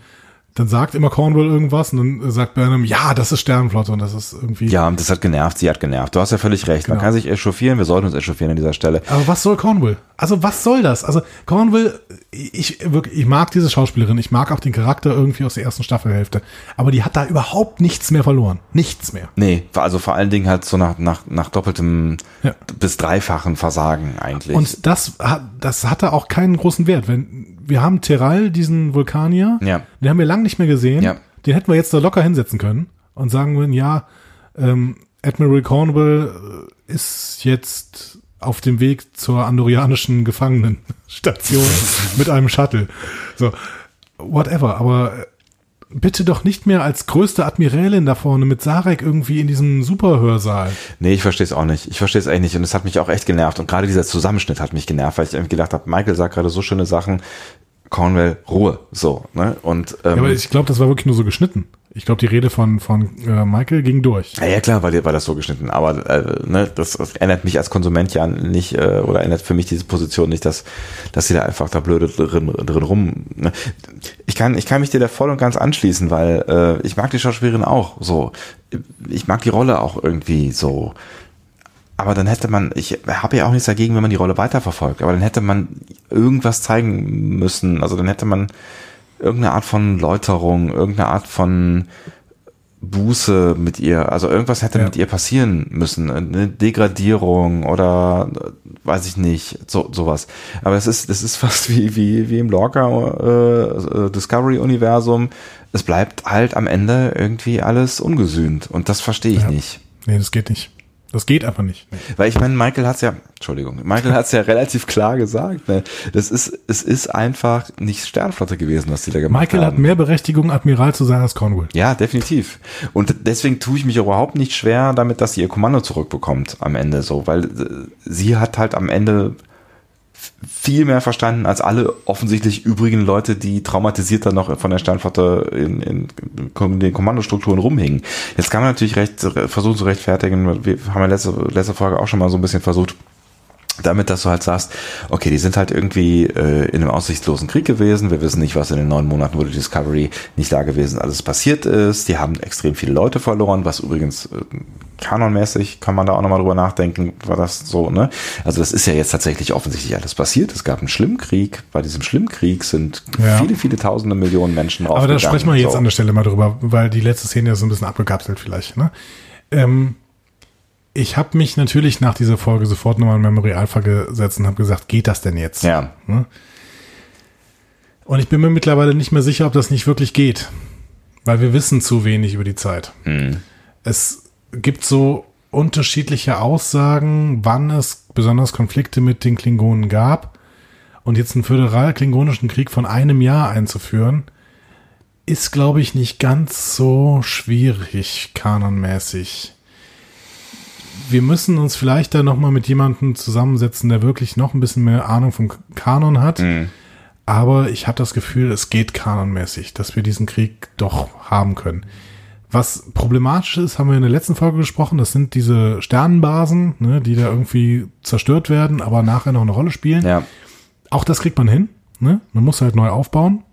dann sagt immer Cornwall irgendwas und dann sagt Burnham, ja, das ist Sternenflotte und das ist irgendwie. Ja, und das hat genervt, sie hat genervt. Du hast ja völlig recht. Man Genau. kann sich echauffieren, wir sollten uns echauffieren an dieser Stelle. Aber was soll Cornwall? Also was soll das? Also Cornwall, ich wirklich, ich mag diese Schauspielerin, ich mag auch den Charakter irgendwie aus der ersten Staffelhälfte, aber die hat da überhaupt nichts mehr verloren, nichts mehr. Nee, also vor allen Dingen halt so nach, nach, nach doppeltem Ja. bis dreifachen Versagen eigentlich. Und das hat, das hatte auch keinen großen Wert. Wenn wir haben Teral, diesen Vulkanier, Ja. den haben wir lang nicht mehr gesehen. Ja. Den hätten wir jetzt da locker hinsetzen können und sagen würden, ja, ähm, Admiral Cornwall äh, ist jetzt auf dem Weg zur andorianischen Gefangenenstation mit einem Shuttle. So, whatever. Aber bitte doch nicht mehr als größte Admiralin da vorne mit Sarek irgendwie in diesem Superhörsaal. Nee, ich verstehe es auch nicht. Ich verstehe es echt nicht. Und es hat mich auch echt genervt. Und gerade dieser Zusammenschnitt hat mich genervt, weil ich irgendwie gedacht habe, Michael sagt gerade so schöne Sachen. Cornwell, Ruhe. So, ne? Und ähm, Ja, aber ich glaube, das war wirklich nur so geschnitten. Ich glaube, die Rede von, von äh, Michael ging durch. Ja, ja klar, war, war das so geschnitten, aber äh, ne, das, das ändert mich als Konsument ja nicht äh, oder ändert für mich diese Position nicht, dass dass sie da einfach da blöde drin, drin rum. Ne. Ich kann ich kann mich dir da voll und ganz anschließen, weil äh, ich mag die Schauspielerin auch so. Ich mag die Rolle auch irgendwie so. Aber dann hätte man, ich habe ja auch nichts dagegen, wenn man die Rolle weiterverfolgt, aber dann hätte man irgendwas zeigen müssen. Also dann hätte man irgendeine Art von Läuterung, irgendeine Art von Buße mit ihr, also irgendwas hätte Ja. mit ihr passieren müssen, eine Degradierung oder äh, weiß ich nicht, so sowas. Aber es ist, das ist fast wie wie wie im Lorca äh, Discovery Universum. Es bleibt halt am Ende irgendwie alles ungesühnt und das verstehe ich Ja. nicht. Nee, das geht nicht. Das geht einfach nicht. Weil ich meine, Michael hat's ja, Entschuldigung, Michael hat's ja relativ klar gesagt. Ne? Das ist, es ist einfach nicht Sternflotte gewesen, was die da gemacht Michael haben. hat mehr Berechtigung, Admiral zu sein als Cornwall. Ja, definitiv. Und deswegen tue ich mich überhaupt nicht schwer damit, dass sie ihr Kommando zurückbekommt am Ende so, weil äh, sie hat halt am Ende viel mehr verstanden als alle offensichtlich übrigen Leute, die traumatisiert dann noch von der Sternflotte in, in, in den Kommandostrukturen rumhingen. Jetzt kann man natürlich recht versuchen zu rechtfertigen, wir haben ja letzte, letzte Folge auch schon mal so ein bisschen versucht, damit, dass du halt sagst, okay, die sind halt irgendwie äh, in einem aussichtslosen Krieg gewesen. Wir wissen nicht, was in den neun Monaten, wo die Discovery nicht da gewesen alles passiert ist. Die haben extrem viele Leute verloren, was übrigens äh, kanonmäßig kann man da auch nochmal drüber nachdenken, war das so, ne? Also das ist ja jetzt tatsächlich offensichtlich alles passiert. Es gab einen schlimmen Krieg. Bei diesem schlimmen Krieg sind Ja. viele, viele tausende Millionen Menschen Aber da sprechen wir jetzt so. an der Stelle mal drüber, weil die letzte Szene ist so ein bisschen abgekapselt vielleicht. Ne? Ähm, ich habe mich natürlich nach dieser Folge sofort nochmal in Memory Alpha gesetzt und habe gesagt, geht das denn jetzt? Ja, Und ich bin mir mittlerweile nicht mehr sicher, ob das nicht wirklich geht. Weil wir wissen zu wenig über die Zeit. Es gibt so unterschiedliche Aussagen, wann es besonders Konflikte mit den Klingonen gab. Und jetzt einen föderal-klingonischen Krieg von einem Jahr einzuführen, ist, glaube ich, nicht ganz so schwierig, kanonmäßig. Wir müssen uns vielleicht da nochmal mit jemandem zusammensetzen, der wirklich noch ein bisschen mehr Ahnung vom Kanon hat. Aber ich habe das Gefühl, es geht kanonmäßig, dass wir diesen Krieg doch haben können. Was problematisch ist, haben wir in der letzten Folge gesprochen, das sind diese Sternenbasen, ne, die da irgendwie zerstört werden, aber nachher noch eine Rolle spielen. ja. Auch das kriegt man hin. Ne? Man muss halt neu aufbauen.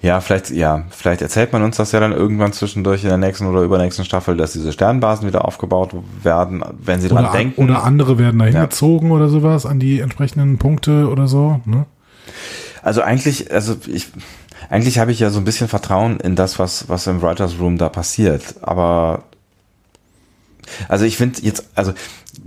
Ja, vielleicht, ja, vielleicht erzählt man uns das ja dann irgendwann zwischendurch in der nächsten oder übernächsten Staffel, dass diese Sternbasen wieder aufgebaut werden, wenn sie dran Oder, denken. oder andere werden da Ja. hingezogen oder sowas an die entsprechenden Punkte oder so. Ne? Also eigentlich, also ich, eigentlich habe ich ja so ein bisschen Vertrauen in das, was, was im Writers Room da passiert. Aber also ich finde jetzt, also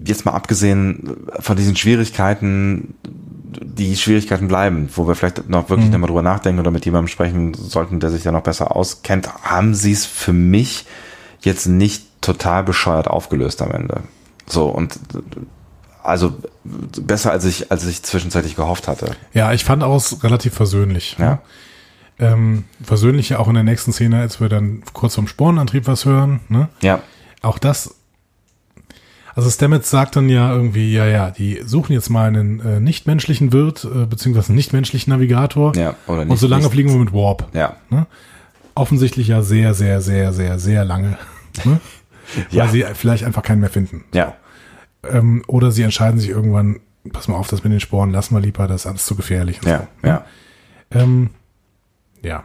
jetzt mal abgesehen von diesen Schwierigkeiten, die Schwierigkeiten bleiben, wo wir vielleicht noch wirklich nochmal drüber nachdenken oder mit jemandem sprechen sollten, der sich da noch besser auskennt, haben sie es für mich jetzt nicht total bescheuert aufgelöst am Ende. So und also besser als ich als ich zwischenzeitlich gehofft hatte. Ja, ich fand aus relativ versöhnlich. Ja. Ne? Ähm, versöhnlich ja auch in der nächsten Szene, als wir dann kurz vom Sporenantrieb was hören. Ne? Ja, Auch das. Also Stamets sagt dann ja irgendwie, ja, ja, die suchen jetzt mal einen äh, nichtmenschlichen Wirt, äh, beziehungsweise einen nichtmenschlichen Navigator. ja, oder nicht. und solange nicht, fliegen wir mit Warp. Ja, Ne? Offensichtlich ja sehr, sehr, sehr, sehr, sehr lange. Ne? Ja. Weil sie vielleicht einfach keinen mehr finden. ja, Ähm, oder sie entscheiden sich irgendwann, pass mal auf, das mit den Sporen lassen wir lieber, das ist alles zu gefährlich. ja, so. ja. Ähm, ja.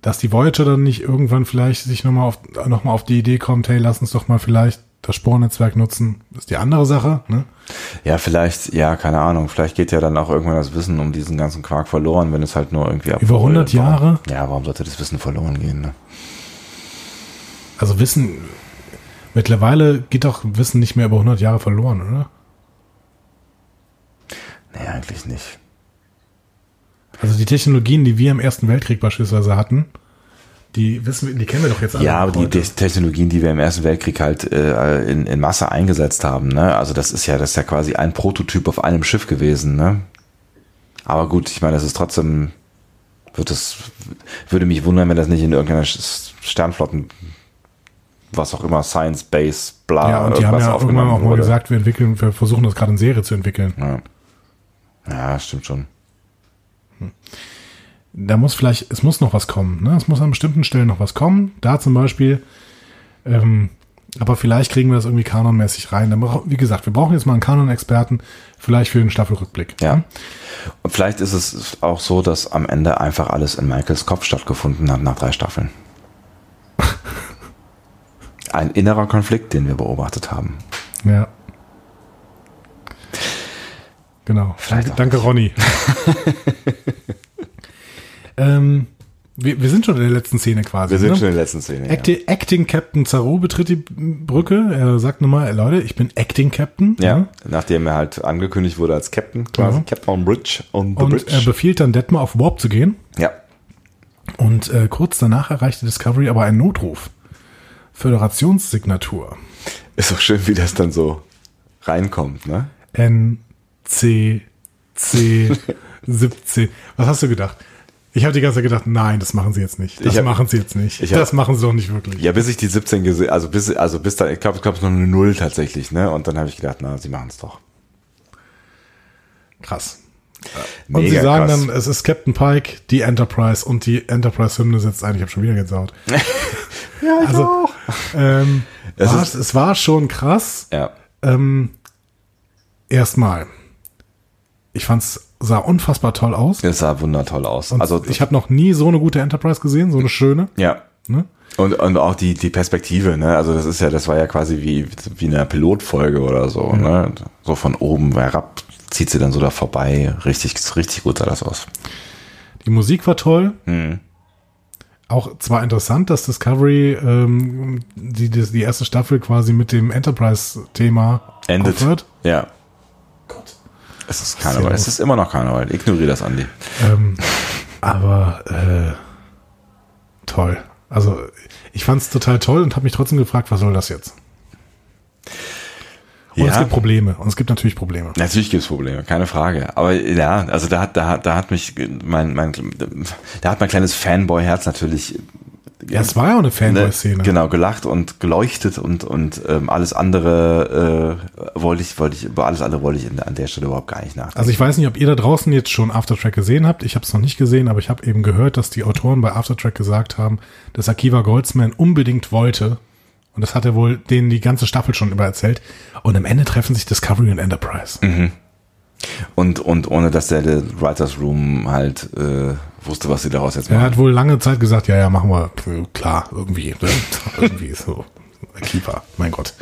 dass die Voyager dann nicht irgendwann vielleicht sich nochmal auf, noch mal auf die Idee kommt, hey, lass uns doch mal vielleicht das Spornetzwerk nutzen, ist die andere Sache. Ne? Ja, vielleicht, ja, keine Ahnung, vielleicht geht ja dann auch irgendwann das Wissen um diesen ganzen Quark verloren, wenn es halt nur irgendwie Über 100 Jahre? Ja, warum sollte das Wissen verloren gehen? Ne? Also Wissen, mittlerweile geht doch Wissen nicht mehr über 100 Jahre verloren, oder? Nee, eigentlich nicht. Also die Technologien, die wir im Ersten Weltkrieg beispielsweise hatten, die wissen wir, die kennen wir doch jetzt alle. Ja, aber die, die Technologien, die wir im Ersten Weltkrieg halt äh, in, in Masse eingesetzt haben, ne? Also das ist ja, das ist ja quasi ein Prototyp auf einem Schiff gewesen, ne? Aber gut, ich meine, das ist trotzdem, wird es, würde mich wundern, wenn das nicht in irgendeiner Sternflotten, was auch immer, Science Base, bla, ja, und die haben ja irgendwann auch mal gesagt, wir entwickeln, wir versuchen das gerade in Serie zu entwickeln. Ja, ja stimmt schon. Da muss vielleicht, es muss noch was kommen. Ne? Es muss an bestimmten Stellen noch was kommen. Da zum Beispiel, ähm, aber vielleicht kriegen wir das irgendwie kanonmäßig rein. Wie gesagt, wir brauchen jetzt mal einen Kanon-Experten, vielleicht für den Staffelrückblick. Ja. Und vielleicht ist es auch so, dass am Ende einfach alles in Michaels Kopf stattgefunden hat nach drei Staffeln. Ein innerer Konflikt, den wir beobachtet haben. Ja. Genau. Vielleicht danke, Ronny. Ähm, wir, wir, sind schon in der letzten Szene quasi. Wir sind ne? schon in der letzten Szene. Acti ja. Acting Captain Zaru betritt die Brücke. Er sagt nochmal, Leute, ich bin Acting Captain. Ja, ja, nachdem er halt angekündigt wurde als Captain, quasi ja. Captain on Bridge. On the Und bridge. er befiehlt dann Detmar auf Warp zu gehen. Ja. Und äh, kurz danach erreichte Discovery aber einen Notruf. Föderationssignatur. Ist doch schön, wie das dann so reinkommt, ne? N, C, C, 17. Was hast du gedacht? Ich habe die ganze Zeit gedacht, nein, das machen sie jetzt nicht. Das hab, machen sie jetzt nicht. Hab, das machen sie doch nicht wirklich. Ja, bis ich die 17 gesehen, also bis, also bis da, ich glaube, es noch eine Null tatsächlich, ne? Und dann habe ich gedacht, na, sie machen es doch. Krass. Mega und sie sagen krass. dann, es ist Captain Pike, die Enterprise und die Enterprise-Hymne sitzt ein. Ich habe schon wieder Gänsehaut. ja, ich also, auch. Ähm, es, war, es war schon krass. Ja. Ähm, erstmal. Ich fand's sah unfassbar toll aus. Es sah wundertoll aus. Und also ich habe noch nie so eine gute Enterprise gesehen, so eine schöne. Ja. Ne? Und, und auch die, die Perspektive, ne? Also das ist ja, das war ja quasi wie, wie eine Pilotfolge oder so, ja. ne? So von oben herab zieht sie dann so da vorbei. Richtig, richtig gut sah das aus. Die Musik war toll. Mhm. Auch zwar interessant, dass Discovery ähm, die, die, die erste Staffel quasi mit dem Enterprise-Thema endet. Wird. Ja. Es ist Karneval. Es ist immer noch Karneval. Ignoriere das, Andi. Ähm, aber äh, toll. Also ich fand es total toll und habe mich trotzdem gefragt, was soll das jetzt? Und ja. es gibt Probleme. Und es gibt natürlich Probleme. Natürlich gibt es Probleme, keine Frage. Aber ja, also da hat, da hat, da hat mich mein, mein, da hat mein kleines Fanboy-Herz natürlich ja, es war ja auch eine Fanboy-Szene. Ne, genau, gelacht und geleuchtet und, und ähm, alles andere äh, wollte ich, wollte ich, über alles andere wollte ich in, an der Stelle überhaupt gar nicht nachdenken. Also ich weiß nicht, ob ihr da draußen jetzt schon Aftertrack gesehen habt. Ich habe es noch nicht gesehen, aber ich habe eben gehört, dass die Autoren bei Aftertrack gesagt haben, dass Akiva Goldsman unbedingt wollte, und das hat er wohl denen die ganze Staffel schon über erzählt, und am Ende treffen sich Discovery und Enterprise. Mhm. Und, und ohne dass der Writers Room halt äh, wusste, was sie daraus jetzt machen. Er hat wohl lange Zeit gesagt, ja, ja, machen wir, klar, irgendwie, ne? irgendwie so. Keeper, mein Gott.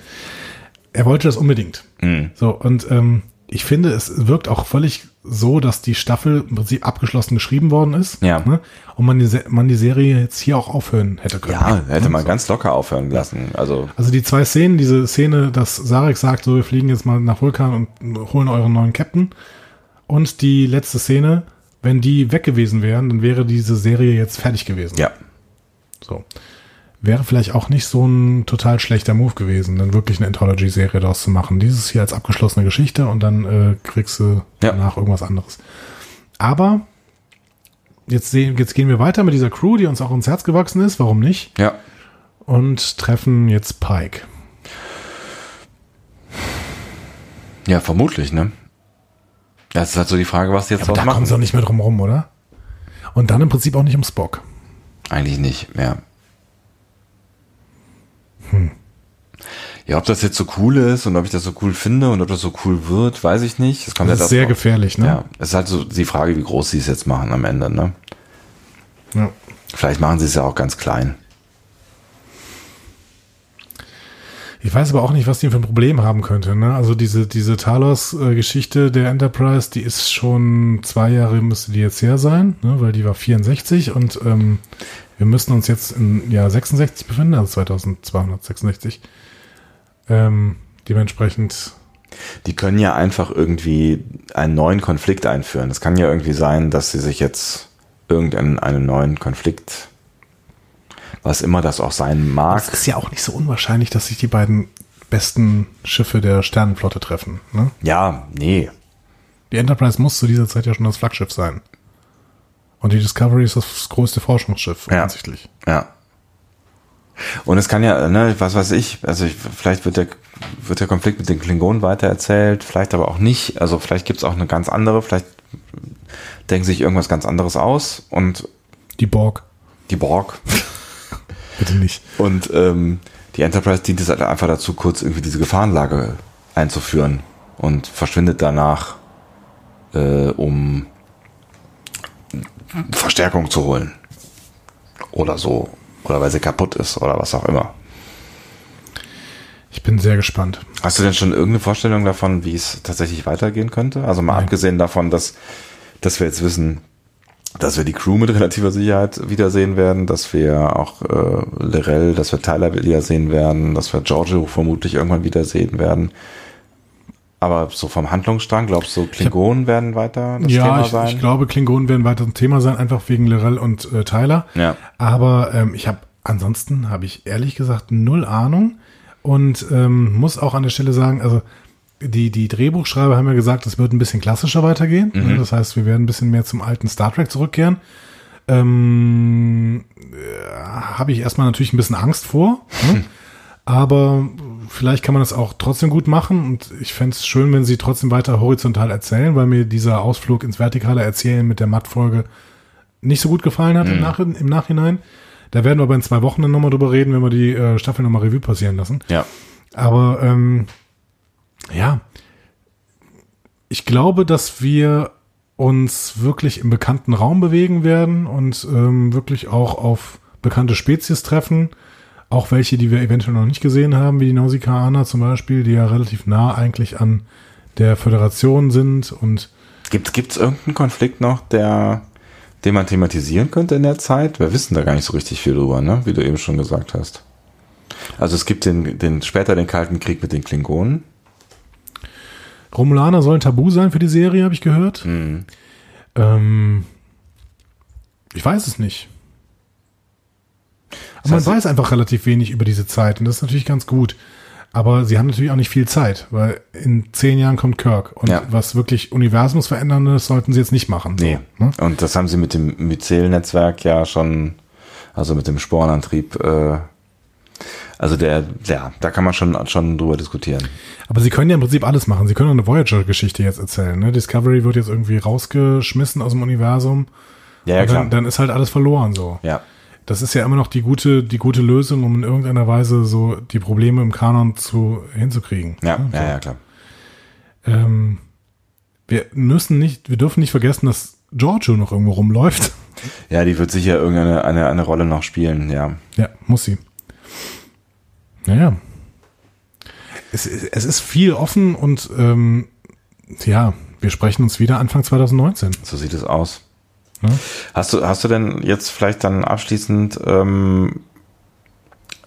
Er wollte das unbedingt. Mhm. So, und ähm, ich finde, es wirkt auch völlig so, dass die Staffel im Prinzip abgeschlossen geschrieben worden ist. Ja. Ne? Und man die, man die Serie jetzt hier auch aufhören hätte können. Ja, hätte ne? man so. ganz locker aufhören lassen. Also, also die zwei Szenen, diese Szene, dass Sarek sagt, so, wir fliegen jetzt mal nach Vulkan und holen euren neuen Captain. Und die letzte Szene, wenn die weg gewesen wären, dann wäre diese Serie jetzt fertig gewesen. Ja. So. Wäre vielleicht auch nicht so ein total schlechter Move gewesen, dann wirklich eine Anthology-Serie daraus zu machen. Dieses hier als abgeschlossene Geschichte und dann äh, kriegst du ja. danach irgendwas anderes. Aber jetzt, sehen, jetzt gehen wir weiter mit dieser Crew, die uns auch ins Herz gewachsen ist. Warum nicht? Ja. Und treffen jetzt Pike. Ja, vermutlich, ne? Das ist halt so die Frage, was jetzt ja, da machen. kommen sie auch nicht mehr drum rum, oder? Und dann im Prinzip auch nicht um Spock. Eigentlich nicht, ja. Hm. Ja, ob das jetzt so cool ist und ob ich das so cool finde und ob das so cool wird, weiß ich nicht. Das, kommt das ja ist sehr gefährlich, ne? Ja, es ist halt so die Frage, wie groß sie es jetzt machen am Ende, ne? Ja. Vielleicht machen sie es ja auch ganz klein. Ich weiß aber auch nicht, was die für ein Problem haben könnte. Ne? Also diese, diese Talos-Geschichte der Enterprise, die ist schon zwei Jahre, müsste die jetzt her sein, ne? weil die war 64 und ähm, wir müssen uns jetzt im Jahr 66 befinden, also 2266. Ähm, dementsprechend. Die können ja einfach irgendwie einen neuen Konflikt einführen. Es kann ja irgendwie sein, dass sie sich jetzt irgendeinen einen neuen Konflikt was immer das auch sein mag. Es ist ja auch nicht so unwahrscheinlich, dass sich die beiden besten Schiffe der Sternenflotte treffen. Ne? Ja, nee. Die Enterprise muss zu dieser Zeit ja schon das Flaggschiff sein. Und die Discovery ist das größte Forschungsschiff, offensichtlich. Ja. ja. Und es kann ja, ne, was weiß ich, also ich, vielleicht wird der, wird der Konflikt mit den Klingonen weitererzählt, vielleicht aber auch nicht. Also vielleicht gibt es auch eine ganz andere, vielleicht denken sich irgendwas ganz anderes aus und. Die Borg. Die Borg. Bitte nicht. Und ähm, die Enterprise dient es halt einfach dazu, kurz irgendwie diese Gefahrenlage einzuführen und verschwindet danach, äh, um Verstärkung zu holen. Oder so. Oder weil sie kaputt ist oder was auch immer. Ich bin sehr gespannt. Hast du denn schon irgendeine Vorstellung davon, wie es tatsächlich weitergehen könnte? Also mal Nein. abgesehen davon, dass, dass wir jetzt wissen, dass wir die Crew mit relativer Sicherheit wiedersehen werden, dass wir auch äh, Lorel, dass wir Tyler wiedersehen werden, dass wir Giorgio vermutlich irgendwann wiedersehen werden. Aber so vom Handlungsstrang, glaubst du, Klingonen werden weiter das ja, Thema ich, sein? Ja, ich glaube, Klingonen werden weiter ein Thema sein, einfach wegen Lorel und äh, Tyler. Ja. Aber ähm, ich habe ansonsten habe ich ehrlich gesagt null Ahnung und ähm, muss auch an der Stelle sagen, also die, die Drehbuchschreiber haben ja gesagt, es wird ein bisschen klassischer weitergehen. Mhm. Das heißt, wir werden ein bisschen mehr zum alten Star Trek zurückkehren. Ähm, äh, Habe ich erstmal natürlich ein bisschen Angst vor. Ne? Aber vielleicht kann man das auch trotzdem gut machen. Und ich fände es schön, wenn sie trotzdem weiter horizontal erzählen, weil mir dieser Ausflug ins vertikale Erzählen mit der Matt-Folge nicht so gut gefallen hat mhm. im, Nach im, Nachhinein. Da werden wir aber in zwei Wochen dann nochmal drüber reden, wenn wir die äh, Staffel nochmal Revue passieren lassen. Ja. Aber ähm, ja, ich glaube, dass wir uns wirklich im bekannten Raum bewegen werden und ähm, wirklich auch auf bekannte Spezies treffen. Auch welche, die wir eventuell noch nicht gesehen haben, wie die Nausikaner zum Beispiel, die ja relativ nah eigentlich an der Föderation sind. Und gibt es irgendeinen Konflikt noch, der, den man thematisieren könnte in der Zeit? Wir wissen da gar nicht so richtig viel drüber, ne? wie du eben schon gesagt hast. Also es gibt den, den später den Kalten Krieg mit den Klingonen. Romulaner sollen tabu sein für die Serie, habe ich gehört. Mhm. Ähm, ich weiß es nicht. Aber man weiß einfach relativ wenig über diese Zeit und das ist natürlich ganz gut. Aber sie haben natürlich auch nicht viel Zeit, weil in zehn Jahren kommt Kirk. Und ja. was wirklich Universumsveränderndes sollten sie jetzt nicht machen. So, nee. Ne? Und das haben sie mit dem Myzel-Netzwerk ja schon, also mit dem Sporenantrieb äh, also der, ja, da kann man schon, schon drüber diskutieren. Aber sie können ja im Prinzip alles machen. Sie können auch eine Voyager-Geschichte jetzt erzählen. Ne? Discovery wird jetzt irgendwie rausgeschmissen aus dem Universum. Ja, ja klar. Dann, dann ist halt alles verloren so. Ja. Das ist ja immer noch die gute, die gute Lösung, um in irgendeiner Weise so die Probleme im Kanon zu hinzukriegen. Ja, ne? so. ja, ja, klar. Ähm, wir müssen nicht, wir dürfen nicht vergessen, dass Giorgio noch irgendwo rumläuft. Ja, die wird sicher irgendeine eine, eine Rolle noch spielen, ja. Ja, muss sie. Naja. Es, es ist viel offen und ähm, ja, wir sprechen uns wieder Anfang 2019. So sieht es aus. Ja? Hast du, hast du denn jetzt vielleicht dann abschließend, ähm,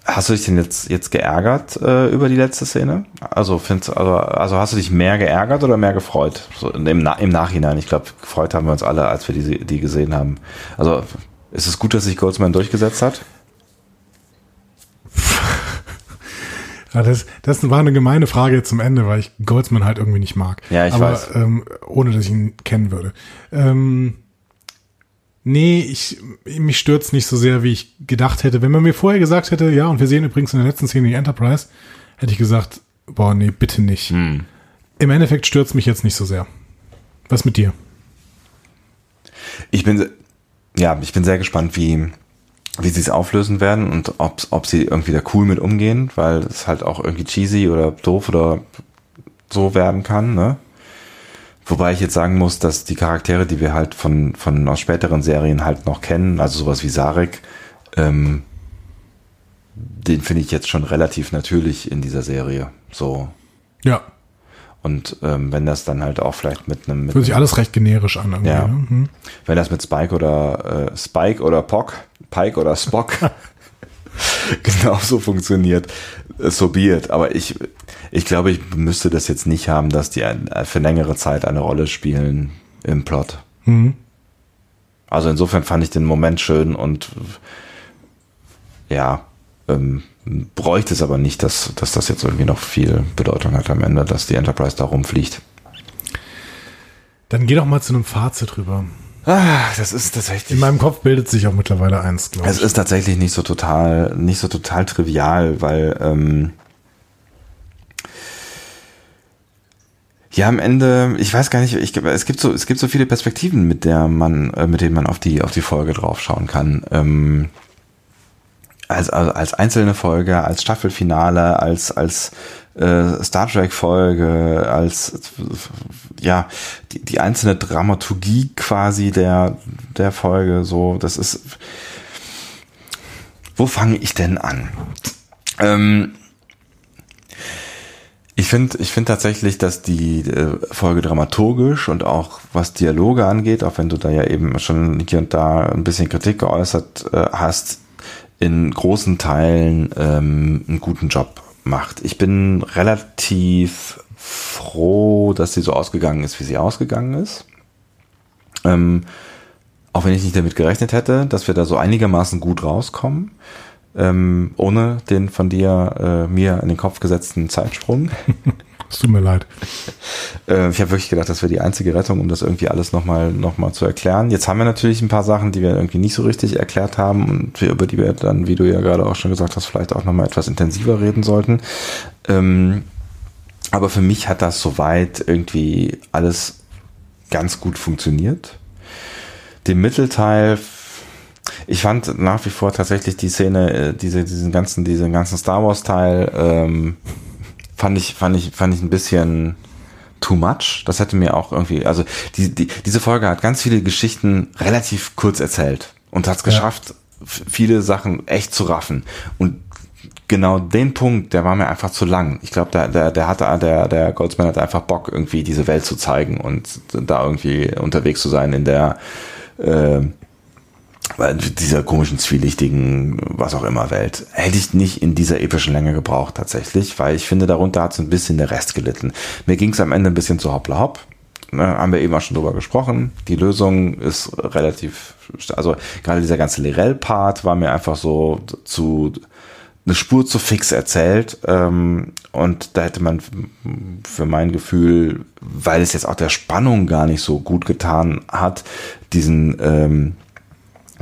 hast du dich denn jetzt, jetzt geärgert äh, über die letzte Szene? Also, findest, also, also hast du dich mehr geärgert oder mehr gefreut? So im, im Nachhinein. Ich glaube, gefreut haben wir uns alle, als wir die, die gesehen haben. Also ist es gut, dass sich Goldsman durchgesetzt hat? Ja, das, das war eine gemeine Frage zum Ende, weil ich Goldsman halt irgendwie nicht mag. Ja, ich Aber, weiß. Ähm, ohne dass ich ihn kennen würde. Ähm, nee, ich, mich stört's nicht so sehr, wie ich gedacht hätte. Wenn man mir vorher gesagt hätte, ja, und wir sehen übrigens in der letzten Szene die Enterprise, hätte ich gesagt, boah, nee, bitte nicht. Hm. Im Endeffekt stört's mich jetzt nicht so sehr. Was mit dir? Ich bin, ja, ich bin sehr gespannt, wie, wie sie es auflösen werden und ob, ob sie irgendwie da cool mit umgehen, weil es halt auch irgendwie cheesy oder doof oder so werden kann, ne? Wobei ich jetzt sagen muss, dass die Charaktere, die wir halt von, von aus späteren Serien halt noch kennen, also sowas wie Sarek, ähm, den finde ich jetzt schon relativ natürlich in dieser Serie. So. Ja. Und ähm, wenn das dann halt auch vielleicht mit einem. Fühlt sich alles recht generisch an. Irgendwie, Ja. Ne? Hm. Wenn das mit Spike oder äh, Spike oder Pock, Pike oder Spock genauso funktioniert, äh, so be it. Aber ich, ich glaube, ich müsste das jetzt nicht haben, dass die ein, äh, für längere Zeit eine Rolle spielen im Plot. Hm. Also insofern fand ich den Moment schön und ja, ähm, bräuchte es aber nicht, dass, dass das jetzt irgendwie noch viel Bedeutung hat am Ende, dass die Enterprise da rumfliegt. Dann geh doch mal zu einem Fazit rüber. Ah, das ist tatsächlich. In meinem Kopf bildet sich auch mittlerweile eins, glaube Es ich. ist tatsächlich nicht so total, nicht so total trivial, weil ähm, ja am Ende, ich weiß gar nicht, ich, es gibt so, es gibt so viele Perspektiven, mit der man, äh, mit denen man auf die auf die Folge draufschauen kann. Ähm, als, als als einzelne Folge, als Staffelfinale, als als äh, Star Trek Folge, als ja die, die einzelne Dramaturgie quasi der der Folge. So, das ist wo fange ich denn an? Ähm, ich finde ich finde tatsächlich, dass die äh, Folge dramaturgisch und auch was Dialoge angeht, auch wenn du da ja eben schon hier und da ein bisschen Kritik geäußert äh, hast, in großen Teilen ähm, einen guten Job macht. Ich bin relativ froh, dass sie so ausgegangen ist, wie sie ausgegangen ist. Ähm, auch wenn ich nicht damit gerechnet hätte, dass wir da so einigermaßen gut rauskommen, ähm, ohne den von dir äh, mir in den Kopf gesetzten Zeitsprung. Es tut mir leid. Äh, ich habe wirklich gedacht, das wäre die einzige Rettung, um das irgendwie alles nochmal noch mal zu erklären. Jetzt haben wir natürlich ein paar Sachen, die wir irgendwie nicht so richtig erklärt haben und über die wir dann, wie du ja gerade auch schon gesagt hast, vielleicht auch nochmal etwas intensiver reden sollten. Ähm, aber für mich hat das soweit irgendwie alles ganz gut funktioniert. Den Mittelteil, ich fand nach wie vor tatsächlich die Szene, äh, diese, diesen ganzen, diesen ganzen Star Wars Teil, ähm, fand ich, fand ich, fand ich ein bisschen too much. Das hätte mir auch irgendwie, also die, die, diese Folge hat ganz viele Geschichten relativ kurz erzählt und hat es geschafft, f- viele Sachen echt zu raffen. Und genau den Punkt, der war mir einfach zu lang. Ich glaube, der, der, der hatte, der, der Goldsman hat einfach Bock, irgendwie diese Welt zu zeigen und da irgendwie unterwegs zu sein in der, äh, dieser komischen, zwielichtigen, was auch immer Welt. Hätte ich nicht in dieser epischen Länge gebraucht tatsächlich, weil ich finde, darunter hat so ein bisschen der Rest gelitten. Mir ging es am Ende ein bisschen zu hoppla hopp. Ne, haben wir eben auch schon drüber gesprochen. Die Lösung ist relativ, also gerade dieser ganze Lirel-Part war mir einfach so zu eine Spur zu fix erzählt ähm, und da hätte man für mein Gefühl, weil es jetzt auch der Spannung gar nicht so gut getan hat, diesen ähm,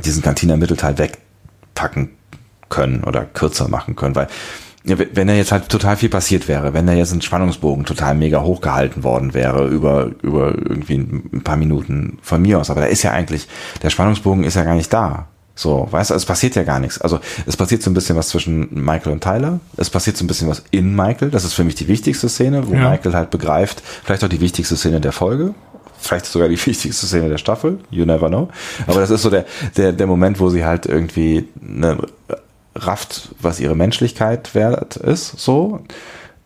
diesen Kantiner Mittelteil wegpacken können oder kürzer machen können, weil wenn da jetzt halt total viel passiert wäre, wenn da jetzt ein Spannungsbogen total mega hochgehalten worden wäre über über irgendwie ein paar Minuten von mir aus, aber da ist ja eigentlich der Spannungsbogen ist ja gar nicht da. So, weißt du, es passiert ja gar nichts. Also es passiert so ein bisschen was zwischen Michael und Tyler. Es passiert so ein bisschen was in Michael. Das ist für mich die wichtigste Szene, wo Ja. Michael halt begreift, vielleicht auch die wichtigste Szene der Folge, vielleicht sogar die wichtigste Szene der Staffel. You never know. Aber das ist so der der der Moment, wo sie halt irgendwie eine rafft, was ihre Menschlichkeit wert ist. So,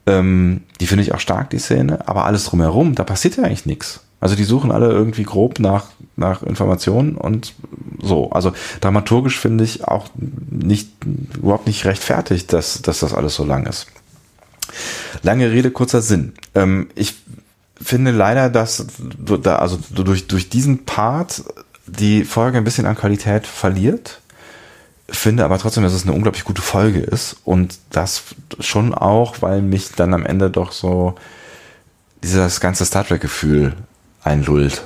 ähm, die finde ich auch stark die Szene. Aber alles drumherum, da passiert ja eigentlich nichts. Also die suchen alle irgendwie grob nach, nach Informationen und so. Also dramaturgisch finde ich auch nicht, überhaupt nicht rechtfertigt, dass, dass das alles so lang ist. Lange Rede, kurzer Sinn. Ähm, ich finde leider, dass da, also durch, durch diesen Part die Folge ein bisschen an Qualität verliert. Finde aber trotzdem, dass es eine unglaublich gute Folge ist und das schon auch, weil mich dann am Ende doch so dieses ganze Star Trek-Gefühl einlullt.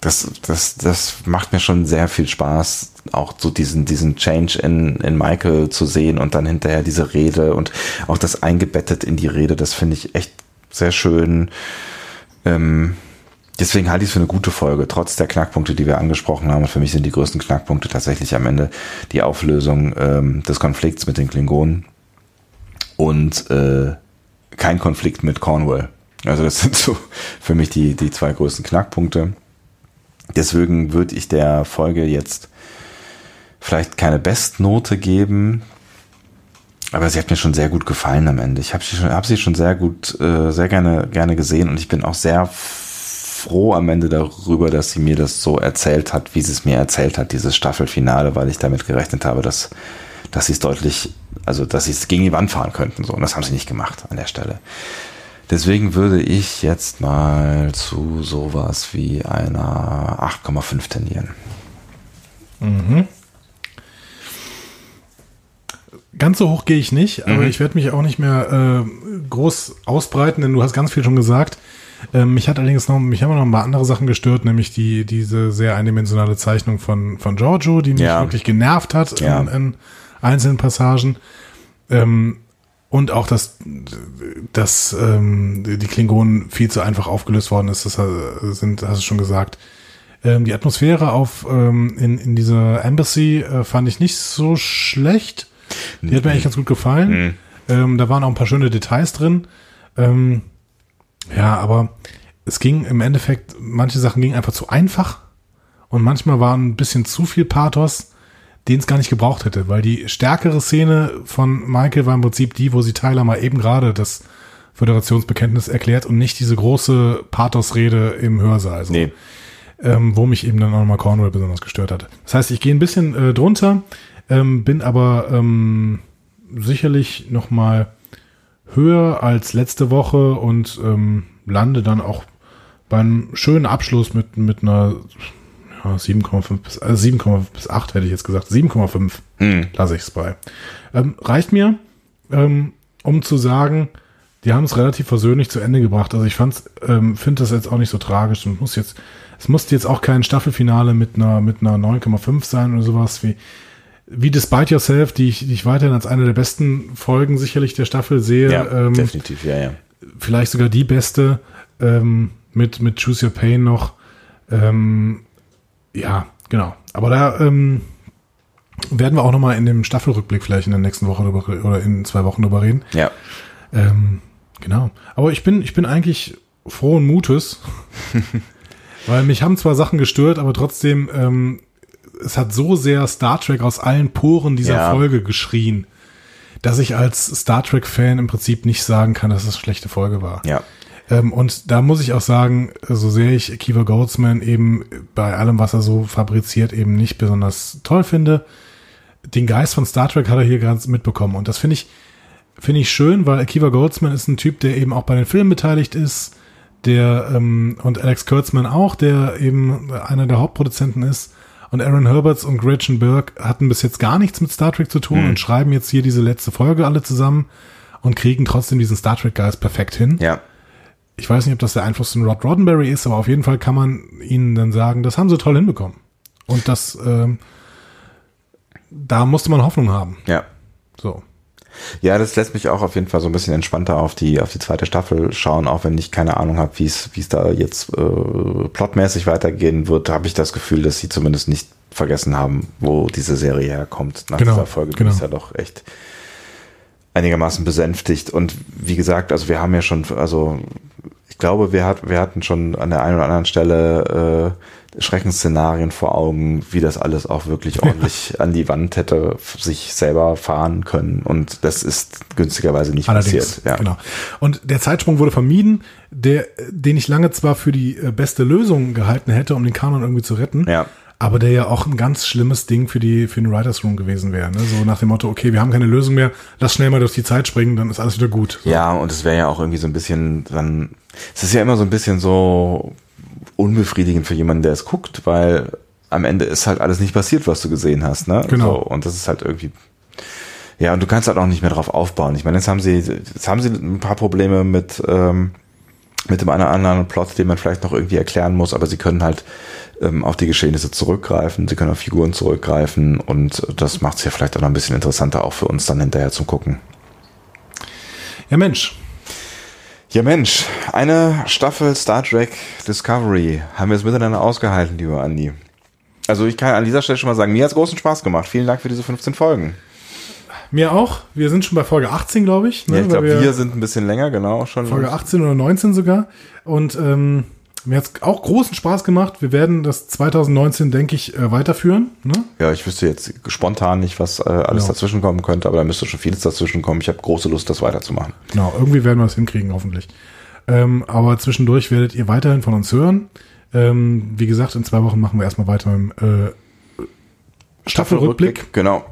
Das, das, das macht mir schon sehr viel Spaß, auch so diesen, diesen Change in, in Michael zu sehen und dann hinterher diese Rede und auch das eingebettet in die Rede, das finde ich echt sehr schön. Ähm, deswegen halte ich es für eine gute Folge, trotz der Knackpunkte, die wir angesprochen haben. Und für mich sind die größten Knackpunkte tatsächlich am Ende die Auflösung ähm, des Konflikts mit den Klingonen und äh, kein Konflikt mit Cornwall. Also das sind so für mich die, die zwei größten Knackpunkte. Deswegen würde ich der Folge jetzt vielleicht keine Bestnote geben, aber sie hat mir schon sehr gut gefallen am Ende. Ich habe sie, schon, sie schon sehr gut, äh, sehr gerne, gerne gesehen und ich bin auch sehr froh am Ende darüber, dass sie mir das so erzählt hat, wie sie es mir erzählt hat, dieses Staffelfinale, weil ich damit gerechnet habe, dass, dass sie es deutlich, also dass sie es gegen die Wand fahren könnten. So. Und das haben sie nicht gemacht an der Stelle. Deswegen würde ich jetzt mal zu sowas wie einer 8,5 tendieren. Mhm. Ganz so hoch gehe ich nicht, aber mhm. ich werde mich auch nicht mehr äh, groß ausbreiten, denn du hast ganz viel schon gesagt. Ähm, mich hat allerdings noch, mich haben noch ein paar andere Sachen gestört, nämlich die, diese sehr eindimensionale Zeichnung von, von Giorgio, die mich ja. wirklich genervt hat ja. in, in, einzelnen Passagen. Ähm, und auch, dass, dass ähm, die Klingonen viel zu einfach aufgelöst worden ist, das sind, hast du schon gesagt. Ähm, die Atmosphäre auf ähm, in, in dieser Embassy äh, fand ich nicht so schlecht. Die hat mir eigentlich ganz gut gefallen. Mhm. Ähm, da waren auch ein paar schöne Details drin. Ähm, ja, aber es ging im Endeffekt, manche Sachen gingen einfach zu einfach und manchmal war ein bisschen zu viel Pathos, den es gar nicht gebraucht hätte, weil die stärkere Szene von Michael war im Prinzip die, wo sie Tyler mal eben gerade das Föderationsbekenntnis erklärt und nicht diese große Pathosrede im Hörsaal. Also, nee. Ähm, wo mich eben dann auch nochmal Cornwall besonders gestört hatte. Das heißt, ich gehe ein bisschen äh, drunter, ähm, bin aber ähm, sicherlich noch mal höher als letzte Woche und ähm, lande dann auch beim schönen Abschluss mit, mit einer ja, 7,5 bis, äh, 7,5 bis 8 hätte ich jetzt gesagt. 7,5 hm. lasse ich es bei. Ähm, reicht mir, ähm, um zu sagen, die haben es relativ versöhnlich zu Ende gebracht. Also ich fand's, ähm, finde das jetzt auch nicht so tragisch und muss jetzt, es musste jetzt auch kein Staffelfinale mit einer, mit einer 9,5 sein oder sowas wie, wie Despite Yourself, die ich, die ich weiterhin als eine der besten Folgen sicherlich der Staffel sehe. Ja, ähm, definitiv, ja, ja. Vielleicht sogar die beste ähm, mit, mit Choose Your Pain noch. Ähm, ja, genau. Aber da ähm, werden wir auch nochmal in dem Staffelrückblick vielleicht in der nächsten Woche drüber, oder in zwei Wochen drüber reden. Ja. Ähm, genau. Aber ich bin, ich bin eigentlich frohen Mutes, weil mich haben zwar Sachen gestört, aber trotzdem ähm, es hat so sehr Star Trek aus allen Poren dieser ja. Folge geschrien, dass ich als Star Trek-Fan im Prinzip nicht sagen kann, dass es eine schlechte Folge war. Ja. Ähm, und da muss ich auch sagen, so sehr ich Kiva Goldsman eben bei allem, was er so fabriziert, eben nicht besonders toll finde, den Geist von Star Trek hat er hier ganz mitbekommen. Und das finde ich, finde ich schön, weil Akiva Goldsman ist ein Typ, der eben auch bei den Filmen beteiligt ist, der ähm, und Alex Kurtzman auch, der eben einer der Hauptproduzenten ist und Aaron Herberts und Gretchen Burke hatten bis jetzt gar nichts mit Star Trek zu tun mhm. und schreiben jetzt hier diese letzte Folge alle zusammen und kriegen trotzdem diesen Star Trek Geist perfekt hin. Ja. Ich weiß nicht, ob das der Einfluss von Rod Roddenberry ist, aber auf jeden Fall kann man ihnen dann sagen, das haben sie toll hinbekommen. Und das, ähm, da musste man Hoffnung haben. Ja. So. Ja, das lässt mich auch auf jeden Fall so ein bisschen entspannter auf die, auf die zweite Staffel schauen, auch wenn ich keine Ahnung habe, wie es, wie es da jetzt äh, plotmäßig weitergehen wird, habe ich das Gefühl, dass sie zumindest nicht vergessen haben, wo diese Serie herkommt. Nach genau, dieser Folge genau. ist ja doch echt einigermaßen besänftigt. Und wie gesagt, also wir haben ja schon, also ich glaube, wir, hat, wir hatten schon an der einen oder anderen Stelle äh, Schreckensszenarien vor Augen, wie das alles auch wirklich ordentlich an die Wand hätte sich selber fahren können. Und das ist günstigerweise nicht Allerdings, passiert. Ja. Genau. Und der Zeitsprung wurde vermieden, der, den ich lange zwar für die äh, beste Lösung gehalten hätte, um den Kanon irgendwie zu retten. Ja. Aber der ja auch ein ganz schlimmes Ding für die für den Writers Room gewesen wäre. Ne? So nach dem Motto, okay, wir haben keine Lösung mehr, lass schnell mal durch die Zeit springen, dann ist alles wieder gut. So. Ja, und es wäre ja auch irgendwie so ein bisschen dann, es ist ja immer so ein bisschen so unbefriedigend für jemanden, der es guckt, weil am Ende ist halt alles nicht passiert, was du gesehen hast. Ne? Genau. So, und das ist halt irgendwie. Ja, und du kannst halt auch nicht mehr drauf aufbauen. Ich meine, jetzt haben sie, jetzt haben sie ein paar Probleme mit, ähm, mit dem einen oder anderen Plot, den man vielleicht noch irgendwie erklären muss, aber sie können halt ähm, auf die Geschehnisse zurückgreifen, sie können auf Figuren zurückgreifen und das macht es ja vielleicht auch noch ein bisschen interessanter auch für uns dann hinterher zu gucken. Ja, Mensch, ja Mensch, eine Staffel Star Trek Discovery haben wir es miteinander ausgehalten, lieber Andi. Also ich kann an dieser Stelle schon mal sagen, mir hat es großen Spaß gemacht. Vielen Dank für diese 15 Folgen. Mir auch. Wir sind schon bei Folge 18, glaube ich. Ne? Ja, ich glaube, wir, wir, sind ein bisschen länger, genau. schon. Folge 18 oder 19 sogar. Und ähm, mir hat es auch großen Spaß gemacht. Wir werden das 2019, denke ich, äh, weiterführen. Ne? Ja, ich wüsste jetzt spontan nicht, was äh, alles genau. dazwischen kommen könnte, aber da müsste schon vieles dazwischen kommen. Ich habe große Lust, das weiterzumachen. Genau, irgendwie werden wir das hinkriegen, hoffentlich. Ähm, aber zwischendurch werdet ihr weiterhin von uns hören. Ähm, wie gesagt, in zwei Wochen machen wir erstmal weiter mit dem äh, Staffelrückblick. Staffelrückblick. Genau.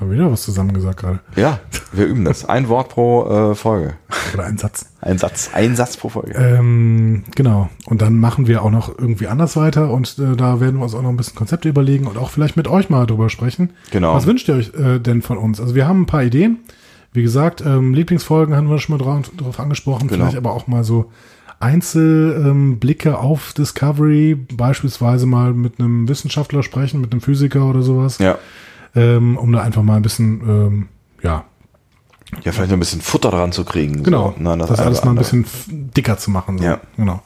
Haben wir wieder was zusammen gesagt gerade? Ja, wir üben das. Ein Wort pro äh, Folge. Oder ein Satz. Ein Satz. Ein Satz pro Folge. Ähm, genau. Und dann machen wir auch noch irgendwie anders weiter und äh, da werden wir uns auch noch ein bisschen Konzepte überlegen und auch vielleicht mit euch mal drüber sprechen. Genau. Was wünscht ihr euch äh, denn von uns? Also wir haben ein paar Ideen. Wie gesagt, ähm, Lieblingsfolgen haben wir schon mal drauf, drauf angesprochen. Genau. Vielleicht aber auch mal so Einzelblicke ähm, auf Discovery, beispielsweise mal mit einem Wissenschaftler sprechen, mit einem Physiker oder sowas. Ja ähm, um da einfach mal ein bisschen, ähm, ja. Ja, vielleicht ein bisschen Futter dran zu kriegen. Genau. So, ne, das, das alles mal ein bisschen dicker zu machen. So. Ja. Genau.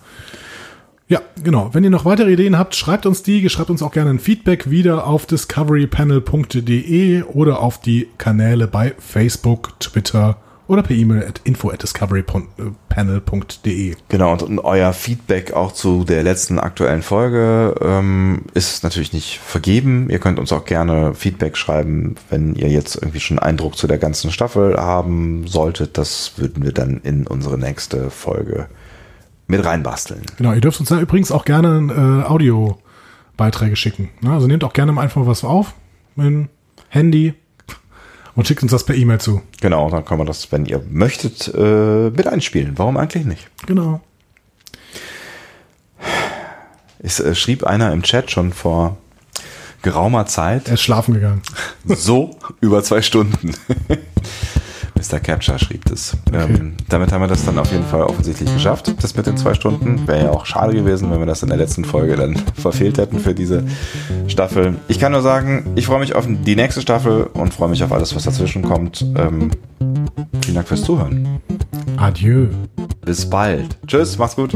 Ja, genau. Wenn ihr noch weitere Ideen habt, schreibt uns die. Schreibt uns auch gerne ein Feedback wieder auf discoverypanel.de oder auf die Kanäle bei Facebook, Twitter oder per E-Mail at info at discoverypanel.de. Genau, und, und, euer Feedback auch zu der letzten aktuellen Folge ähm, ist natürlich nicht vergeben. Ihr könnt uns auch gerne Feedback schreiben, wenn ihr jetzt irgendwie schon Eindruck zu der ganzen Staffel haben solltet. Das würden wir dann in unsere nächste Folge mit reinbasteln. Genau, ihr dürft uns da übrigens auch gerne äh, Audiobeiträge schicken. Ne? Also nehmt auch gerne einfach was auf mit Handy und schickt uns das per E-Mail zu. Genau, dann kann man das, wenn ihr möchtet, äh, mit einspielen. Warum eigentlich nicht? Genau. Es äh, schrieb einer im Chat schon vor geraumer Zeit. Er ist schlafen gegangen. so über zwei Stunden. Mr. Capture schrieb das. Okay. Ähm, damit haben wir das dann auf jeden Fall offensichtlich geschafft. Das mit den zwei Stunden wäre ja auch schade gewesen, wenn wir das in der letzten Folge dann verfehlt hätten für diese Staffel. Ich kann nur sagen, ich freue mich auf die nächste Staffel und freue mich auf alles, was dazwischen kommt. Ähm, vielen Dank fürs Zuhören. Adieu. Bis bald. Tschüss, mach's gut.